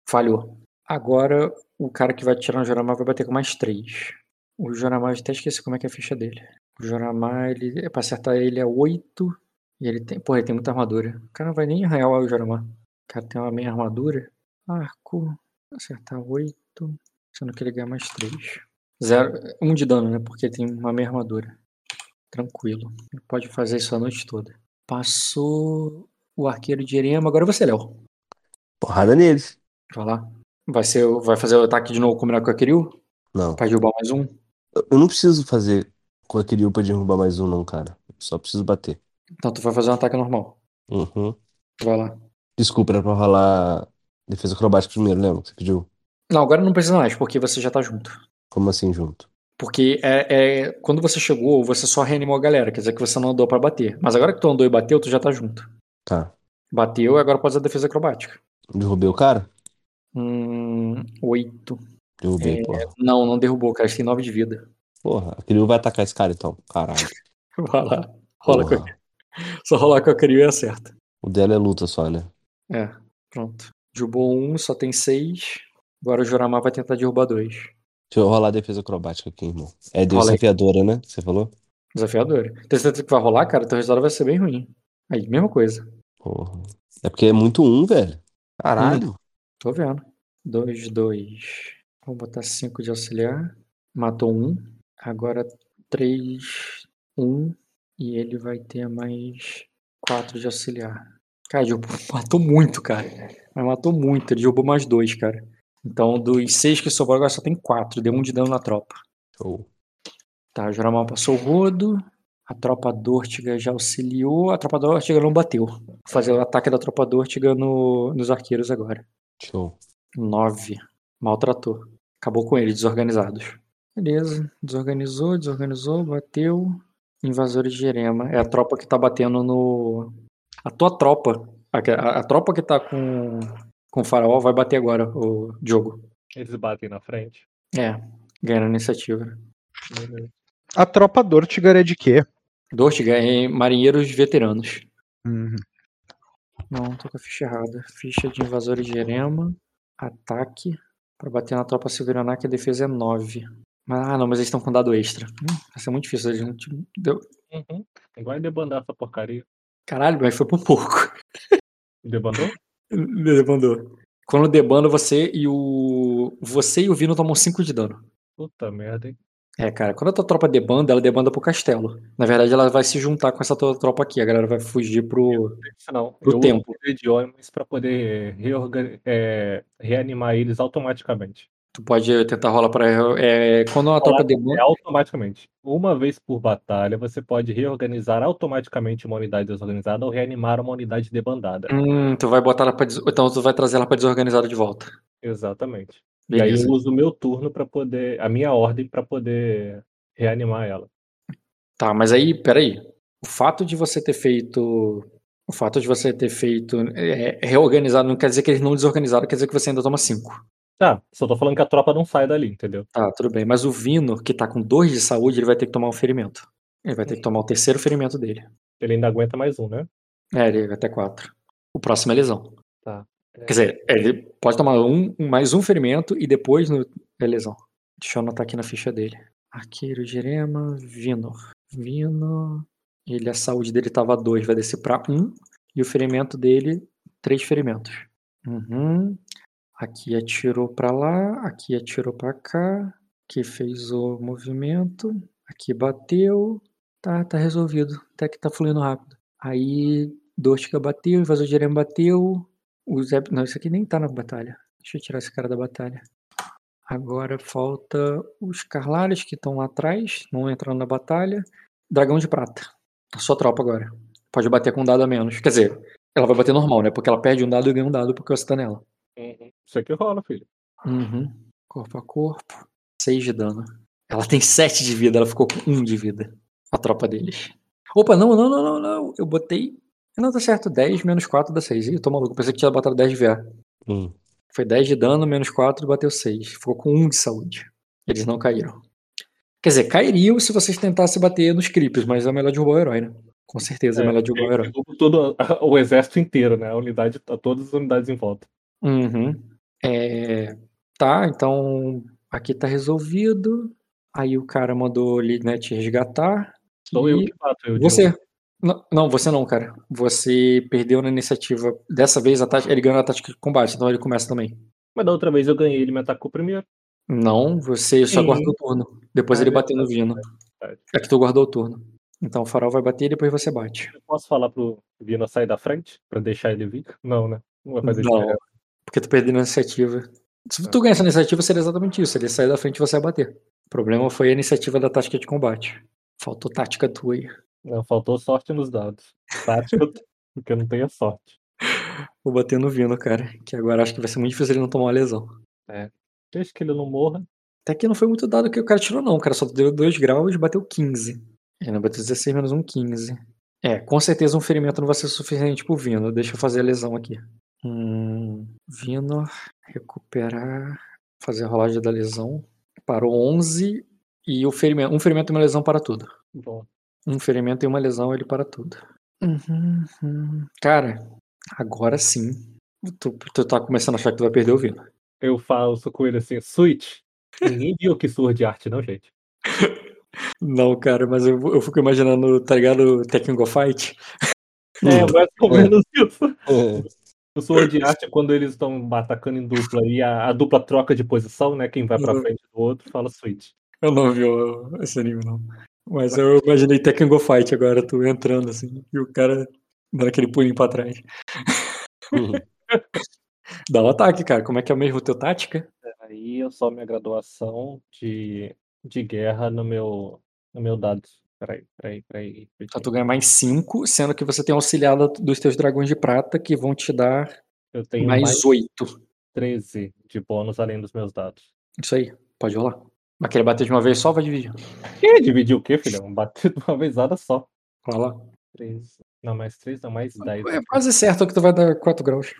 Falhou. Agora o cara que vai tirar no Joramar vai bater com mais 3. O Joramar, até esqueci como é que é a ficha dele. O Joramar, ele, é pra acertar ele é 8. E ele tem. Porra, ele tem muita armadura. O cara não vai nem arranhar o Joramar. O cara tem uma meia armadura. Arco. Acertar 8. Sendo que ele ganha mais 3. Zero, um de dano, né? Porque tem uma meia armadura. Tranquilo. Ele pode fazer isso a noite toda. Passou o arqueiro de Erema. Agora você, Léo. Porrada neles. Vai lá. Vai, ser, vai fazer o ataque de novo combinar com a Kiryu? Não. Pra derrubar mais um? Eu não preciso fazer com aquele pra derrubar mais um, não, cara. Eu só preciso bater. Então tu vai fazer um ataque normal. Uhum. Vai lá. Desculpa, era pra rolar defesa acrobática primeiro, lembra que você pediu? Não, agora não precisa mais, porque você já tá junto. Como assim junto? Porque é, é- quando você chegou, você só reanimou a galera, quer dizer que você não andou pra bater. Mas agora que tu andou e bateu, tu já tá junto. Tá. Bateu e agora pode usar defesa acrobática. Derrubei o cara? Hum, oito. Derrubei, É. porra. Não, não derrubou, cara. Eles têm nove de vida. Porra, a Kiryu vai atacar esse cara então. Caralho. Vai lá. Rola com a... Só rolar com a Kiryu e acerta. O dela é luta só, né? É, pronto. Derrubou um, só tem seis. Agora o Joramar vai tentar derrubar dois. Deixa eu rolar a defesa acrobática aqui, irmão. É desafiadora, né? Você falou? Desafiador. Então você que vai rolar, cara, teu resultado vai ser bem ruim. Aí, mesma coisa. Porra. É porque é muito um, velho. Caralho. Tô vendo. Dois, dois. Vou botar cinco de auxiliar. Matou um. Agora três, um. E ele vai ter mais quatro de auxiliar. Cara, derrubou- matou muito, cara. Mas matou muito. Ele derrubou mais dois, cara. Então, dos seis que sobrou, agora só tem quatro. Deu um de dano na tropa. Show. Tá, o Joramal passou o rodo. A tropa Dortiga já auxiliou. A tropa Dortiga não bateu. Vou fazer o ataque da tropa Dortiga no, nos arqueiros agora. Show. 9. Maltratou. Acabou com eles, desorganizados. Beleza. Desorganizou, desorganizou, bateu. Invasores de Jerema. É a tropa que tá batendo no. A tua tropa. A, a- a tropa que tá com, com o faraó vai bater agora, o Diogo. Eles batem na frente. É, ganhando a iniciativa. Beleza. A tropa Dortigar é de quê? Dortiga é marinheiros veteranos. Uhum. Não, tô com a ficha errada. Ficha de invasores de Jerema. Ataque. Pra bater na tropa Silveraná, que a defesa é 9. Ah, não, mas eles estão com dado extra. Hum, vai ser muito difícil. A gente deu... Uhum. Vai debandar essa porcaria. Caralho, mas foi por pouco. Debandou? Debandou. Quando debanda, você e o. Você e o Vino tomam 5 de dano. Puta merda, hein? É, cara, quando a tua tropa debanda, ela debanda pro castelo. Na verdade, ela vai se juntar com essa tua tropa aqui. A galera vai fugir pro. Não. Pro eu tempo. uso o poder de homens pra poder reorgan... é, reanimar eles automaticamente. Tu pode tentar rolar pra. É, quando a tropa debanda. É automaticamente. Uma vez por batalha, você pode reorganizar automaticamente uma unidade desorganizada ou reanimar uma unidade debandada. Hum, tu vai botar ela pra. des- Então tu vai trazer ela pra desorganizada de volta. Exatamente. E aí Beleza. eu uso o meu turno para poder. a minha ordem pra poder reanimar ela. Tá, mas aí, peraí. O fato de você ter feito. O fato de você ter feito. É, reorganizado não quer dizer que eles não desorganizaram, quer dizer que você ainda toma 5. Tá, só tô falando que a tropa não sai dali, entendeu? Tá, tudo bem. Mas o Vino, que tá com 2 de saúde, ele vai ter que tomar um ferimento. Ele vai ter que tomar o terceiro ferimento dele. Ele ainda aguenta mais um, né? É, ele vai até 4. O próximo é lesão. Tá. Quer dizer, ele pode tomar um, mais um ferimento e depois no, é lesão. Deixa eu anotar aqui na ficha dele. Arqueiro, Jerema, Vino. Vino. Ele, a saúde dele tava 2, vai descer pra 1. Um, e o ferimento dele, 3 ferimentos. Uhum. Aqui atirou pra lá, aqui atirou pra cá. Aqui fez o movimento. Aqui bateu. Tá, tá resolvido. Até que tá fluindo rápido. Aí, Dortica bateu, invasor Jerema bateu. O. Não, isso aqui nem tá na batalha. Deixa eu tirar esse cara da batalha. Agora falta os Carlares que estão lá atrás, não entrando na batalha. Dragão de prata. A sua tropa agora. Pode bater com um dado a menos. Quer dizer, ela vai bater normal, né? Porque ela perde um dado e ganha um dado porque você tá nela. Isso aqui rola, filho. Uhum. Corpo a corpo. 6 de dano. Ela tem 7 de vida, ela ficou com 1 de vida. A tropa deles. Opa, não, não, não, não, não. Eu botei. Não, tá certo. 10 menos 4 dá 6. Ih, tô maluco. Pensei que tinha botado 10 de VA. Hum. Foi 10 de dano, menos 4 bateu 6. Ficou com 1 de saúde. Eles não caíram. Quer dizer, cairiam se vocês tentassem bater nos creeps, mas é melhor derrubar o herói, né? Com certeza é, melhor derrubar o herói. derruba Todo o exército inteiro, né? A unidade, todas as unidades em volta. Uhum. É, Tá, então aqui tá resolvido. Aí o cara mandou ali, né, te resgatar. Sou e eu que mato. Eu Você. Não, não, você não, cara. Você perdeu na iniciativa. Dessa vez a tática, ele ganhou na tática de combate, então ele começa também. Mas da outra vez eu ganhei, ele me atacou primeiro. Não, você só Sim. guardou o turno. Depois Ah, ele bateu no Vino. É que tu guardou o turno. Então o farol vai bater e depois você bate. Eu posso falar pro Vino sair da frente? Pra deixar ele vir? Não, né? Não vai fazer Não, porque tu perdeu na iniciativa. Se tu ganhasse a iniciativa, seria exatamente isso. Ele sair da frente e você vai bater. O problema foi a iniciativa da tática de combate. Faltou tática tua aí. Não, faltou sorte nos dados. Tática, porque eu não tenho sorte. Vou bater no Vino, cara. Que agora acho que vai ser muito difícil ele não tomar uma lesão. Desde que ele não morra. Até que não foi muito dado que o cara tirou, não. O cara só deu 2 graus e bateu 15. Ele bateu 16 menos um 15. É, com certeza um ferimento não vai ser suficiente pro Vino. Deixa eu fazer a lesão aqui. Hum, Vino, recuperar, fazer a rolagem da lesão. Parou 11 e o ferimento, um ferimento e uma lesão para tudo. Bom, Um ferimento e uma lesão, ele para tudo. Uhum, uhum. Cara, agora sim. Tu, tu tá começando a achar que tu vai perder o Vino. eu faço com ele assim, switch. Ninguém viu que surra de arte, não, gente. Não, cara, mas eu, eu fico imaginando, tá ligado? Tekken Go Fight? É, mais ou menos isso. É. O surra de arte é quando eles estão atacando em dupla e a, a dupla troca de posição, né? Quem vai pra Uhum. frente do outro fala switch. Eu não vi esse anime, não. Mas eu imaginei Tekken Go Fight agora, tu entrando assim, e o cara dando aquele pulinho pra trás. Dá um ataque, cara. Como é que é mesmo o teu tática? Aí eu só minha graduação de, de guerra no meu, no meu dado. Peraí, peraí, peraí. Então tu ganha mais 5, sendo que você tem auxiliado dos teus dragões de prata, que vão te dar Eu tenho mais mais 8. 13 de bônus além dos meus dados. Isso aí, pode rolar. Mas querer bater de uma vez só, vai dividir. Que? Dividir o quê, filhão? Bater de uma vezada só. Rola lá. 3. Não, mais 3, não, mais 10. É quase certo que tu vai dar 4 graus.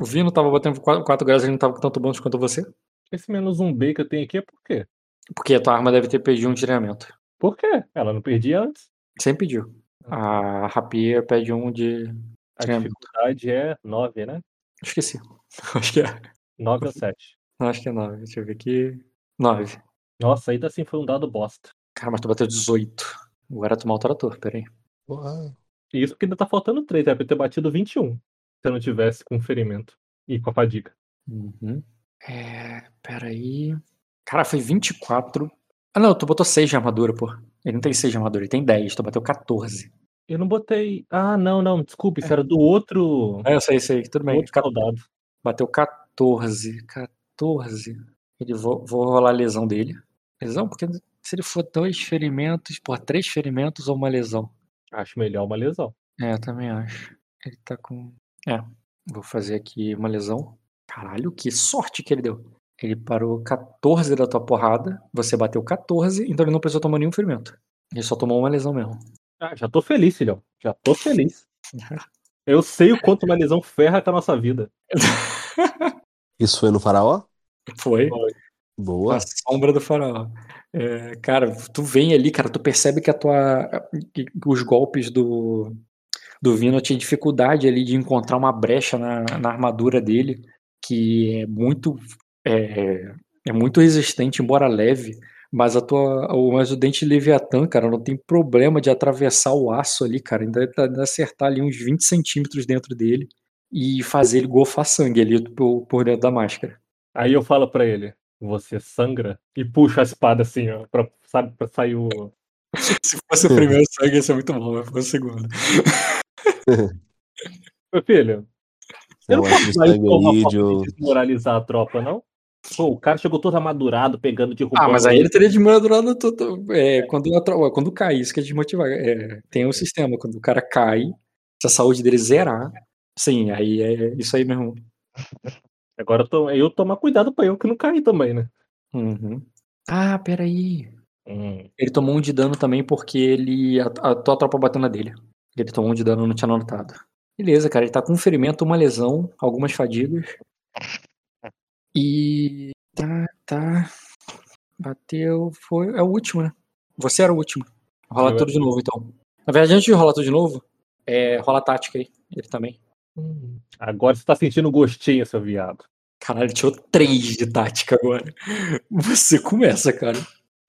O Vino tava batendo 4 graus, ele não tava com tanto bônus quanto você. Esse menos um B que eu tenho aqui é por quê? Porque a tua arma deve ter perdido um treinamento. Por quê? Ela não perdia antes. Sempre pediu. A rapia pede um de. A Treinamento. dificuldade é 9, né? Esqueci. Acho que é. 9 ou 7. Não, acho que é 9. Deixa eu ver aqui. 9. Nossa, ainda assim foi um dado bosta. Cara, mas tu bateu 18. Agora tu malta ator, peraí. Porra. Isso porque ainda tá faltando 3, era pra eu ter batido 21. Se eu não tivesse com ferimento. E com a fadiga. Uhum. É. Peraí. Cara, foi 24. Ah, não, tu botou 6 de armadura, pô. Ele não tem 6 de armadura, ele tem 10. Tu bateu 14. Eu não botei. Ah, não, não, desculpa, isso era do outro. É, eu sei, sei. Tudo bem. outro soldado. Bateu 14. 14. Ele vou, vou rolar a lesão dele. Lesão? Porque se ele for dois ferimentos, pô, três ferimentos ou uma lesão. Acho melhor uma lesão. É, eu também acho. Ele tá com. É. Vou fazer aqui uma lesão. Caralho, que sorte que ele deu. Ele parou 14 da tua porrada. Você bateu 14, então ele não precisou tomar nenhum ferimento. Ele só tomou uma lesão mesmo. Ah, já tô feliz, filhão. Já tô feliz. Eu sei o quanto uma lesão ferra com a nossa vida. Isso foi no faraó? Foi. Boa. A sombra do faraó. É, cara, tu vem ali, cara, tu percebe que a tua. que os golpes do. Do Vino tinha dificuldade ali de encontrar uma brecha na, na armadura dele, que é muito. É, é muito resistente, embora leve. Mas a tua. o- Mas o dente Leviatã, cara, não tem problema de atravessar o aço ali, cara. Ainda, ainda acertar ali uns 20 centímetros dentro dele e fazer ele golfar sangue ali por, por dentro da máscara. Aí eu falo pra ele: você sangra e puxa a espada assim, ó, pra, sabe, pra sair o. Se fosse o primeiro sangue, ia ser muito bom, mas foi o segundo. Meu filho, eu Eu não acho posso isso como uma forma de desmoralizar a tropa, não? Pô, o cara chegou todo amadurado, pegando, derrubando. Ah, mas aí ele teria desmotivado tudo. É, quando, a tro- quando cai, isso que é desmotivar. É, tem um sistema, quando o cara cai, se a saúde dele zerar, sim, aí é isso aí mesmo. Agora eu, tô, eu tomar cuidado pra eu que não cair também, né? Uhum. Ah, peraí. Hum. Ele tomou um de dano também porque ele. A, a tua tropa bateu na dele. Ele tomou um de dano, não tinha notado. Beleza, cara, ele tá com um ferimento, uma lesão, algumas fadigas. E. Tá, tá. Bateu. Foi. É o último, né? Você era o último. Rola Eu tudo de novo, então. Na verdade, antes de rolar tudo de novo, é, rola a tática aí. Ele também. Hum. Agora você tá sentindo gostinho, seu viado. Caralho, tirou três de tática agora. Você começa, cara.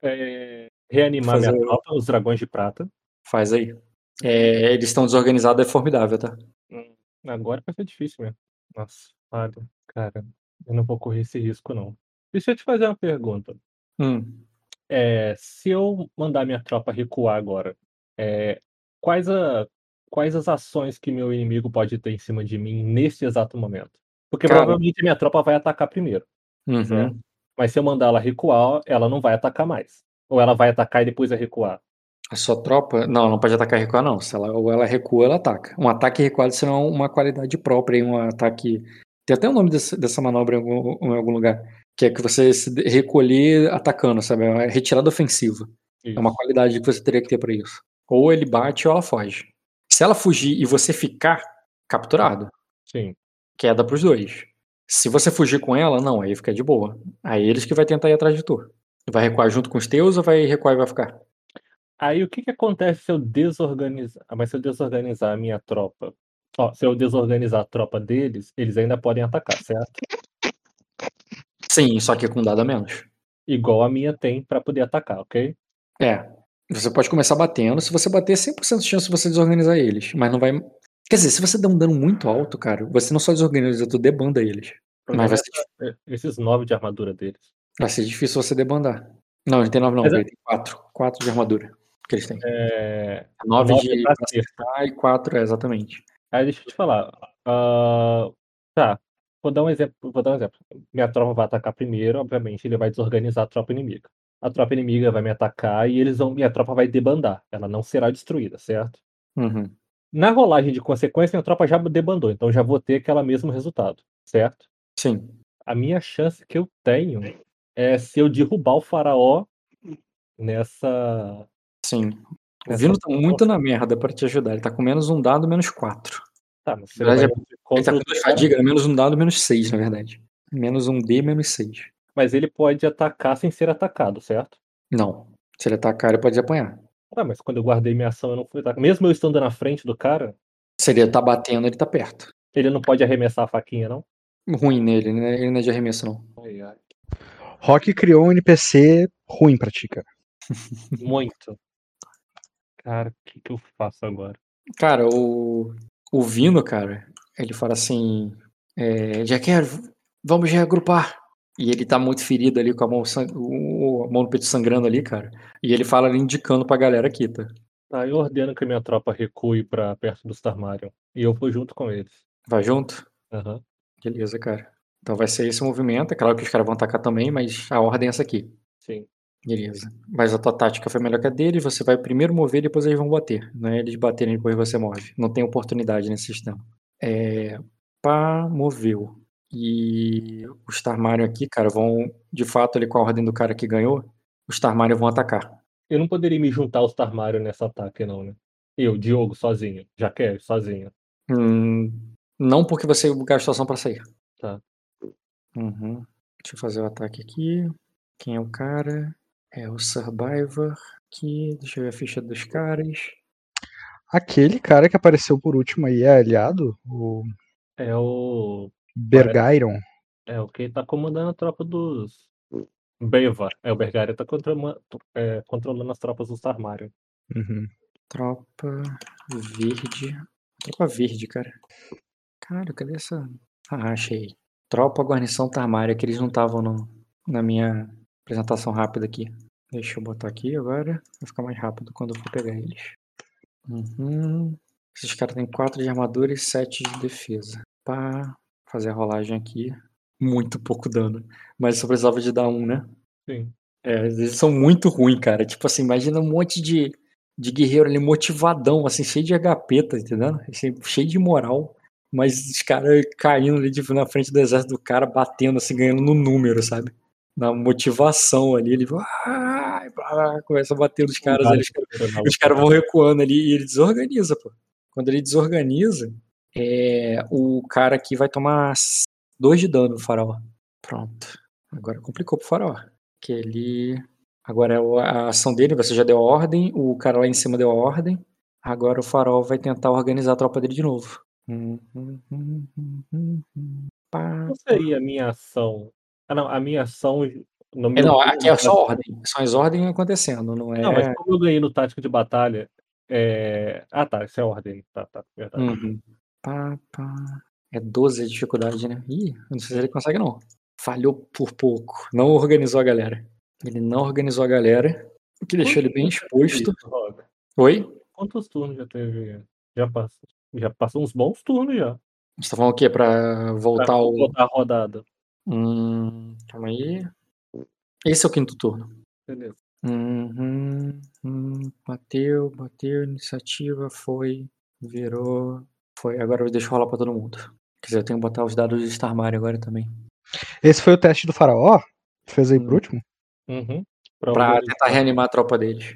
É, reanimar Fazer minha o- tropa, os dragões de prata. Faz aí. É, eles estão desorganizados, é formidável, tá? Hum, Agora vai ser difícil mesmo. Nossa, olha, cara, eu não vou correr esse risco, não. Deixa eu te fazer uma pergunta. Hum. É, se eu mandar minha tropa recuar agora, é, quais, a- quais as ações que meu inimigo pode ter em cima de mim nesse exato momento? Porque Cara. provavelmente minha tropa vai atacar primeiro. Uhum. Mas se eu mandar ela recuar, ela não vai atacar mais. Ou ela vai atacar e depois vai recuar. A sua tropa. Não, não pode atacar e recuar, não. Se ela, ou ela recua, ela ataca. Um ataque recuado será uma qualidade própria, um ataque. Tem até o nome desse, dessa manobra em algum, em algum, lugar. Que é que você se recolher atacando, sabe? É uma retirada ofensiva. Isso. É uma qualidade que você teria que ter para isso. Ou ele bate ou ela foge. Se ela fugir e você ficar capturado, Sim. queda pros dois. Se você fugir com ela, não, aí fica de boa. Aí eles que vai tentar ir atrás de tu. Vai recuar junto com os teus ou vai recuar e vai ficar? Aí o que, que acontece se eu desorganizar. Ah, mas se eu desorganizar a minha tropa. Ó, se eu desorganizar a tropa deles, eles ainda podem atacar, certo? Sim, só que com dado a menos. Igual a minha tem para poder atacar, ok? É. Você pode começar batendo. Se você bater, 100% de chance de você desorganizar eles. Mas não vai. Quer dizer, se você der um dano muito alto, cara, você não só desorganiza, tu debanda eles. Mas vai ser... Esses 9 de armadura deles. Vai ser difícil você debandar. Não, ele tem 9 não, Mas ele é... tem 4. 4 de armadura que eles têm. É... 9, 9 de acertar e 4, é, exatamente. Aí deixa eu te falar. Uh... Tá, vou dar um exemplo. Vou dar um exemplo. Minha tropa vai atacar primeiro, obviamente, ele vai desorganizar a tropa inimiga. A tropa inimiga vai me atacar e eles vão. Minha tropa vai debandar. Ela não será destruída, certo? Uhum. Na rolagem de consequência, minha tropa já debandou, então já vou ter aquele mesmo resultado, certo? Sim. A minha chance que eu tenho é se eu derrubar o faraó nessa. Sim. O Vino tá muito na merda pra te ajudar. Ele tá com menos um dado, menos quatro. Tá, mas você vai... ele tá com dois fadiga, menos um dado, menos seis, na verdade. Menos um D, menos seis. Mas ele pode atacar sem ser atacado, certo? Não. Se ele atacar, ele pode apanhar. Ah, mas quando eu guardei minha ação, eu não fui atacar. Mesmo eu estando na frente do cara. Se ele tá batendo, ele tá perto. Ele não pode arremessar a faquinha, não? Ruim nele, né? Ele não é de arremesso, não. Ai, ai. Rock criou um NPC ruim pra ti, cara. Muito. Cara, o que, que eu faço agora? Cara, o, o Vino, cara, ele fala assim: é, já quero, vamos reagrupar. E ele tá muito ferido ali com a mão, a mão no peito sangrando ali, cara. E ele fala ali indicando pra galera aqui, tá? Tá, eu ordeno que a minha tropa recue pra perto dos Tarmarion. E eu vou junto com eles. Vai junto? Aham. Uhum. Beleza, cara. Então vai ser esse movimento. É claro que os caras vão atacar também, mas a ordem é essa aqui. Sim. Beleza. Mas a tua tática foi melhor que a deles. Você vai primeiro mover e depois eles vão bater. Não é eles baterem e depois você move. Não tem oportunidade nesse sistema. É. Pá, moveu. E os Tarmarion aqui, cara, vão. De fato, ali com a ordem do cara que ganhou, os Tarmarion vão atacar. Eu não poderia me juntar aos Tarmarion nessa ataque, não, né? Eu, Diogo, sozinho. Já quer, sozinho. Hum, não porque você gastou ação pra sair. Tá. Uhum. Deixa eu fazer o ataque aqui. Quem é o cara? É o Survivor aqui. Deixa eu ver a ficha dos caras. Aquele cara que apareceu por último aí é aliado? O... É o. Bergairon. É o que tá comandando a tropa dos. Beva. É, o Bergairon tá controlando, é, controlando as tropas dos Tarmarion. Uhum. Tropa verde. Tropa verde, cara. Cara, cadê essa. Ah, achei. Tropa guarnição Tarmária, que eles não estavam na minha apresentação rápida aqui. Deixa eu botar aqui agora. Vai ficar mais rápido quando eu for pegar eles. Uhum. Esses caras têm 4 de armadura e 7 de defesa. Pá, fazer a rolagem aqui. Muito pouco dano. Mas só precisava de dar um, né? Sim. É, eles são muito ruins, cara. Tipo assim, imagina um monte de, de guerreiro ali motivadão, assim, cheio de HP, tá entendendo? Assim, cheio de moral. Mas os caras caindo ali tipo, na frente do exército do cara, batendo, assim, ganhando no número, sabe? Na motivação ali, ele ah, começa a bater nos caras, ali, os caras vão recuando ali e ele desorganiza, pô. Quando ele desorganiza, é, o cara aqui vai tomar dois de dano no farol. Pronto. Agora complicou pro farol. Que ele. Agora a ação dele, você já deu a ordem, o cara lá em cima deu a ordem. Agora o farol vai tentar organizar a tropa dele de novo. Qual seria a minha ação? Ah, não, a minha ação. No meu é, não, aqui é só ordem. São as ordens acontecendo, não é. Não, mas como eu ganhei no tático de batalha. É... Ah, tá, isso é ordem. Tá, tá, verdade. Uhum. Pá, pá. É 12 a dificuldade, né? Ih, não sei se ele consegue, não. Falhou por pouco. Não organizou a galera. Ele não organizou a galera, o que deixou ele bem exposto. Oi? Quantos turnos já teve? Já passou? Já passou uns bons turnos já. Você tá falando o quê? Pra voltar pra o. Voltar a rodada. Hum, calma aí. Esse é o quinto turno. Beleza. Uhum, hum, bateu, bateu, iniciativa, foi, virou, foi. Agora deixa eu rolar pra todo mundo. Quer dizer, eu tenho que botar os dados de Star Mario agora também. Esse foi o teste do faraó? Fez aí por Hum. último? Uhum. Pra Prova- tentar reanimar a tropa deles.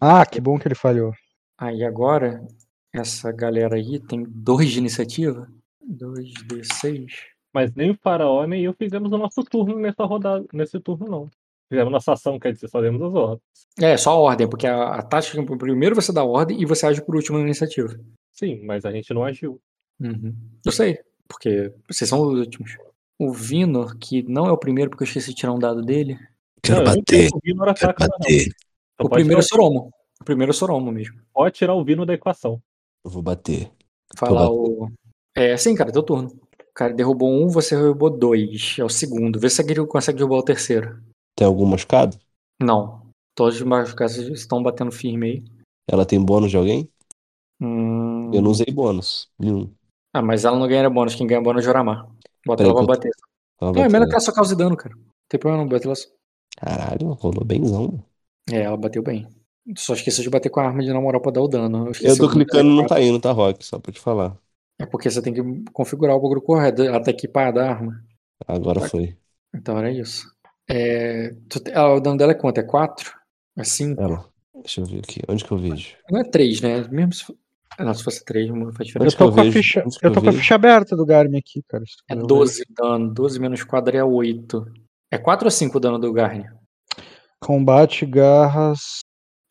Ah, que bom que ele falhou. Aí agora, essa galera aí tem dois de iniciativa. 2d6. Mas nem o faraó nem eu fizemos o nosso turno nessa rodada, nesse turno, não. Fizemos nossa ação, quer dizer, só demos as ordens. É, só a ordem, porque a, a tática, primeiro você dá a ordem e você age por último na iniciativa. Sim, mas a gente não agiu. Uhum. Eu sei, porque vocês são os últimos. O Vinor, que não é o primeiro, porque eu esqueci de tirar um dado dele. Quero Não, bater, o Vino quero ataca, não. bater. Então o primeiro é o Soromo. O primeiro é o Soromo mesmo. pode tirar o Vino da equação. Eu vou bater. Falar o. É, sim, cara, teu turno. O cara derrubou um, você derrubou dois. É o segundo. Vê se ele consegue derrubar o terceiro. Tem algum machucado? Não. Todos os machucados estão batendo firme aí. Ela tem bônus de alguém? Hum... Eu não usei bônus. Nenhum. Ah, mas ela não ganha bônus. Quem ganha bônus é o Joramar. Bota Peraí ela pra eu- bater. Não, é melhor que ela só cause dano, cara. Não tem problema não, bate ela só. Caralho, rolou benzão. É, ela bateu bem. Só esqueceu de bater com a arma de na moral pra dar o dano. Eu esqueci tô clicando não tá indo, tá, Rock? Só pra te falar. É porque você tem que configurar o bagulho correto. Ela tá equipada a arma. Agora Tá. foi. Então era isso. É, ah, o dano dela é quanto? É 4? É 5? Ela. Deixa eu ver aqui. Onde que eu vejo? Não é 3, né? Mesmo se, não, se fosse 3, não faz Eu diferença. Eu tô, com a vejo? ficha, Onde que eu eu tô com a vejo? ficha aberta do Garmin aqui, cara. É tu ver. 12 dano. 12 menos 4 é 8. É 4 ou 5 o dano do Garni? Combate, garras.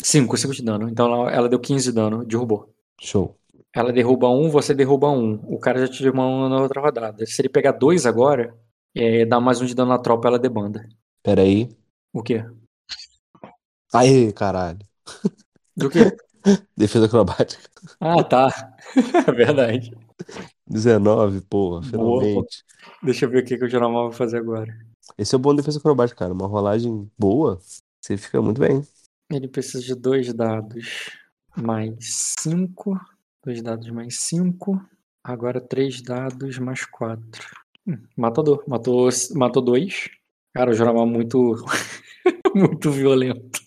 5, 5 de dano. Então ela, ela deu 15 de dano, derrubou. Show. Ela derruba um, você derruba um. O cara já te derruba um na outra rodada. Se ele pegar dois agora, é, dá mais um de dano na tropa, ela debanda. Pera aí. O quê? Aê, caralho. Do quê? Defesa acrobática. Ah, tá. É verdade. 19, porra, Boa, finalmente. Deixa eu ver o que, que o Joramal vai fazer agora. Esse é o bom de defesa acrobática, cara. Uma rolagem boa, você fica muito bem. Ele precisa de dois dados mais cinco. Dois dados mais cinco. Agora três dados mais quatro. Hum, matador. Matou, matou dois. Cara, o Joramal é muito. muito violento.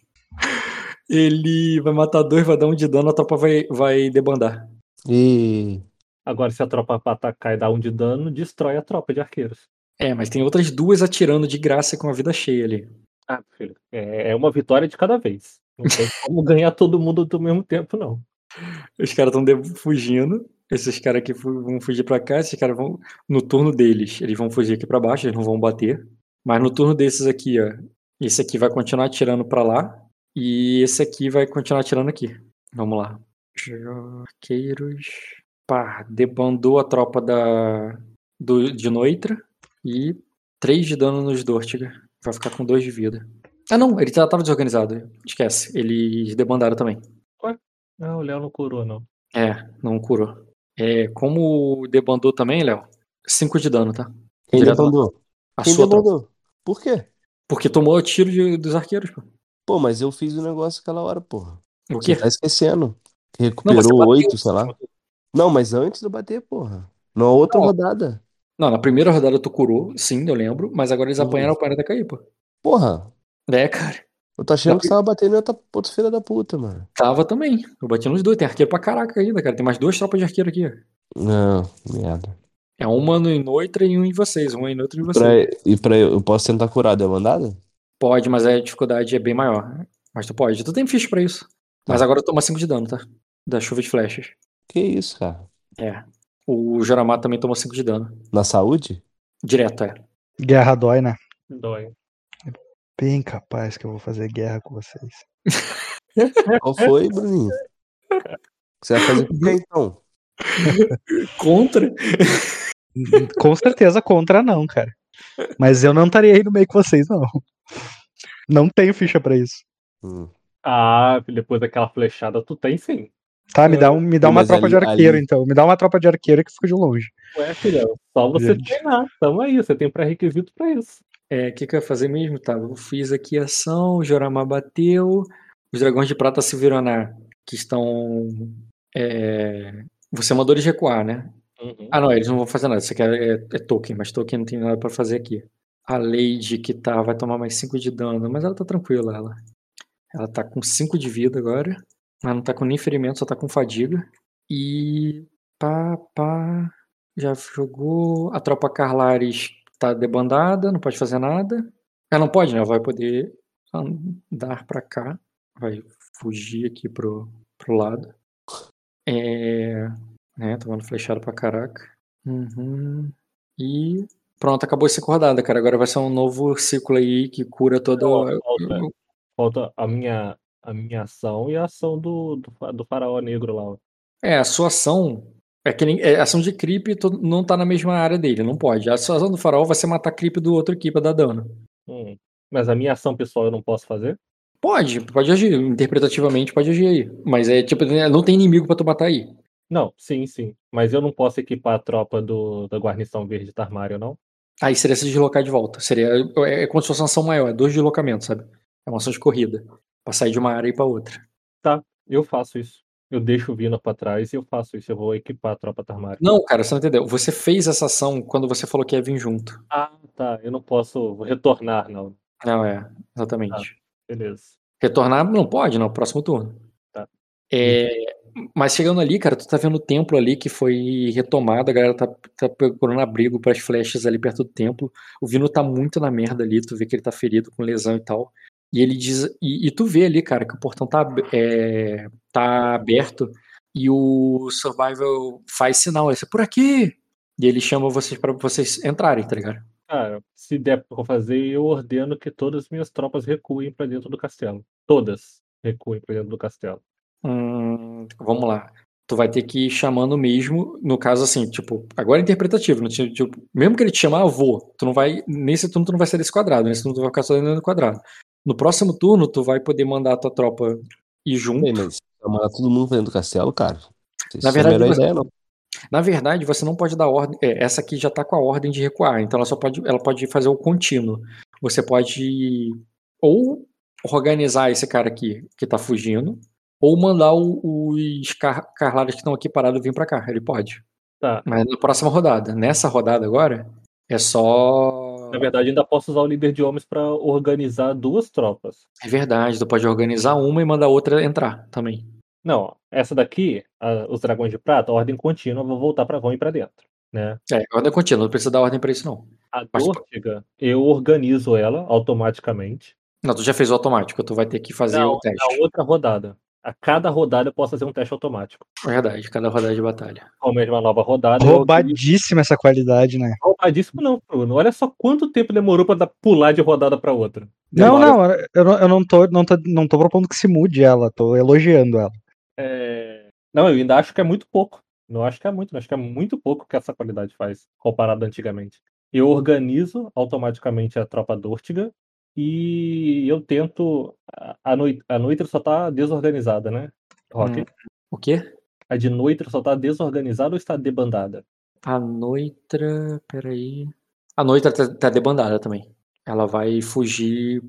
Ele vai matar dois, vai dar um de dano, a tropa vai, vai debandar. E Agora, se a tropa pra atacar e dar um de dano, destrói a tropa de arqueiros. É, mas tem outras duas atirando de graça com a vida cheia ali. Ah, filho, é é uma vitória de cada vez. Não tem como ganhar todo mundo do mesmo tempo, não. Os caras estão fugindo. Esses caras aqui vão fugir pra cá. Esses caras vão. No turno deles, eles vão fugir aqui pra baixo, eles não vão bater. Mas no turno desses aqui, ó. Esse aqui vai continuar atirando pra lá. E esse aqui vai continuar atirando aqui. Vamos lá. Arqueiros. Pá, debandou a tropa da. Do, de Noitra. E 3 de dano nos Dortiga. Vai ficar com 2 de vida. Ah não, ele já tava desorganizado. Esquece. Eles debandaram também. Não, o Léo não curou, não. É, não curou. É, como debandou também, Léo, 5 de dano, tá? quem Direto debandou? A Quem sua tropa. debandou? Por quê? Porque tomou tiro de- dos arqueiros, pô. Pô, mas eu fiz o negócio aquela hora, porra. O Você quê? tá esquecendo. Você Recuperou oito, sei lá. Não, mas antes de eu bater, porra. Na outra Não. rodada. Não, na primeira rodada tu curou, sim, eu lembro, mas agora eles apanharam a parada cair, pô. Porra, É, cara. eu tô achando que você tava batendo em outra, outra filha da puta, mano. Tava também. Eu bati nos dois. Tem arqueiro pra caraca ainda, cara. Tem mais duas tropas de arqueiro aqui. Não, merda. É uma no em Noitra e um em vocês. Um em Noitra e Pra, vocês. e pra eu, eu posso tentar curar a demandada? Pode, mas a dificuldade é bem maior. Mas tu pode. Tu tem ficha pra isso. Mas Tá. agora toma 5 de dano, tá? Da chuva de flechas. Que isso, cara? É. O Joramar também tomou 5 de dano. Na saúde? Direto, é. Guerra dói, né? Dói. Bem capaz que eu vou fazer guerra com vocês. Qual foi, Bruninho? Você vai fazer com quem, então? Contra? Com certeza contra não, cara. Mas eu não estaria aí no meio com vocês, não. Não tenho ficha pra isso. Hum. Ah, depois daquela flechada, tu tem sim. Tá, me dá, um, me dá uma é tropa ali- de arqueiro, ali- então. Me dá uma tropa de arqueiro que fica de longe. Ué, filhão, só você Gente. treinar. Tamo aí, você tem pré-requisito pra isso. É, o que, que eu ia fazer mesmo? Tá, eu fiz aqui a ação, o Joramar bateu, os dragões de prata se viram na. que estão. É, você mandou eles recuar, né? Uhum. Ah, não, eles não vão fazer nada. Isso aqui é, é, é token, mas token não tem nada pra fazer aqui. A Lady que tá vai tomar mais 5 de dano, mas ela tá tranquila, ela. Ela tá com 5 de vida agora. Ela não tá com nem ferimento, só tá com fadiga. E. Pá, pá. Já jogou. A tropa Carlares tá debandada, não pode fazer nada. Ela não pode, né? Ela vai poder andar pra cá. Vai fugir aqui pro, pro lado. É. Né, tomando flechada pra caraca. Uhum. E pronto, acabou esse rodada, cara. Agora vai ser um novo ciclo aí que cura todo. Não, falta, falta a minha, a minha ação e a ação do, do, do faraó negro lá. É, a sua ação. É que nem, é, ação de creep não tá na mesma área dele, não pode. A sua ação do farol vai ser matar creep do outro equipe, dar dano. Hum. Mas a minha ação pessoal eu não posso fazer? Pode, pode agir. Interpretativamente pode agir aí. Mas é tipo, né, não tem inimigo pra tu matar aí. Não, sim, sim. Mas eu não posso equipar a tropa do, da guarnição verde do armário, não? Aí seria se deslocar de volta. Seria. É, é como se fosse uma ação maior, é dois deslocamentos, sabe? É uma ação de corrida. Pra sair de uma área e ir pra outra. Eu faço isso. Eu deixo o Vino pra trás e eu faço isso. Eu vou equipar a tropa do armário. Não, cara, você não entendeu. Você fez essa ação quando você falou que ia vir junto. Ah, tá. Eu não posso retornar, não. Não, é, exatamente. Beleza. Retornar não pode, não, próximo turno. Tá. É, mas chegando ali, cara, tu tá vendo o templo ali que foi retomado, a galera tá, tá procurando abrigo pras flechas ali perto do templo. O Vino tá muito na merda ali, tu vê que ele tá ferido com lesão e tal. E ele diz. E, e tu vê ali, cara, que o portão tá, é, tá aberto e o Survival faz sinal, é por aqui! E ele chama vocês pra vocês entrarem, tá ligado? Cara, se der pra fazer, eu ordeno que todas as minhas tropas recuem pra dentro do castelo. Todas recuem pra dentro do castelo. Hum, vamos lá. Tu vai ter que ir chamando mesmo, no caso assim, tipo, agora é interpretativo, no sentido, tipo, mesmo que ele te chamar, eu vou. Tu não vai, nesse turno tu não vai ser desse quadrado, nesse turno tu vai ficar só dentro do quadrado. No próximo turno tu vai poder mandar a tua tropa ir junto. Ei, mas mandar todo mundo dentro do castelo, cara. Isso Na é a verdade, melhor você- ideia, não. Na verdade, você não pode dar ordem. é, essa aqui já tá com a ordem de recuar, então ela só pode, ela pode fazer o contínuo. Você pode ou organizar esse cara aqui que tá fugindo, ou mandar o- os car carlares que estão aqui parados vir pra cá. Ele pode. Tá. Mas na próxima rodada. Nessa rodada agora, é só. Na verdade, ainda posso usar o líder de homens pra organizar duas tropas. É verdade, tu pode organizar uma e mandar outra entrar também. Não, essa daqui, a- os dragões de prata, ordem contínua, vou voltar pra vão ir pra dentro. Né? É, ordem contínua, não precisa dar ordem pra isso, não. A Dórtiga, eu organizo ela automaticamente. Não, tu já fez o automático, tu vai ter que fazer Não, o teste. na outra rodada. A cada rodada eu posso fazer um teste automático. É Verdade, cada rodada de batalha. Como é uma nova rodada. eu Roubadíssima essa qualidade, né? Roubadíssimo não, Bruno. Olha só quanto tempo demorou pra dar- pular de rodada pra outra. Não, Demora- não, eu não, eu não tô, não tô, não tô propondo que se mude ela, tô elogiando ela. É, Não, eu ainda acho que é muito pouco. Não acho que é muito, não. acho que é muito pouco que essa qualidade faz, comparado antigamente. Eu organizo automaticamente a tropa Dórtiga e eu tento. A, a, noi- a Noitra só tá desorganizada, né? Rock? Hum. O quê? A de Noitra só tá desorganizada ou está debandada? A Noitra. Peraí. A Noitra tá, tá debandada também. Ela vai fugir.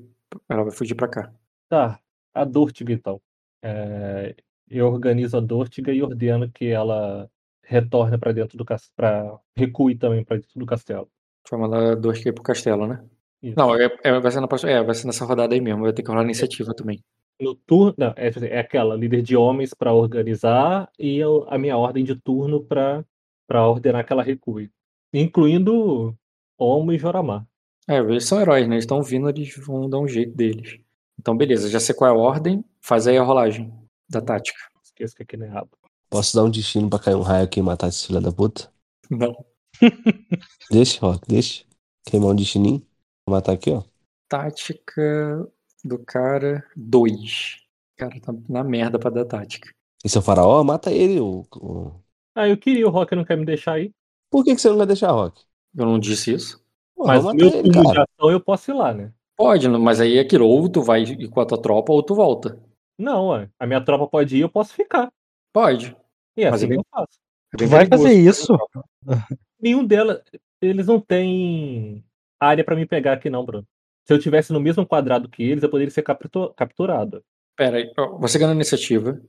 Ela vai fugir pra cá. Tá, a Dórtiga então. É, eu organizo a Dórtiga e ordeno que ela retorne pra dentro do castelo. Pra... recue também pra dentro do castelo. Mandar dois aqui pro castelo, né? Isso. Não, é, é- vai, ser na próxima, é, vai ser nessa rodada aí mesmo. Vai ter que rolar iniciativa também. No turno, não, é, é aquela líder de homens para organizar e eu- a minha ordem de turno para para ordenar que ela recue, incluindo Omo e Joramar. É, eles são heróis, né? Eles estão vindo, eles vão dar um jeito deles. Então, beleza, já sei qual é a ordem. Faz aí a rolagem da tática. Esqueça que aqui não é rabo. Posso dar um destino pra cair um raio aqui e matar esse filho da puta? Não. Deixa, Rock, deixa. Queimar um destininho. Matar aqui, ó. Tática do cara 2. O cara tá na merda pra dar tática. Esse é o faraó? Mata ele. O, o- Ah, eu queria, o Rock não quer me deixar aí. Por que, que você não vai deixar, Rock? Eu não disse isso? Pô, Mas meu ele, turno de ação eu posso ir lá, né? Pode, mas aí é aquilo. Ou tu vai ir com a tua tropa ou tu volta. Não, ué. a minha tropa pode ir, eu posso ficar. Pode. E é Mas assim é bem- que eu faço. É Vai fazer isso? Nenhum delas, eles não têm área para me pegar aqui não, Bruno. Se eu tivesse no mesmo quadrado que eles, eu poderia ser captu- capturado. Pera aí, você ganhando iniciativa.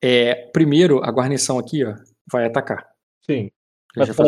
É, primeiro, a guarnição aqui, ó, vai atacar. Sim. Mas essa,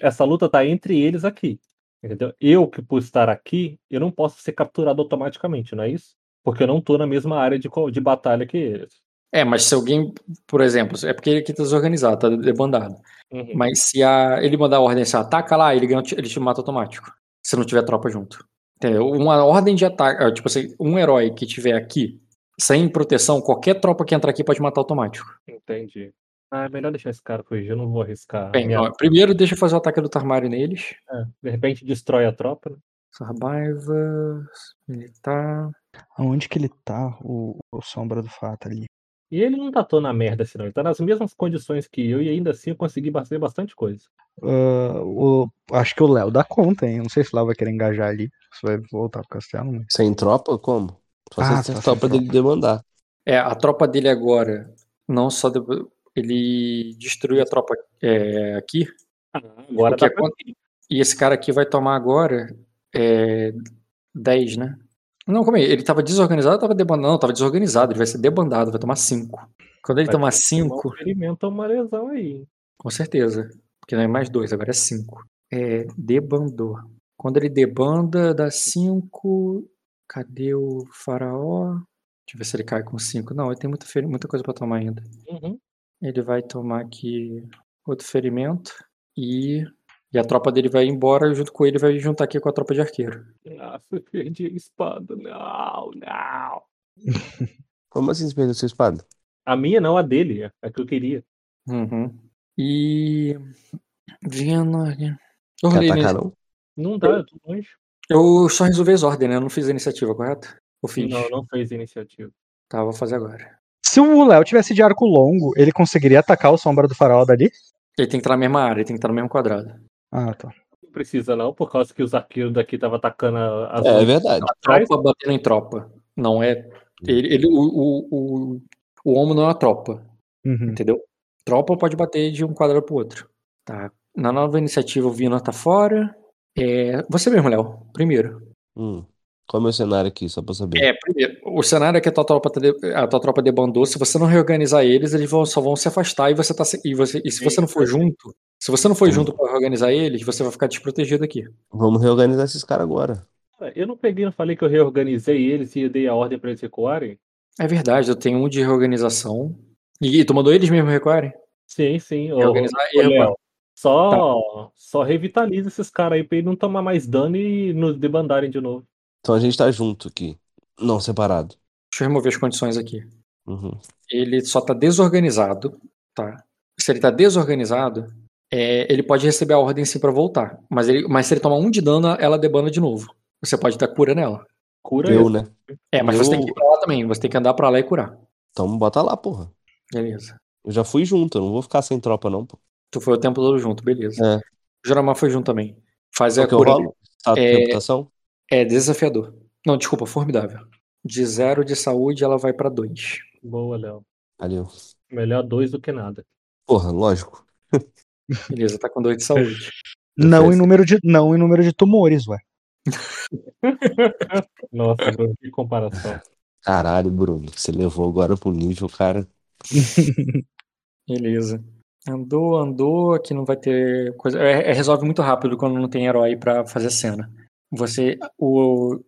essa luta tá entre eles aqui. Entendeu? Eu que por estar aqui, eu não posso ser capturado automaticamente, não é isso? Porque eu não tô na mesma área de, de batalha que eles. É, mas se alguém, por exemplo, é porque ele aqui tá desorganizado, tá debandado. Uhum. Mas se a, ele mandar a ordem assim, ataca lá, ele, ganha, ele te mata automático. Se não tiver tropa junto. Entendeu? Uma ordem de ataque, ah, tipo assim, um herói que tiver aqui, sem proteção, qualquer tropa que entrar aqui pode matar automático. Entendi. Ah, é melhor deixar esse cara fugir, eu não vou arriscar. Bem, minha- ó, primeiro deixa eu fazer o ataque do Tarmário neles. É, de repente destrói a tropa, né? Survivors, militar. Aonde que ele tá, o, o Sombra do Fato ali? E ele não tá tão na merda assim, não. Ele tá nas mesmas condições que eu e ainda assim eu consegui fazer bastante coisa. Ah, o, acho que o Léo dá conta, hein? Não sei se o Léo vai querer engajar ali. Se vai voltar pro castelo, mas... Sem tropa, como? Só Ah, se tá a tropa sem dele demandar. É, a tropa dele agora, não só. de- ele destruiu a tropa é, aqui. Agora dá pra... quando- E esse cara aqui vai tomar agora é, 10, né? Não, como é? Ele tava desorganizado ou tava debandado? Não, tava desorganizado. Ele vai ser debandado, vai tomar 5. Quando ele Vai tomar ter que tomar 5, Um ferimento ou uma lesão aí. com certeza. Porque não é mais 2, agora é 5. É, debandou. Quando ele debanda, dá 5. Cadê o faraó? Deixa eu ver se ele cai com 5. Não, ele tem muita, muita coisa pra tomar ainda. Uhum. Ele vai tomar aqui outro ferimento. E, e a tropa dele vai embora. Junto com ele, vai juntar aqui com a tropa de arqueiro. Nossa, eu perdi a espada. Não, não. Como assim você perdeu sua espada? A minha não, a dele, é a que eu queria. Uhum. E. Viena. Eu, Quer rolei atacar, nesse- não? Não dá, eu tô longe. eu só resolvi as ordens, né? Eu não fiz a iniciativa, correto? Eu fiz. Não, não fez iniciativa. Tá, vou fazer agora. Se o Léo tivesse de arco longo, ele conseguiria atacar o Sombra do Faraó dali? Ele tem que estar na mesma área, ele tem que estar no mesmo quadrado. Ah, tá. Não precisa não, por causa que os arqueiros daqui estavam atacando a- as É, é verdade. atrás. Tropa batendo em tropa. Não é. Ele, ele- o, o, o, o homo não é uma tropa, Uhum. entendeu? Tropa pode bater de um quadrado pro outro. Tá. Na nova iniciativa, o Vina tá fora. É, você mesmo, Léo. Primeiro. Hum. Qual é o meu cenário aqui, só pra saber? É, primeiro. O cenário é que a tua tropa, tá de- a tua tropa debandou. Se você não reorganizar eles, eles vão, só vão se afastar e você tá. se- E, você, e se você não for junto. Se você não for junto pra reorganizar eles, você vai ficar desprotegido aqui. Vamos reorganizar esses caras agora. Eu não peguei, não falei que eu reorganizei eles e dei a ordem pra eles recuarem? É verdade, eu tenho um de reorganização. E tu mandou eles mesmo recuarem? Sim, sim. ô- Reorganizar e ô, recuar. Léo, Só, só revitaliza esses caras aí pra ele não tomar mais dano e nos debandarem de novo. Então a gente tá junto aqui. Não, separado. Deixa eu remover as condições aqui. Uhum. Ele só tá desorganizado, tá? Se ele tá desorganizado, é, ele pode receber a ordem sim pra voltar. Mas, ele, mas se ele tomar um de dano, ela debanda de novo. Você pode dar cura nela. Cura Eu, né? É, mas você tem que ir pra lá também. Você tem que andar pra lá e curar. Então bota lá, porra. Beleza. Eu já fui junto, eu não vou ficar sem tropa, não, pô. Tu foi o tempo todo junto, beleza. É. O Joramar foi junto também. Faz a Qual que eu cura. rolo? De É- reputação? É desafiador. Não, desculpa, formidável. De zero de saúde, ela vai pra dois. Boa, Léo. Valeu. Melhor dois do que nada. Porra, lógico. Beleza, tá com dois de saúde. Não em, número de, não em número de tumores, ué. Nossa, Bruno, que comparação. Caralho, Bruno. Você levou agora pro nível, cara. Beleza. Andou, andou, aqui não vai ter coisa. É, é- resolve muito rápido quando não tem herói pra fazer cena. Você. O.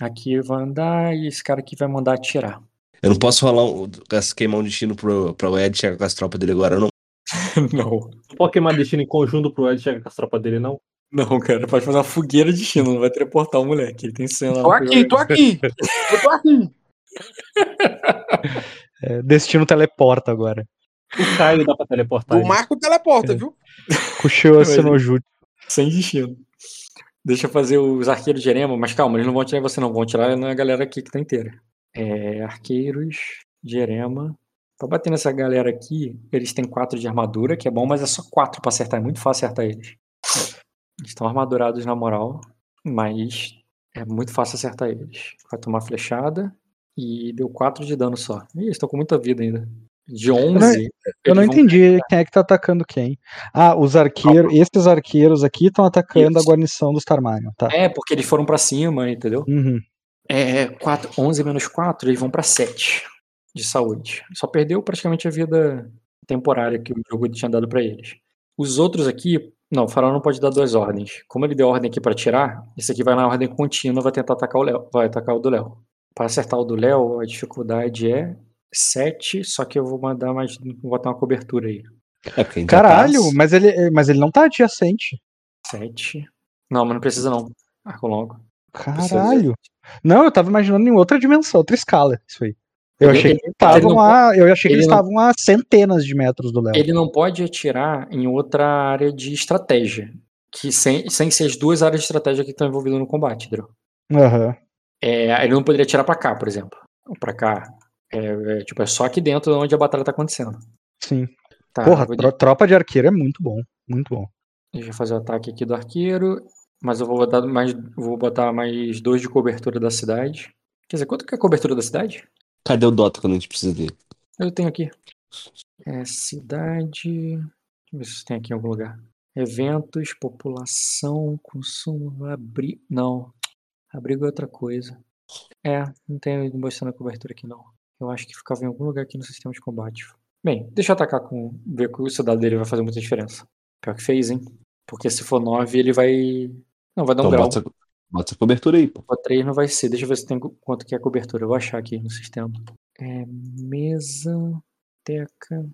Aqui vai andar e esse cara aqui vai mandar atirar. Eu não posso rolar um, queimar um destino pro, pro Ed chegar com as tropas dele agora, não. não. Não pode queimar destino em conjunto pro Ed chegar com as tropas dele, não? Não, cara, pode fazer uma fogueira de China, não vai teleportar o moleque. Ele tem cena. Tô aqui, tô aqui. Eu tô aqui. É, destino teleporta agora. O Caio dá pra teleportar O. Marco teleporta, viu? Kushio Mas- Senojutsu. Sem destino. Deixa eu fazer os arqueiros de Erema, mas calma, eles não vão atirar em você, não. Vão atirar na galera aqui que tá inteira. É, arqueiros de Erema. Pra bater nessa galera aqui, eles têm 4 de armadura, que é bom, mas é só 4 pra acertar. É muito fácil acertar eles. Eles estão armadurados na moral, mas é muito fácil acertar eles. Vai tomar flechada e deu 4 de dano só. Ih, estão com muita vida ainda. De 11. Eu não eles vão- entendi quem é que tá atacando quem. Ah, os arqueiros. Esses arqueiros aqui estão atacando a Isso. guarnição dos Tarmanion, tá? É, porque eles foram pra cima, entendeu? Uhum. É, 4, 11 menos 4, eles vão pra 7 de saúde. Só perdeu praticamente a vida temporária que o jogo tinha dado pra eles. Os outros aqui, não, o faraó não pode dar duas ordens. Como ele deu ordem aqui pra tirar, esse aqui vai na ordem contínua, vai tentar atacar o Léo, vai atacar o do Léo. Pra acertar o do Léo, a dificuldade é 7, só que eu vou mandar mais. Vou botar uma cobertura aí. É ainda Caralho, mas ele, mas ele não tá adjacente. 7. Não, mas não precisa não. Arco longo. Caralho. Não, eu tava imaginando em outra dimensão, outra escala, isso aí. Eu Ele- achei ele- que estavam ele não a, eu achei que ele eles não- estavam a centenas de metros do Léo. Ele não pode atirar em outra área de estratégia. Que sem, sem ser as duas áreas de estratégia que estão envolvidas no combate, entendeu? Aham. É, ele não poderia atirar pra cá, por exemplo. Ou pra cá. É, é, tipo, é só aqui dentro onde a batalha tá acontecendo. Sim. Tá, Porra, vou, tropa de arqueiro é muito bom. Muito bom. Deixa eu fazer o ataque aqui do arqueiro. Mas eu vou botar mais, vou botar mais dois de cobertura da cidade. Quer dizer, quanto que é a cobertura da cidade? Cadê o Dota quando a gente precisa dele? Eu tenho aqui. É cidade. Deixa eu ver se tem aqui em algum lugar. Eventos, população, consumo, abrigo. Não. Abrigo é outra coisa. É, não tem mostrando a cobertura aqui não. Eu acho que ficava em algum lugar aqui no sistema de combate. Bem, deixa eu atacar com. ver que o soldado dele vai fazer muita diferença. Pior que fez, hein? Porque se for 9, ele vai. Não, vai dar um Então grau. bota, essa- bota essa cobertura aí, pô. O 3 não vai ser. Deixa eu ver se tem quanto que é a cobertura. Eu vou achar aqui no sistema. É mesa, teca,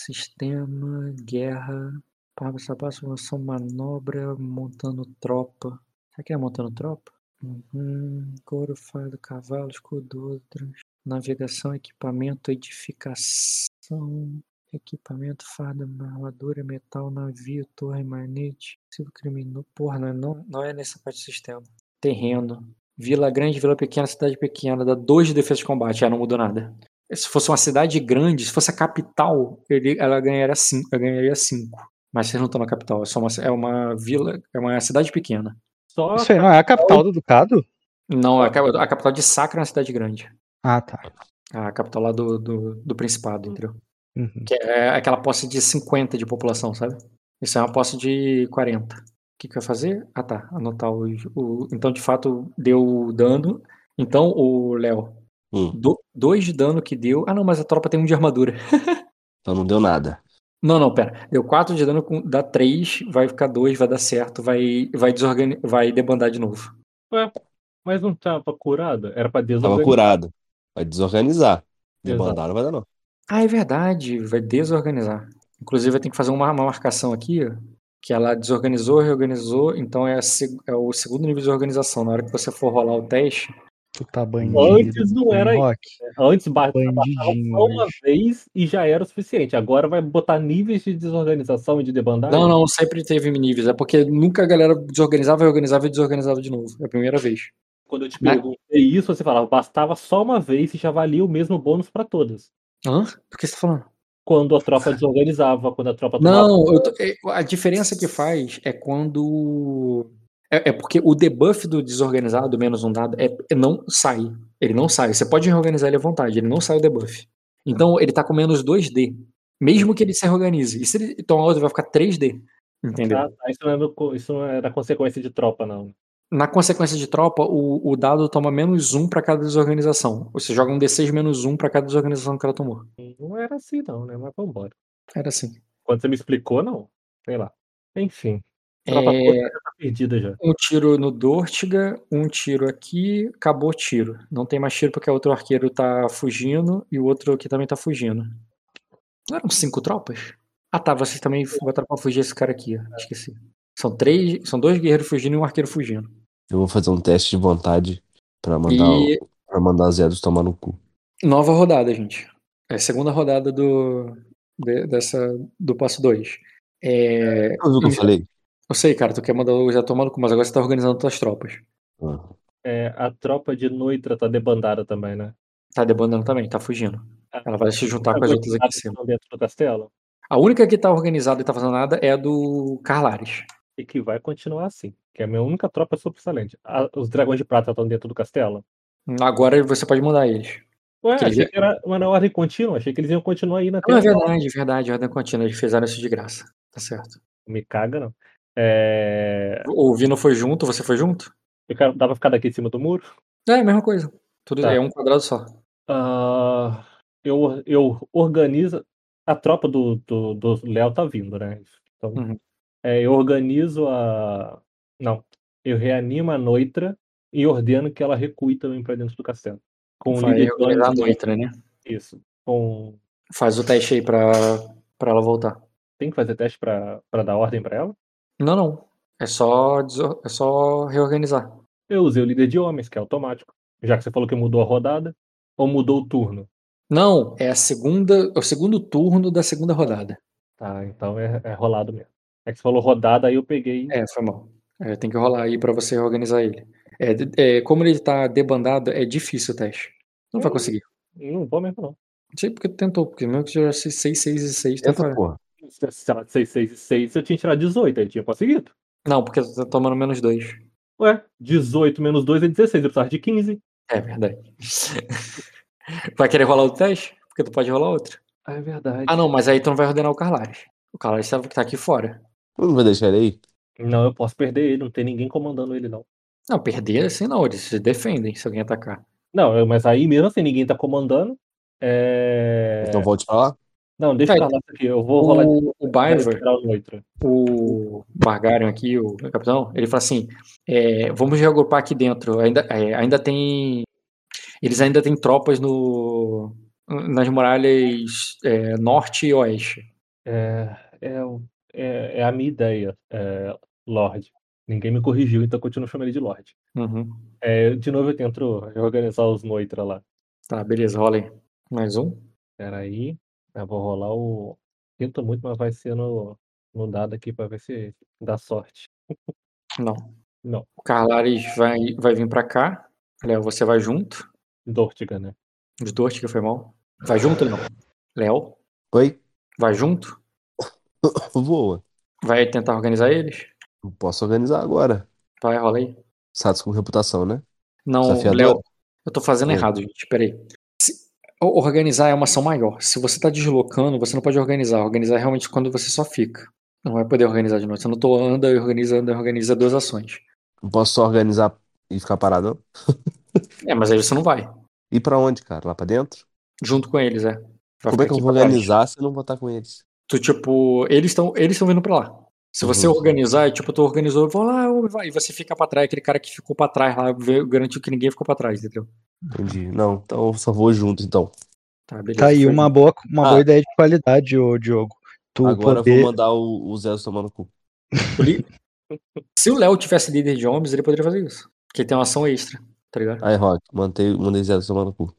sistema, guerra, passo a passo, avançação, manobra, montando tropa. Será que é montando tropa? Uhum. Couro, fardo, cavalo, escudo, trans... navegação, equipamento, edificação, equipamento, farda, armadura, metal, navio, torre, manete, civil criminoso. Porra, não, não, não é nessa parte do sistema. Terreno. Vila grande, vila pequena, cidade pequena, dá 2 de defesa de combate, já não mudou nada. Se fosse uma cidade grande, se fosse a capital, ele, ela ganharia 5. Ela ganharia 5. Mas vocês não estão na capital, é só uma, é uma vila, é uma cidade pequena. Só Isso aí não é a capital do Ducado? Não, a capital de Sacra é uma cidade grande. Ah, tá. A capital lá do, do, do Principado, entendeu? Uhum. Que é aquela posse de 50 de população, sabe? Isso é uma posse de 40. O que, que vai fazer? Ah tá, anotar o, o- Então, de fato, deu dano. Então, o Léo, Hum, do- dois de dano que deu. Ah, não, mas a tropa tem um de armadura. então não deu nada. Não, não, pera. Deu 4 de dano, com, dá 3, vai ficar 2, vai dar certo, vai, vai, desorgani- vai debandar de novo. Mas não tava curado? Era pra Tava desorganizar. curado. Vai desorganizar. Não vai dar, não. Ah, é verdade, vai desorganizar. Inclusive, vai ter que fazer uma, uma marcação aqui, ó, que ela desorganizou, reorganizou, então é, a é o segundo nível de organização. Na hora que você for rolar o teste, Tu tá bandido. Antes não era isso. Rock, Antes ba- bandidinho. só uma vez e já era o suficiente. Agora vai botar níveis de desorganização e de debandagem? Não, não, sempre teve níveis. É porque nunca a galera desorganizava, reorganizava e desorganizava de novo. É a primeira vez. Quando eu te perguntei isso, você falava, bastava só uma vez e já valia o mesmo bônus pra todas. Hã? Do que você tá falando? Quando a tropa desorganizava, quando a tropa. Não, tô- é, a diferença que faz é quando. É, é porque o debuff do desorganizado, menos um dado, é, é não sai. Ele não sai. Você pode reorganizar ele à vontade, ele não sai o debuff. Então ele tá com menos 2D. Mesmo que ele se reorganize. E se ele tomar outro, vai ficar 3D. Entendeu? Ah, tá, isso, não é do co- isso não é da consequência de tropa, não. Na consequência de tropa, o, o dado toma menos um pra cada desorganização. Você joga um D6 menos um pra cada desorganização que ela tomou. Não era assim, não, né? Mas vambora. Era assim. Quando você me explicou, não. Sei lá. Enfim. Tropa É, já tá perdida já. Um tiro no Dortiga, um tiro aqui, acabou o tiro. Não tem mais tiro porque o outro arqueiro tá fugindo e o outro aqui também tá fugindo. Não eram cinco tropas? Ah tá, vocês também botaram pra fugir esse cara aqui, esqueci. São três, são dois guerreiros fugindo e um arqueiro fugindo. Eu vou fazer um teste de vontade pra mandar, E pra mandar os Edos tomar no cu. nova rodada, gente. É a segunda rodada do de- dessa do passo 2. É, Eu vi o que eu falei? eu sei, cara, tu quer mandar o já tomar no cu, mas agora você tá organizando tuas tropas. Ah, É, a tropa de Noitra tá debandada também, né? Tá debandando também, tá fugindo. Ela vai se juntar com as outras aqui em cima. Estão dentro do castelo. A única que tá organizada e tá fazendo nada é a do Carlares. E que vai continuar assim. Que é a minha única tropa sobressalente. A- os dragões de prata estão dentro do castelo. Agora você pode mudar eles. Ué, Que achei ele- que era uma na ordem contínua. Achei que eles iam continuar aí na Não, é verdade, verdade. Ordem contínua. Eles fizeram isso de graça. Tá certo. Me caga, não. É... O Vino foi junto, você foi junto? Eu quero... Dá pra ficar daqui em cima do muro? É, a mesma coisa. Tudo Tá. é um quadrado só. Ah, eu, eu organizo. A tropa do, do, do Léo tá vindo, né? Então, Uhum. É, eu organizo a. Não. Eu reanimo a Noitra e ordeno que ela recue também pra dentro do castelo. Com o Vai líder de organizar a Noitra, né? Isso. Com... Faz o teste aí pra, pra ela voltar. Tem que fazer teste pra, pra dar ordem pra ela? Não, não. É só, é só reorganizar. Eu usei o líder de homens, que é automático. Já que você falou que mudou a rodada, ou mudou o turno. Não, é a segunda, é o segundo turno da segunda rodada. Tá, então é, é rolado mesmo. É que você falou rodada, aí eu peguei. É, foi mal. É, tem que rolar aí pra você reorganizar ele. É, é, como ele tá debandado, é difícil o teste. Não vai Hum. conseguir. Não vou mesmo, não. Não sei porque tu tentou, porque mesmo que tivesse 6, 6 e 6, tá Tenta, porra. Se tivesse, lá, 6, 6 e 6, eu tinha tirado 18, ele tinha conseguido. Não, porque tu tá tomando menos 2. Ué, 18 menos 2 é 16, eu precisava de 15. É verdade. vai querer rolar o teste? Porque tu pode rolar outro. Ah, é verdade. Ah, não, mas aí tu não vai ordenar o Carlares. O Carlares tá, tá aqui fora. Tu não vai deixar ele aí? Não, eu posso perder ele, não tem ninguém comandando ele, não. Não, perder assim não, eles se defendem se alguém atacar. Não, eu- mas aí mesmo assim, ninguém tá comandando. É... Então volte pra lá? Não, deixa Tá, pra lá isso aqui, eu vou rolar de O, o tirar o o Bargarion aqui, o capitão, ele fala assim: é, vamos reagrupar aqui dentro. Ainda, é, ainda tem. Eles ainda têm tropas no, nas muralhas é, norte e oeste. É, é, o- é, é a minha ideia, é, Lorde. Ninguém me corrigiu, então continuo chamando ele de Lorde. Uhum. É, de novo eu tento reorganizar os Noitra lá. Tá, beleza, rola aí. Mais um. Peraí, eu vou rolar o. Sinto muito, mas vai ser no, no dado aqui pra ver se dá sorte. Não. Não, O Carlares vai, vai vir pra cá. Léo, você vai junto. Dortiga, né? Os dois que foi mal. Vai junto, não. Léo, Oi? vai junto. Voa. Vai tentar organizar eles. Eu posso organizar agora. Vai, rola aí. Status com reputação, né? Não? Léo, eu tô fazendo Oi. errado, gente. Peraí. Se- organizar é uma ação maior. Se você tá deslocando, você não pode organizar. Organizar é realmente quando você só fica. Não vai poder organizar de novo. Você não tô anda e organiza, anda e organiza duas ações. Não posso só organizar e ficar parado? É, mas aí você não vai. Ir pra onde, cara? Lá pra dentro? Junto com eles, é. Vai Como é que eu vou trás. organizar se eu não vou estar com eles? Tu, tipo, eles estão eles estão vindo pra lá. Se você Uhum. organizar, tipo, tu organizou, eu vou lá, eu- vai, e você fica pra trás, aquele cara que ficou pra trás lá, garantiu que ninguém ficou pra trás, entendeu? Entendi. Não, então eu só vou junto, então. Tá, beleza. Tá aí uma boa, uma Ah. boa ideia de qualidade, ô Diogo. Tu Agora eu poder... vou mandar o, o Zé tomar no cu. O li- Se o Léo tivesse líder de homens, ele poderia fazer isso. Porque ele tem uma ação extra, tá ligado? Aí, Rock, mandei, mandei Zé tomar no cu.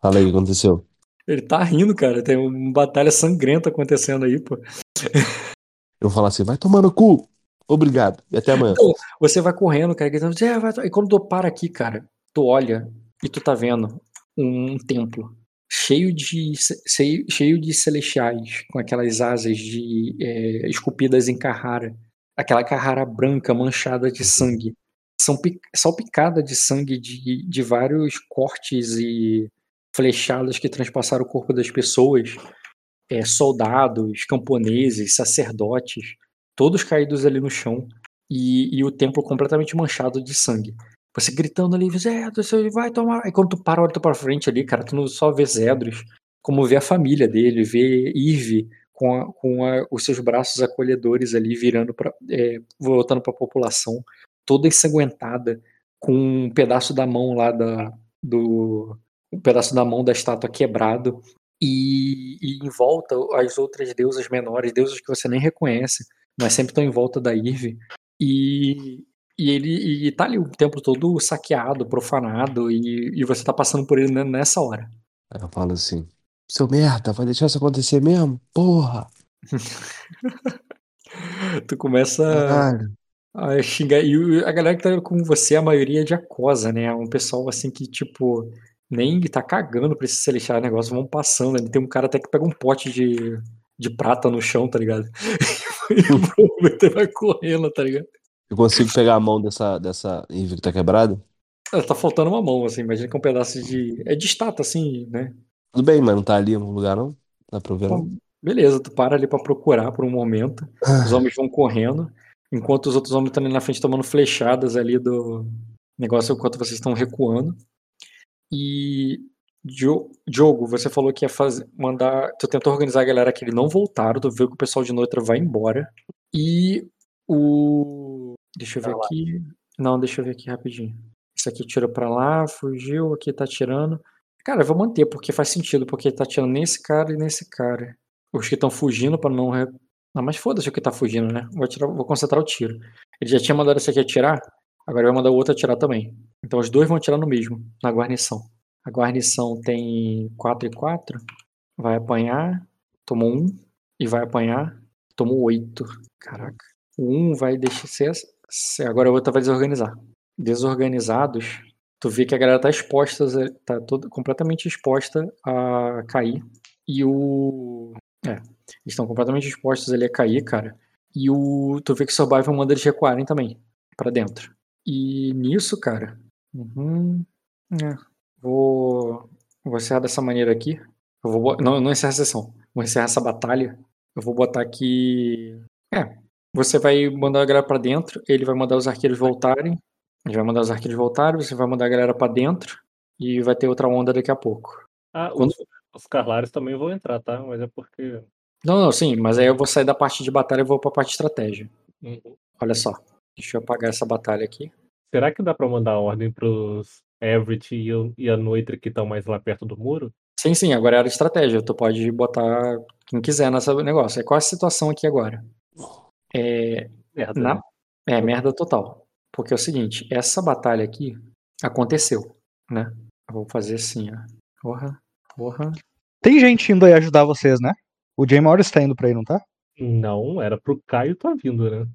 Fala aí o que aconteceu. Ele tá rindo, cara. Tem uma batalha sangrenta acontecendo aí, pô. Eu vou falar assim, vai tomar no cu. Obrigado. E até amanhã. Então, Você vai correndo, cara, gritando, "Zé, vai to-" e quando tu para aqui, cara, tu olha e tu tá vendo um templo cheio de, cheio, de celestiais, com aquelas asas de é, esculpidas em Carrara, aquela Carrara branca manchada de sangue, são pi- salpicada de sangue de, de vários cortes e flechadas que transpassaram o corpo das pessoas, é, soldados, camponeses, sacerdotes, todos caídos ali no chão e, e o templo completamente manchado de sangue. Você gritando ali, você vai tomar. Aí quando tu para, olha tu pra frente ali, cara, tu não só vê Zedros, como vê a família dele, vê Ive com, a- com a- os seus braços acolhedores ali, virando pra, é, voltando pra população, toda ensanguentada, com um pedaço da mão lá da, do. Um pedaço da mão da estátua quebrado. E, e em volta as outras deusas menores, deusas que você nem reconhece, mas sempre estão em volta da Irve. E, e ele e tá ali o templo todo saqueado, profanado, e, e você tá passando por ele ne- nessa hora. Eu falo assim, seu merda, vai deixar isso acontecer mesmo? Porra! Tu começa Caralho. a xingar. E a galera que tá com você, a maioria é de Acosa, né? É um pessoal assim que, tipo, nem tá cagando pra esse celestial negócio, vão passando. Tem um cara até que pega um pote de, de prata no chão, tá ligado? E o vai correndo, tá ligado? Eu consigo pegar a mão dessa, dessa Ivy que tá quebrada? Ah, Tá faltando uma mão, assim. Imagina que é um pedaço de. É de estátua, assim, né? Tudo bem, mas não tá ali no lugar, não? Dá pra ver, não? Beleza, tu para ali pra procurar por um momento. Os homens vão correndo, enquanto os outros homens estão ali na frente tomando flechadas ali do negócio enquanto vocês estão recuando. E Dio- Diogo, você falou que ia fazer, mandar, tu tentou organizar a galera que ele não voltaram, tu viu que o pessoal de Neutra vai embora. E o deixa eu ver aqui. Não, deixa eu ver aqui rapidinho. Esse aqui tirou pra lá, fugiu, aqui tá tirando. Cara, eu vou manter, porque faz sentido, porque tá tirando nesse cara e nesse cara. Os que estão fugindo pra não. Re... Não, mas foda-se o que tá fugindo, né? Vou, tirar, vou concentrar o tiro. Ele já tinha mandado esse aqui atirar, agora vai mandar o outro atirar também. Então os dois vão atirar no mesmo, na guarnição. A guarnição tem 4 e 4. Vai apanhar. Tomou 1. E vai apanhar. Tomou 8. Caraca. O 1 vai deixar ser. Agora o outro vai desorganizar. Desorganizados. Tu vê que a galera tá exposta. Tá toda, completamente exposta a cair. E o. É. Estão completamente expostos ali a cair, cara. E o. Tu vê que o Survival manda eles recuarem também. Pra dentro. E nisso, cara. Uhum. É. Vou, vou encerrar dessa maneira aqui. Eu vou, não, não encerrar a sessão. Vou encerrar essa batalha. Eu vou botar aqui. É. Você vai mandar a galera pra dentro. Ele vai mandar os arqueiros voltarem. Ele vai mandar os arqueiros voltarem. Você vai mandar a galera pra dentro. E vai ter outra onda daqui a pouco. Ah, Quando- os, os Carlares também vão entrar, tá? Mas é porque. Não, não, sim. Mas aí eu vou sair da parte de batalha e vou pra parte de estratégia. Uhum. Olha só. Deixa eu apagar essa batalha aqui. Será que dá pra mandar ordem pros Everett e, e a Noitra que estão mais lá perto do muro? Sim, sim. Agora era estratégia. Tu pode botar quem quiser nessa negócio. É qual a situação aqui agora? É, Merda. Na- né? É, merda total. Porque é o seguinte, essa batalha aqui aconteceu, né? Eu vou fazer assim, ó. Porra, porra. Tem gente indo aí ajudar vocês, né? O Jay Morris tá indo pra aí, não tá? Não, era pro Caio tá vindo, né?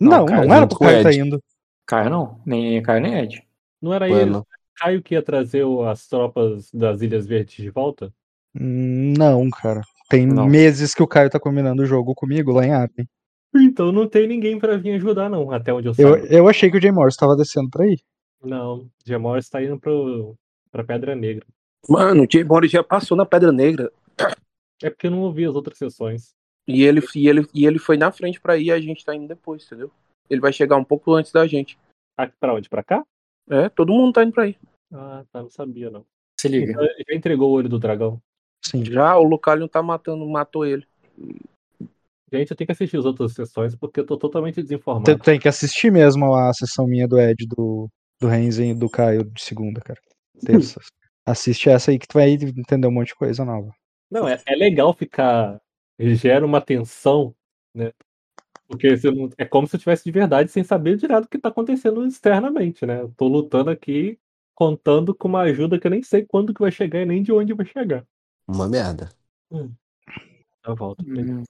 Não, Não, Caio não, era pro Caio tá indo. Caio não. Nem Caio nem Ed. Não era ele, Mano, Caio que ia trazer o- as tropas das Ilhas Verdes de volta? Não, cara. Tem Não. meses que o Caio tá combinando o jogo comigo lá em Arden. Então não tem ninguém pra vir ajudar, não, até onde eu Eu, sei. eu achei que o Jay Morris tava descendo pra aí. Não, Gemor está indo pro, pra Pedra Negra. Mano, o Jay Morris já passou na Pedra Negra. É porque eu não ouvi as outras sessões. E ele, e ele, e ele foi na frente pra ir e a gente tá indo depois, entendeu? Ele vai chegar um pouco antes da gente. Ah, pra onde? Pra cá? É, todo mundo tá indo pra aí. Ah, tá, não sabia, não. Se liga. Então, já entregou o olho do dragão. Sim. Já o Lucalion tá matando, matou ele. Gente, eu tenho que assistir as outras sessões porque eu tô totalmente desinformado. Tem, tem que assistir mesmo a sessão minha do Ed, do, do Renzen e do Caio de segunda, cara. Terça. Assiste essa aí que tu vai entender um monte de coisa nova. Não, é, é legal ficar. Gera uma tensão, né? Porque você não- é como se eu tivesse de verdade sem saber direto o que tá acontecendo externamente, né? Eu tô lutando aqui, contando com uma ajuda que eu nem sei quando que vai chegar e nem de onde vai chegar. uma merda. Eu volto. Hum.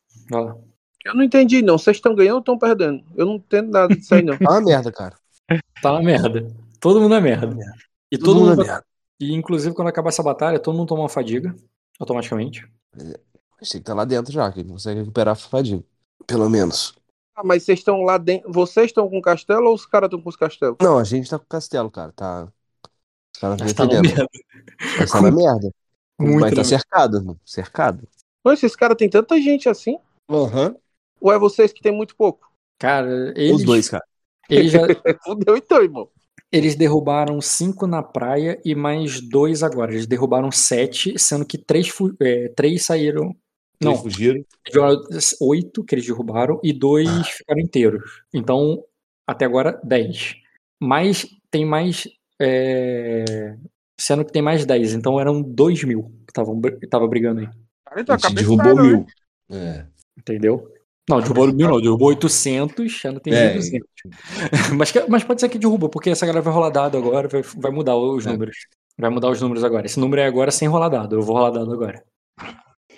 Eu não entendi, não. Vocês estão ganhando ou estão perdendo? Eu não entendo nada disso aí, não. Tá uma merda, cara. Tá na merda. Todo mundo é merda. E todo, Todo mundo mundo. é merda. E inclusive quando acabar essa batalha, todo mundo toma uma fadiga. Automaticamente. Achei que tá lá dentro já, que ele consegue recuperar a fadiga. Pelo menos. Ah, mas vocês estão lá dentro. Vocês estão com o castelo ou os caras estão com os castelos? Não, a gente tá com o castelo, cara. Tá. Os caras Mas estão tá na entendendo. merda. Mas tá na merda. Muito Mas tá cercado, mano. Cercado. Pô, esses caras têm tanta gente assim? Aham. Ou é vocês que tem muito pouco? Cara, eles, Os dois, cara. eles, já, Fudeu então, irmão. eles derrubaram cinco na praia e mais dois agora. Eles derrubaram sete, sendo que três, é, três saíram. Não, Eles fugiram. Jogaram oito que eles derrubaram e dois ficaram inteiros. Então, até agora, dez. Mas tem mais. é, Sendo que tem mais dez. Então eram dois mil que estavam tava brigando aí. Cara, A então, gente derrubou mil. É. Entendeu? Não, derrubou mil, não. Derrubou 800, já não tem É, 1.200. mas, mas pode ser que derruba, porque essa galera vai rolar dado agora, vai, vai mudar os É. números. Vai mudar os números agora. Esse número é agora sem rolar dado. Eu vou rolar dado agora.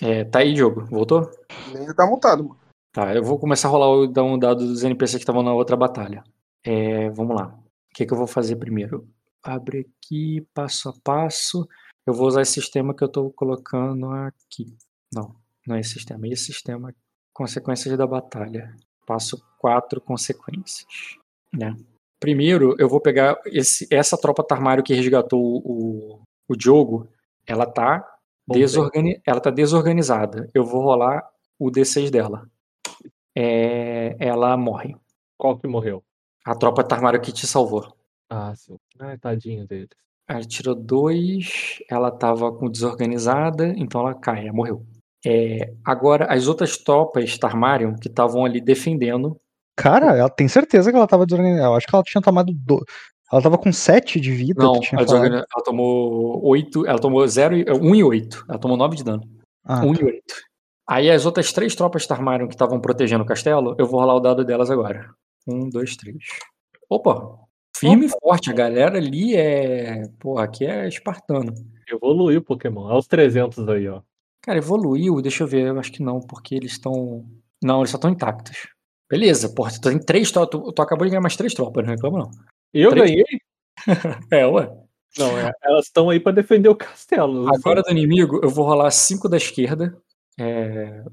É, tá aí, jogo. Voltou? Ainda tá montado, mano. Tá, eu vou começar a rolar o dar um dado dos NPCs que estavam na outra batalha. É, vamos lá. O que, que eu vou fazer primeiro? Abre aqui, passo a passo. Eu vou usar esse sistema que eu tô colocando aqui. Não, não é esse sistema, é esse sistema. Consequências da batalha. Passo quatro consequências. Né? Primeiro, eu vou pegar esse, essa tropa Tarmário que resgatou o, o Diogo. Ela tá. Desorgani ela tá desorganizada. Eu vou rolar o D6 dela. É, ela morre. Qual que morreu? A tropa Tarmário que te salvou. Ah, sim. Ai, tadinho deles. Ela tirou dois, ela tava com desorganizada, então ela cai, ela morreu. É, agora, as outras tropas Tarmarion que estavam ali defendendo, Cara, ela tem certeza que ela tava desorganizada. Eu acho que ela tinha tomado do- Ela tava com 7 de vida, Não, tu tinha ela, tomou 8. Ela tomou 0 e 1 e 8. Ela tomou 9 de dano. Ah, 1 tá. e 8. Aí as outras três tropas Tarmarion que estavam protegendo o castelo, eu vou rolar o dado delas agora. 1, 2, 3. Opa! Firme e forte. A galera ali é. Porra, aqui é espartano. Evoluiu o Pokémon. Olha os 300 aí, ó. Cara, evoluiu? Deixa eu ver. Eu acho que não, porque eles estão. Não, eles só estão intactos. Beleza, porra, tu tem três tropas. Tu, tu acabou de ganhar mais três tropas, não reclama não. Eu Três- ganhei? É, ué. Não, é, elas estão aí pra defender o castelo. não Agora do inimigo, eu vou rolar 5 da esquerda. É...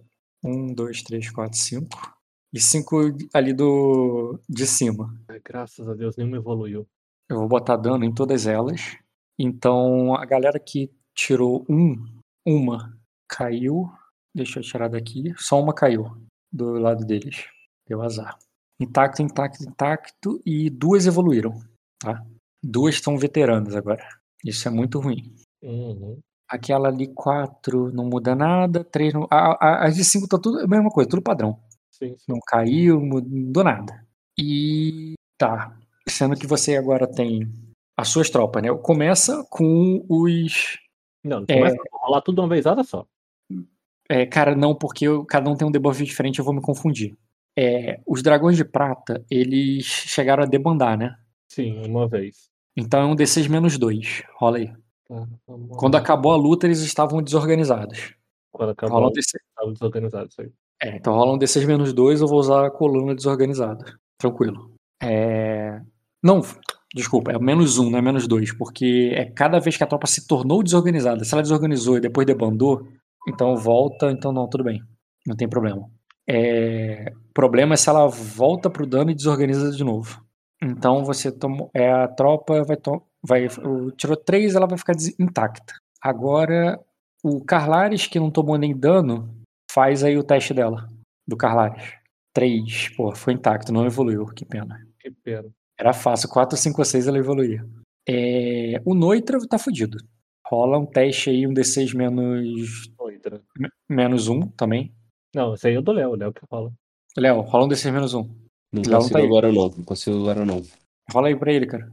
1, 2, 3, 4, 5. E 5 ali do de cima. Ai, Graças a Deus, nenhuma evoluiu. Eu vou botar dano em todas elas. Então, a galera que tirou um, uma caiu. Deixa eu tirar daqui. Só uma caiu do lado deles. Deu azar. Intacto, intacto, intacto. E duas evoluíram, tá? Duas estão veteranas agora. Isso é muito ruim. Uhum. Aquela ali, quatro, não muda nada. Três, não... a- a- as de cinco tá tudo a mesma coisa, tudo padrão. Sim, sim. Não caiu, não mudou nada. E tá. Sendo que você agora tem as suas tropas, né? Começa com os. Não, não É. começa a rolar tudo de uma vezada só. é, cara, não, porque eu- cada um tem um debuff diferente, eu vou me confundir. É, os dragões de prata, eles chegaram a debandar, né? Sim, uma vez. Então é um D6 menos 2. Rola aí. Tá, Quando acabou a luta, eles estavam desorganizados. Quando acabou, Rola um D6. tava desorganizado isso aí. É, então rola um D6 menos 2, eu vou usar a coluna desorganizada. Tranquilo. É... Não, desculpa, é menos 1, não é menos 2, porque é cada vez que a tropa se tornou desorganizada. Se ela desorganizou e depois debandou, então volta, então não, tudo bem. Não tem problema. É... O problema é se ela volta pro dano e desorganiza de novo. Então você tomou. É, a tropa vai. To... vai tirou 3, ela vai ficar intacta. Agora, o Carlares, que não tomou nem dano, faz aí o teste dela, do Carlares. 3, pô, foi intacto, não evoluiu, que pena. Que pena. Era fácil, 4, 5 ou 6 ela evoluía. É, o Noitra tá fudido. Rola um teste aí, um D6 menos, Noitra. menos 1 também. Não, esse aí é do Léo, o Léo que fala. Léo, rola um D6 menos 1. Não Léo não consigo tá aí. agora não. Não consigo agora não. Rola aí pra ele, cara.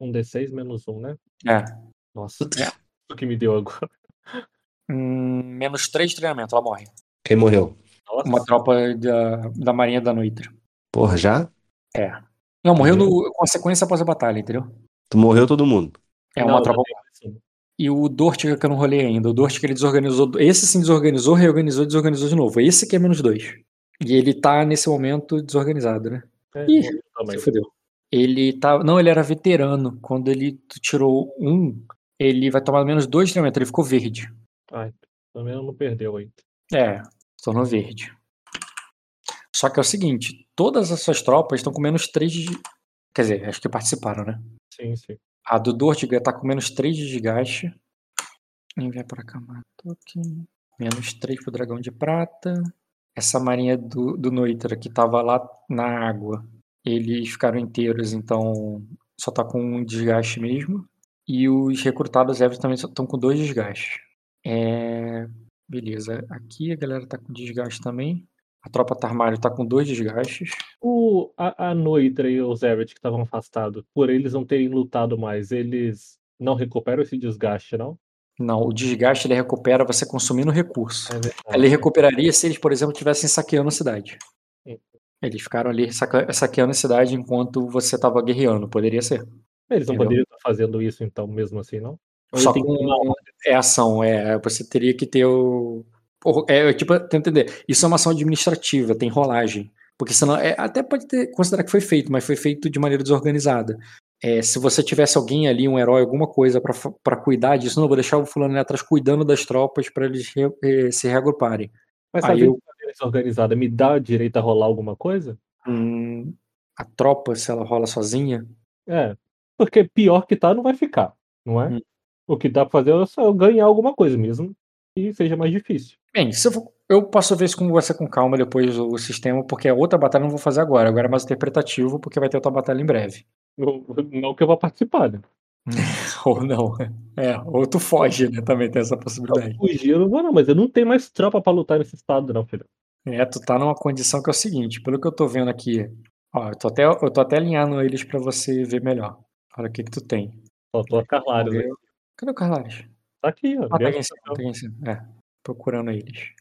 Um D6 menos um, né? É. Nossa, É. o que me deu agora. Hum, menos 3 de treinamento, ela morre. Quem morreu? Nossa, Uma tropa da, da Marinha da Noitra. Porra, já? Não, morreu no, com a sequência após a batalha, entendeu? Tu morreu todo mundo. É Não, uma tropa um. E o Dortiga que eu não rolei ainda. O Dortiga ele desorganizou. Esse sim desorganizou, reorganizou, desorganizou de novo. Esse que é menos dois. E ele tá nesse momento desorganizado, né? É, Ih, também. Se fudeu. Ele tá. Não, ele era veterano. Quando ele tirou um, ele vai tomar menos dois de treinamento. Ele ficou verde. Ai, também não perdeu ainda. É, tornou verde. Só que é o seguinte: todas as suas tropas estão com menos três de. Quer dizer, acho que participaram, né? Sim, sim. A do Dortiga tá com menos 3 de desgaste. Enviar pra cá, aqui. Menos 3 pro dragão de prata. Essa marinha do, do Noitra que tava lá na água. Eles ficaram inteiros, então só tá com um desgaste mesmo. E os recrutados Evers também estão com dois desgastes. É... Beleza. Aqui a galera tá com desgaste também. A tropa Tarmário tá com dois desgastes. O, a, a Noitra e os Everett que estavam afastados, por eles não terem lutado mais, eles não recuperam esse desgaste, não? Não, o desgaste ele recupera você consumindo recurso. É. Ele recuperaria se eles, por exemplo, estivessem saqueando a cidade. Sim. Eles ficaram ali saca- saqueando a cidade enquanto você estava guerreando, poderia ser. Eles não Entendeu? poderiam estar fazendo isso então, mesmo assim, não? Ou Só com que é ação, é, você teria que ter o o- é tipo, tenta entender. Isso é uma ação administrativa, tem rolagem, porque senão é, até pode ter considerar que foi feito, mas foi feito de maneira desorganizada. É, se você tivesse alguém ali, um herói, alguma coisa pra cuidar disso, não vou deixar o fulano ali atrás cuidando das tropas pra eles re- eh, se reagruparem. Mas Aí sabendo eu- que desorganizada me dá direito a rolar alguma coisa? Hum, a tropa, se ela rola sozinha, É. Porque pior que tá, não vai ficar, não é? Hum. O que dá pra fazer é só ganhar alguma coisa mesmo. E seja mais difícil. Bem, se eu, for- eu posso ver isso com você com calma depois do sistema, porque a outra batalha eu não vou fazer agora. Agora é mais interpretativo, porque vai ter outra batalha em breve. Não, não que eu vou participar, né? ou não. É, ou tu foge, né? Também tem essa possibilidade. Fugir eu não vou, não, mas eu não tenho mais tropa pra lutar nesse estado, não, filho. É, tu tá numa condição que é o seguinte, pelo que eu tô vendo aqui, ó, eu tô até, eu tô até alinhando eles pra você ver melhor. Olha o que que tu tem. Faltou a Carlário, né? Cadê o Carlares? Tá aqui, ó. Ah, tá aqui em cima, tá aqui em cima. É, procurando eles.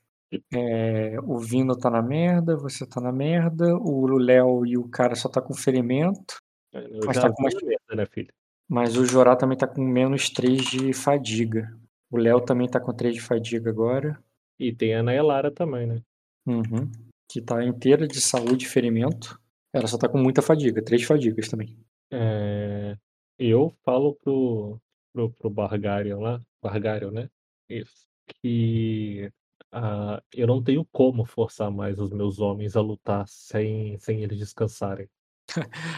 É, o Vino tá na merda, você tá na merda, o Léo e o cara só tá com ferimento, Eu Mas tá com mais- merda, né, filho? mas o Jorá também tá com menos 3 de fadiga. O Léo também tá com 3 de fadiga agora. E tem a Naelara também, né? Uhum. Que tá inteira de saúde e ferimento. Ela só tá com muita fadiga, 3 fadigas também. É, eu falo pro, pro, pro Bargarion lá, Bargarion, né? Isso. Que ah, eu não tenho como forçar mais os meus homens a lutar sem, sem eles descansarem.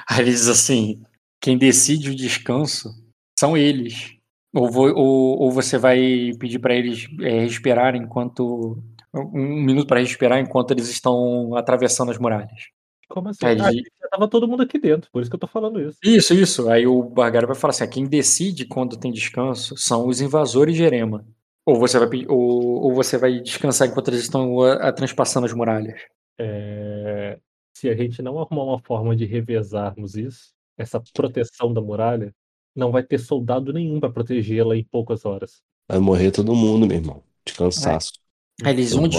Aí ele diz assim: quem decide o descanso são eles. Ou, vo- ou, ou você vai pedir pra eles é, respirarem enquanto. Um minuto pra respirar enquanto eles estão atravessando as muralhas. Como assim? Aí Ah, já tava todo mundo aqui dentro, por isso que eu tô falando isso. Isso, isso. Aí o Bargara vai falar assim: "Ah, quem decide quando tem descanso são os invasores de Erema. Ou você vai, ou, ou você vai descansar enquanto eles estão a, a transpassando as muralhas. É, se a gente não arrumar uma forma de revezarmos isso, essa proteção da muralha, não vai ter soldado nenhum para protegê-la em poucas horas. Vai morrer todo mundo, meu irmão. De cansaço. Aí eles, onde,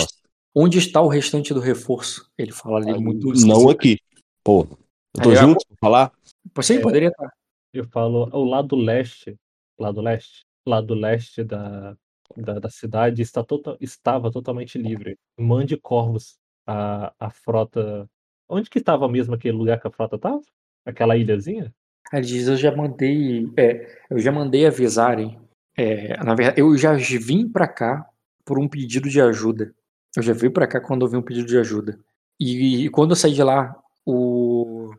onde está o restante do reforço? Ele fala ali muito Não aqui. Pô, eu tô Aí, junto pra falar? Você É. poderia estar. Eu falo, o lado leste, lado leste, lado leste da, da, da cidade está tota, estava totalmente livre. Mande corvos a, a frota. Onde que estava mesmo aquele lugar que a frota estava? Aquela ilhazinha? Ele diz: Eu já mandei. é, eu já mandei avisarem. É, na verdade, eu já vim pra cá por um pedido de ajuda. Eu já vim pra cá quando houve um pedido de ajuda. E, quando eu saí de lá, o.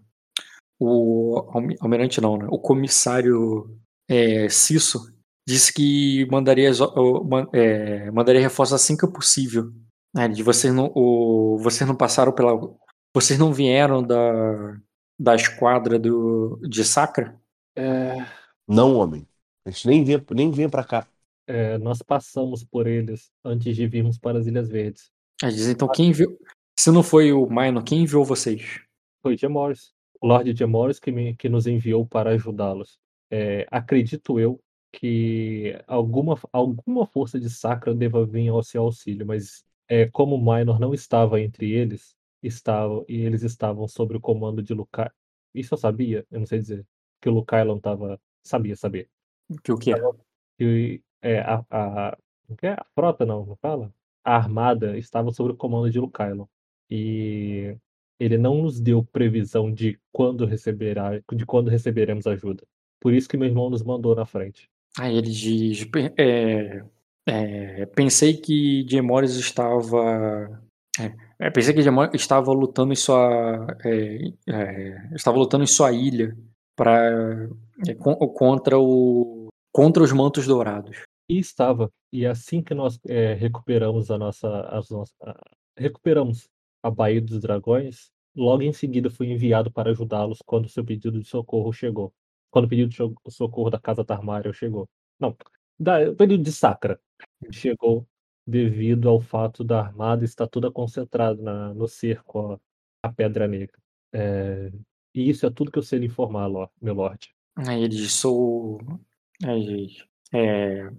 O almi- almirante não, né? O comissário é, Cisso disse que mandaria, é, mandaria reforços assim que possível. Né, de vocês não, o, vocês não passaram pela. Vocês não vieram da, da esquadra do, de Sacra? Não, homem. A gente nem vinha, nem vinha pra cá. É, nós passamos por eles antes de virmos para as Ilhas Verdes. Aí diz, então quem enviou. Se não foi o Minor, quem enviou vocês? Foi Gemores, o Lord Gemores que, me, que nos enviou para ajudá-los. É, acredito eu que alguma, alguma força de Sacra deva vir ao seu auxílio, mas é, como o Minor não estava entre eles, estava, e eles estavam sob o comando de Lukai. Isso eu sabia, eu não sei dizer. Que o Lucailon estava. Sabia, sabia. Que o que é? Que é, a, a, que é? a frota, não, não fala? A armada estava sob o comando de Lucailon. E ele não nos deu previsão de quando receberá, de quando receberemos ajuda. Por isso que meu irmão nos mandou na frente. Aí ele diz. é, é, pensei que Diemores estava. é, é, pensei que Diemores estava lutando em sua. é, é, estava lutando em sua ilha para contra o. contra os mantos dourados. E estava. E assim que nós recuperamos a nossa, as nossas, recuperamos a Baía dos Dragões, logo em seguida fui enviado para ajudá-los quando seu pedido de socorro chegou. Quando o pedido de so- socorro da Casa Tarmário chegou. Não, da, o pedido de Sacra chegou devido ao fato da armada estar toda concentrada na, no cerco à Pedra Negra. É, e isso é tudo que eu sei lhe informar, meu Lorde. Aí ele diz, sou. Aí, ele é,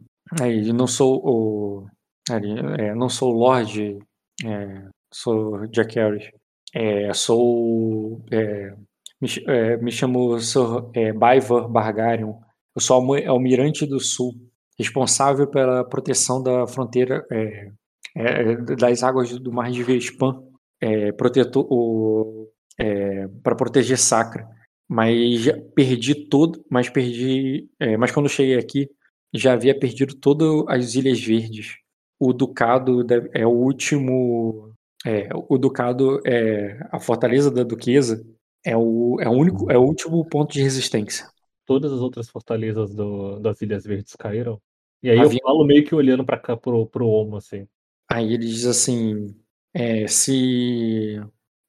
aí ele, não sou o. aí ele, é, não sou o Lorde. é, sou Jack Harris. É, sou. é, me, é, me chamo Sir é, Baivor Bargarion. Eu sou almo- almirante do Sul, responsável pela proteção da fronteira é, é, das águas do Mar de Vespan, é, protetor, o, é, para proteger Sacra mas perdi todo, mas perdi, é, mas quando cheguei aqui já havia perdido todas as Ilhas Verdes. O Ducado é o último, é, o Ducado é a fortaleza da Duquesa é o é o único é o último ponto de resistência. todas as outras fortalezas do- das Ilhas Verdes caíram. E aí Havia- eu falo meio que olhando pra cá pro, pro Omo, assim. Aí ele diz assim, é, se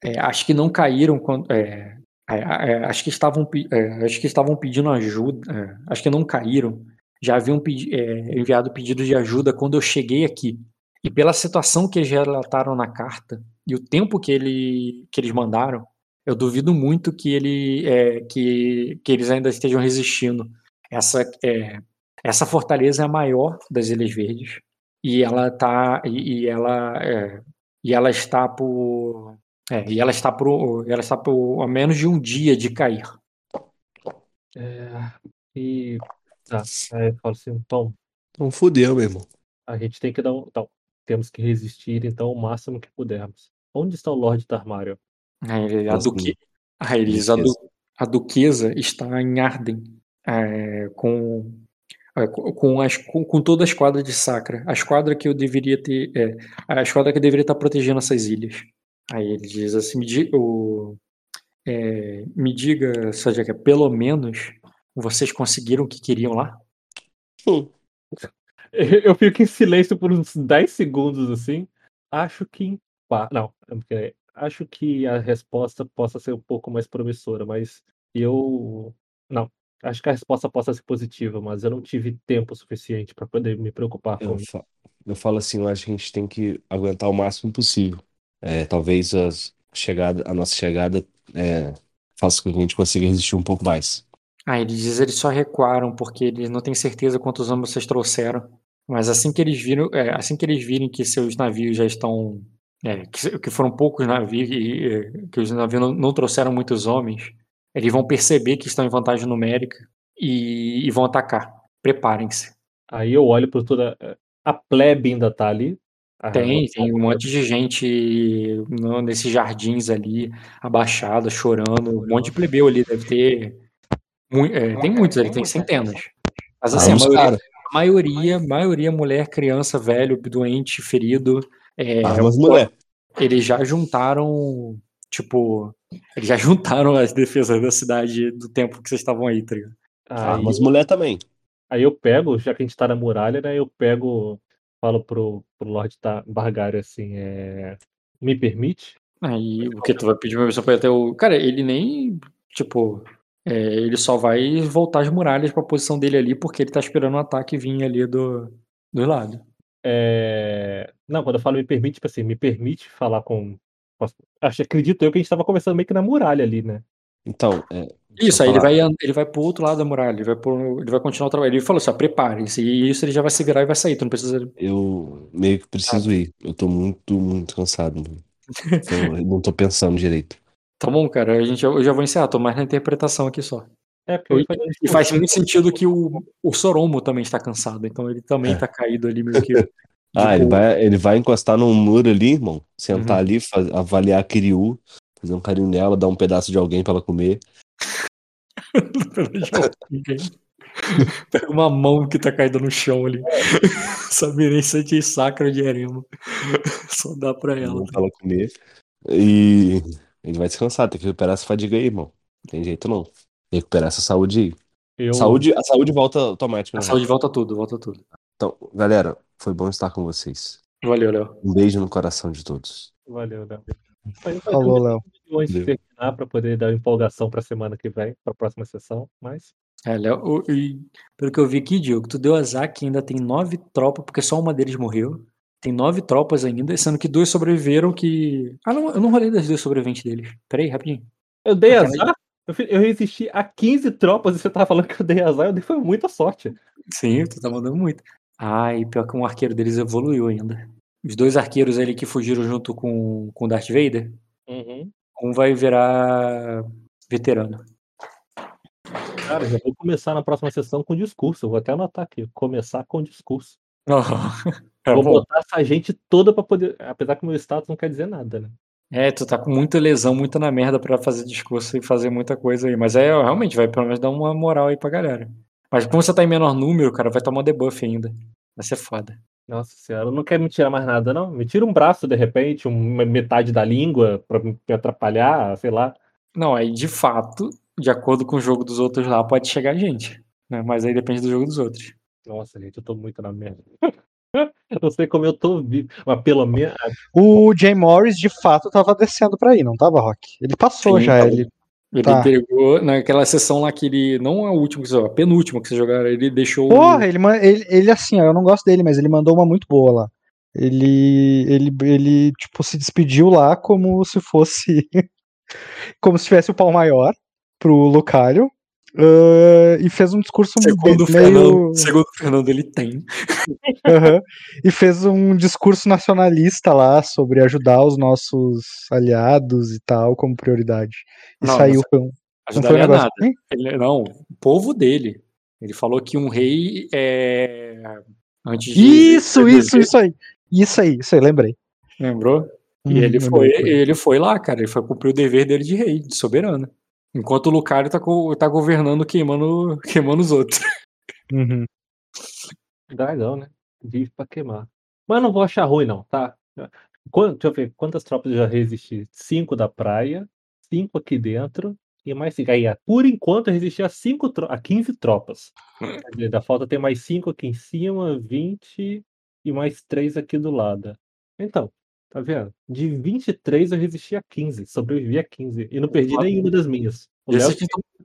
é, acho que não caíram quando é, é, é, acho que estavam é, acho que estavam pedindo ajuda, acho que não caíram. Já haviam pedi- enviado pedido de ajuda quando eu cheguei aqui. E pela situação que eles relataram na carta e o tempo que, ele, que eles mandaram, eu duvido muito que ele é, que, que eles ainda estejam resistindo. Essa é, essa fortaleza é a maior das Ilhas Verdes e ela tá e, e ela é, e ela está por é, e ela está por ela está por a menos de um dia de cair. É, e tá, aí eu falo assim, Tom, Então fudeu, meu irmão. a gente tem que dar um. Então, temos que resistir então o máximo que pudermos. Onde está o Lord Tarmário? A, duque, eles, a, duquesa. du- a duquesa está em Arden é, com é, com, as, com, com toda a esquadra de Sacra. A esquadra que eu deveria ter. é, a esquadra que deveria estar protegendo essas ilhas. Aí ele diz assim: me, di- o, é, me diga, Sajaca, pelo menos vocês conseguiram o que queriam lá? Hum, Eu fico em silêncio por uns 10 segundos assim. Acho que Não, é porque acho que a resposta possa ser um pouco mais promissora, mas eu. Não. Acho que a resposta possa ser positiva, mas eu não tive tempo suficiente para poder me preocupar com Eu, isso. fa- eu falo assim, eu acho que a gente tem que aguentar o máximo possível. É, talvez as chegada, a nossa chegada é, faça com que a gente consiga resistir um pouco mais. Ah, ele diz eles só recuaram porque eles não têm certeza quantos homens vocês trouxeram. Mas assim que eles viram, é, assim que eles virem que seus navios já estão, é, que, que foram poucos navios e é, que os navios não, não trouxeram muitos homens, eles vão perceber que estão em vantagem numérica e, e vão atacar. Preparem-se. Aí eu olho para toda. A plebe ainda tá ali. A- Tem, tem um monte de gente no- nesses jardins ali, abaixada, chorando. Um monte de plebeu ali, deve ter. é, tem muitos ali, tem centenas. Mas assim, a maioria, a maioria, maioria mulher, criança, velho, doente, ferido. É, Armas, mulher. eles já juntaram, tipo, eles já juntaram as defesas da cidade do tempo que vocês estavam aí, tá ligado? Armas, mulher também. aí eu pego, já que a gente tá na muralha, né? Eu pego, falo pro, pro Lord Ta- Bargário assim, é, me permite? Aí, o que tu vai pedir permissão pra ir até o. Cara, ele nem. Tipo. é, ele só vai voltar as muralhas pra posição dele ali, porque ele tá esperando o ataque vir ali do, do lado. É, Não, quando eu falo me permite, tipo assim, me permite falar com. Acho, acredito eu que a gente tava conversando meio que na muralha ali, né? Então, é, Isso, eu aí ele vai, ele vai pro outro lado da muralha, ele vai, pro, ele vai continuar o trabalho. Ele falou assim: ó, preparem-se, e isso ele já vai se virar e vai sair, tu não precisa. Eu meio que preciso ir. Eu tô muito, muito cansado. eu não tô pensando direito. Tá bom, cara, a gente, eu já vou encerrar, tô mais na interpretação aqui só. É, porque E, faz- e faz muito sentido que o, o Soromo também está cansado, então ele também É. tá caído ali meio que. Ah, ele boa. vai, ele vai encostar num muro ali, irmão. Sentar Uhum. ali, faz- avaliar a Kiryu, fazer um carinho nela, dar um pedaço de alguém pra ela comer. Pega uma mão que tá caída no chão ali. Se é sacra de erema. Só dá pra ela. Não pra ela comer. E ele vai descansar, tem que recuperar essa fadiga aí, irmão. Não tem jeito não. Recuperar essa saúde aí. eu, Saúde, a saúde volta automática. A né? saúde volta tudo, volta tudo. Então, galera, foi bom estar com vocês. Valeu, Léo. Um beijo no coração de todos. Valeu, Léo. Falou, Léo. de terminar pra poder dar empolgação pra semana que vem, pra próxima sessão, mas. É, Léo, e pelo que eu vi aqui, Diogo, tu deu azar que ainda tem nove tropas, porque só uma deles morreu. Tem nove tropas ainda, sendo que duas sobreviveram que. Ah, não, eu não rolei das duas sobreviventes deles. Peraí, rapidinho. Eu dei Aquela- azar? Eu resisti a 15 tropas e você tava falando que eu dei azar, eu dei foi muita sorte. Sim, tu tá mandando muito. Ah, e pior que um arqueiro deles evoluiu ainda. Os dois arqueiros ali que fugiram junto com com o Darth Vader, Uhum. um vai virar veterano. Cara, já vou começar na próxima sessão com discurso. Eu vou até anotar aqui. Começar com discurso. É, vou bom. botar essa gente toda pra poder. Apesar que meu status não quer dizer nada, né? É, tu tá com muita lesão, muita na merda pra fazer discurso e fazer muita coisa aí. Mas é, realmente, vai pelo menos dar uma moral aí pra galera. Mas como você tá em menor número, cara, vai tomar debuff ainda. Vai ser foda. Nossa senhora, não quer me tirar mais nada, não? Me tira um braço de repente, uma metade da língua pra me atrapalhar, sei lá. Não, aí de fato, de acordo com o jogo dos outros lá, pode chegar gente. Né? Mas aí depende do jogo dos outros. Nossa, gente, eu tô muito na merda. eu não sei como eu tô vivo, mas pelo menos. O Jay Morris, de fato, tava descendo pra aí, não tava, Rock? Ele passou Sim, já, tava. ele. Ele Tá. pegou naquela sessão lá que ele. Não é o último que você a penúltima que você jogaram, ele deixou. o- Porra, ele, ele, ele assim, ó, eu não gosto dele, mas ele mandou uma muito boa lá. Ele, ele, ele, tipo, se despediu lá como se fosse como se tivesse o pau maior pro Lucario. Ah, e fez um discurso Segundo meio. Fernando, segundo o Fernando, ele tem. Aham. E fez um discurso nacionalista lá sobre ajudar os nossos aliados e tal, como prioridade. E Não, saiu. não não foi um negócio nada. Ele- não, o povo dele. Ele falou que um rei é. Antes. Isso, de- isso, isso aí. Isso aí, isso aí, lembrei. Lembrou? E Hum, ele foi, ele foi lá, cara. Ele foi cumprir o dever dele de rei, de soberano. Enquanto o Lucario tá, tá governando, queimando, queimando os outros. Uhum. Dragão, né? Vive pra queimar. Mas não vou achar ruim, não, tá? Quan- deixa eu ver, quantas tropas eu já resisti? Cinco da praia, cinco aqui dentro, e mais cinco. Aí, por enquanto, eu resisti a, cinco tro- a 15 tropas. Quer dizer, Da falta tem mais cinco aqui em cima, 20 e mais três aqui do lado. Então, tá vendo? De 23 eu resisti a 15, sobrevivi a 15. E não perdi nenhuma das minhas. O Léo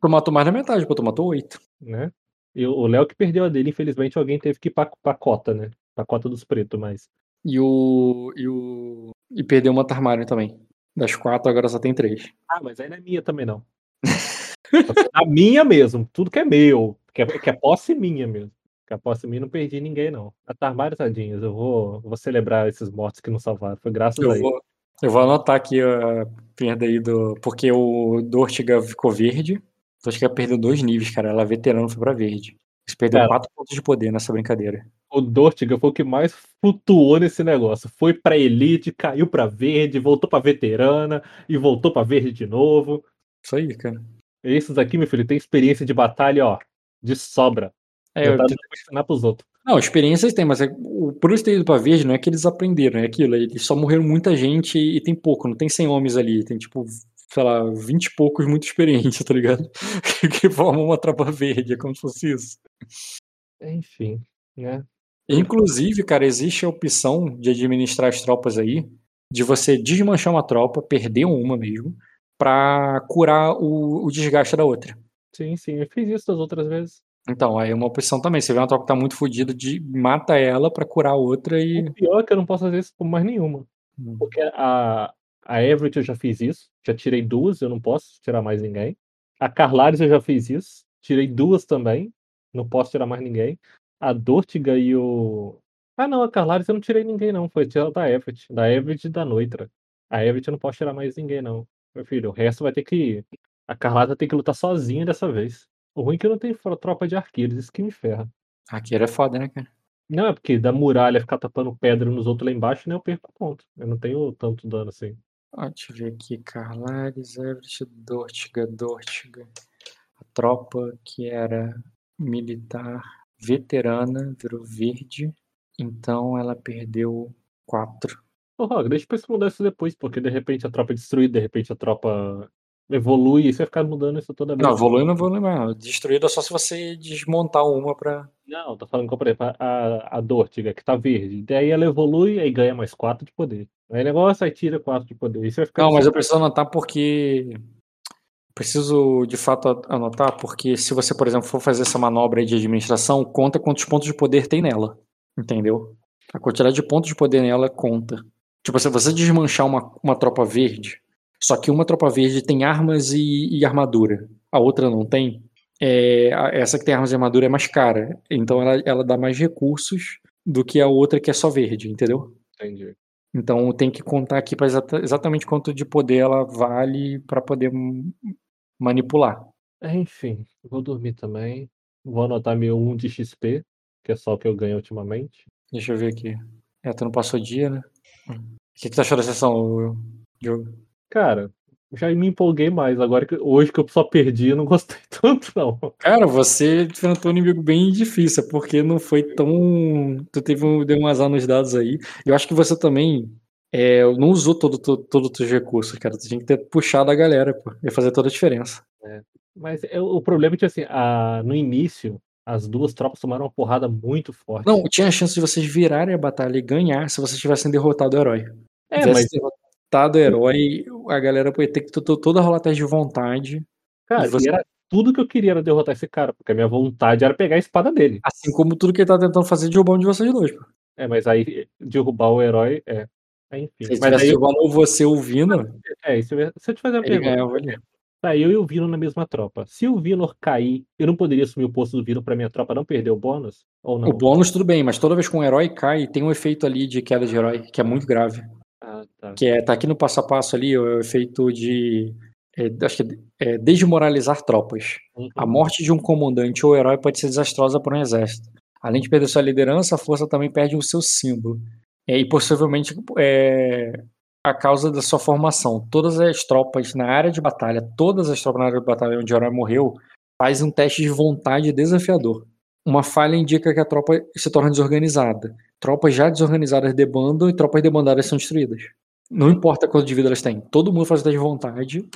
tu matou mais da metade, pô, tu matou oito. né? E o o Léo que perdeu a dele, infelizmente, alguém teve que ir pra, pra cota, né? Pra cota dos pretos, mas. E o. E o. E perdeu uma Tarmário também. Das quatro, agora só tem três. Ah, mas aí não é minha também, não. a minha mesmo, tudo que é meu. Que é, que é posse minha mesmo. Que a posse minha não perdi ninguém, não. A Tarmário, tadinhos, eu vou, vou celebrar esses mortos que não salvaram. Foi graças a Eu ele. vou, eu vou anotar aqui a perda aí do. Porque o Dortiga ficou verde. Dortiga perdeu dois níveis, cara. Ela veterano foi pra verde. Eles perderam Cara. quatro pontos de poder nessa brincadeira. O Dortiga foi o que mais flutuou nesse negócio. Foi pra elite, caiu pra verde, voltou pra veterana e voltou pra verde de novo. Isso aí, cara. Esses aqui, meu filho, tem experiência de batalha, ó, de sobra. É, Eu ensinar pros outros. Não, experiências tem, mas é, o, por eles terem ido pra verde, não é que eles aprenderam, é aquilo. Eles só morreram muita gente e, tem pouco, não tem 100 homens ali. Tem tipo, sei lá, 20 e poucos muito experientes, tá ligado? que formam uma tropa verde, é como se fosse isso. Enfim, né? Inclusive, cara, existe a opção de administrar as tropas aí, de você desmanchar uma tropa, perder uma mesmo, pra curar o, o desgaste da outra. Sim, sim. Eu fiz isso das outras vezes. Então, aí é uma opção também. Você vê uma tropa que tá muito fodida, de mata ela pra curar outra e. O pior é que eu não posso fazer isso com mais nenhuma. Hum. Porque a, a Everett eu já fiz isso. Já tirei duas, eu não posso tirar mais ninguém. A Carlares eu já fiz isso. Tirei duas também. Não posso tirar mais ninguém. A Dortiga e o. Ah, não, a Carlares eu não tirei ninguém, não. Foi tirar da Everett. Da Everett e da Noitra. A Everett eu não posso tirar mais ninguém, não. Meu filho, o resto vai ter que. A Carlares vai ter que lutar sozinha dessa vez. O ruim é que eu não tenho tropa de arqueiros, isso que me ferra. Arqueiro é foda, né, cara? Não, é porque da muralha ficar tapando pedra nos outros lá embaixo, né? Eu perco ponto. Eu não tenho tanto dano assim. Ó, deixa eu ver aqui. Carlares, Everett, Dortiga, Dortiga. A tropa que era militar veterana virou verde. Então ela perdeu quatro. Ô, Rock, deixa eu pensar mudar isso depois, porque de repente a tropa é destruída, de repente a tropa evolui, e você vai ficar mudando isso toda vez. Não, evolui não evolui mais. Destruída só se você desmontar uma pra. Não, tô falando que, por exemplo, a, a Dortiga, que tá verde. Daí ela evolui e ganha mais 4 de poder. Aí o negócio aí tira 4 de poder. Você vai ficar. Não, mas eu preciso anotar porque. Preciso de fato anotar, porque se você, por exemplo, for fazer essa manobra aí de administração, conta quantos pontos de poder tem nela. Entendeu? A quantidade de pontos de poder nela conta. Tipo, se você desmanchar uma, uma tropa verde, só que uma tropa verde tem armas e, e armadura, a outra não tem, é, essa que tem armas e armadura é mais cara. Então ela, ela dá mais recursos do que a outra que é só verde, entendeu? Entendi. Então tem que contar aqui para exatamente quanto de poder ela vale para poder manipular. Enfim, vou dormir também. Vou anotar meu 1 de XP, que é só o que eu ganho ultimamente. Deixa eu ver aqui. É, tu não passou dia, né? O que, que tu achou da sessão, Diogo? Cara, já me empolguei mais. Agora que hoje que eu só perdi, eu não gostei tanto, não. Cara, você enfrentou um inimigo bem difícil, porque não foi tão. Tu teve um, deu um azar nos dados aí. Eu acho que você também é, não usou todo, todo, todos os teus recursos, cara. Tu tinha que ter puxado a galera, pô. Ia fazer toda a diferença. Mas é, o problema é que, assim, a, no início, as duas tropas tomaram uma porrada muito forte. Não, tinha a chance de vocês virarem a batalha e ganhar se vocês tivessem derrotado o herói. é, tivesse mas, derrotado o herói, a galera ia ter que toda rolar de vontade. cara, você- era tudo que eu queria era derrotar esse cara, porque a minha vontade era pegar a espada dele. Assim como tudo que ele tá tentando fazer de roubar um de vocês dois, pô. É, mas aí derrubar o herói é. Enfim, Se mas aí tivesse eu, igual você ouvindo, é, isso eu- se eu te fazer uma ele pergunta, ganhava tá eu e o Vino na mesma tropa. Se o Vino cair, eu não poderia assumir o posto do Vino pra minha tropa não perder o bônus? Ou não? O bônus tudo bem, mas toda vez que um herói cai, tem um efeito ali de queda de herói, que é muito grave. Ah, tá. Que é, tá aqui no passo a passo ali, o efeito de. é, acho que é desmoralizar tropas. Uhum. A morte de um comandante ou herói pode ser desastrosa para um exército. Além de perder sua liderança, a força também perde o seu símbolo. É, e possivelmente é, a causa da sua formação. Todas as tropas na área de batalha, todas as tropas na área de batalha onde o herói morreu, faz um teste de vontade desafiador. Uma falha indica que a tropa se torna desorganizada. Tropas já desorganizadas debandam e tropas debandadas são destruídas. Não importa quanto de vida elas têm. Todo mundo faz o teste de vontade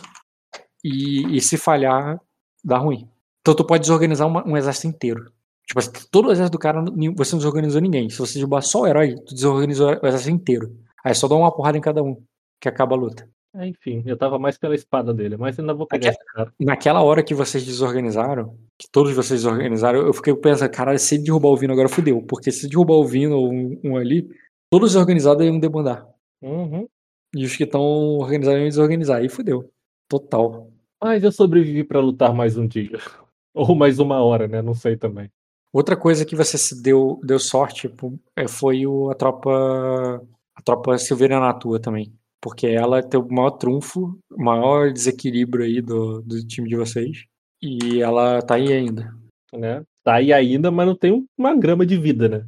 e, e se falhar, dá ruim. Então tu pode desorganizar uma- um exército inteiro. Tipo assim, todo o exército do cara, você não desorganizou ninguém. Se você derrubar só o herói, tu desorganizou o exército inteiro. Aí só dá uma porrada em cada um, que acaba a luta. É, enfim, eu tava mais pela espada dele, mas ainda vou pegar cara. Naquela hora que vocês desorganizaram, que todos vocês desorganizaram, eu fiquei pensando, caralho, se ele derrubar o Vino agora fudeu. Porque se derrubar o Vino ou um, um ali, todos os organizados iam debandar. Uhum. E os que estão organizados iam desorganizar. Aí fudeu. Total. Mas eu sobrevivi pra lutar mais um dia. Ou mais uma hora, né? Não sei também. Outra coisa que você se deu, deu sorte é, foi a tropa a tropa Silveira na tua também. Porque ela tem o maior trunfo, o maior desequilíbrio aí do, do time de vocês. E ela tá aí ainda. Né? Tá aí ainda, mas não tem uma grama de vida, né?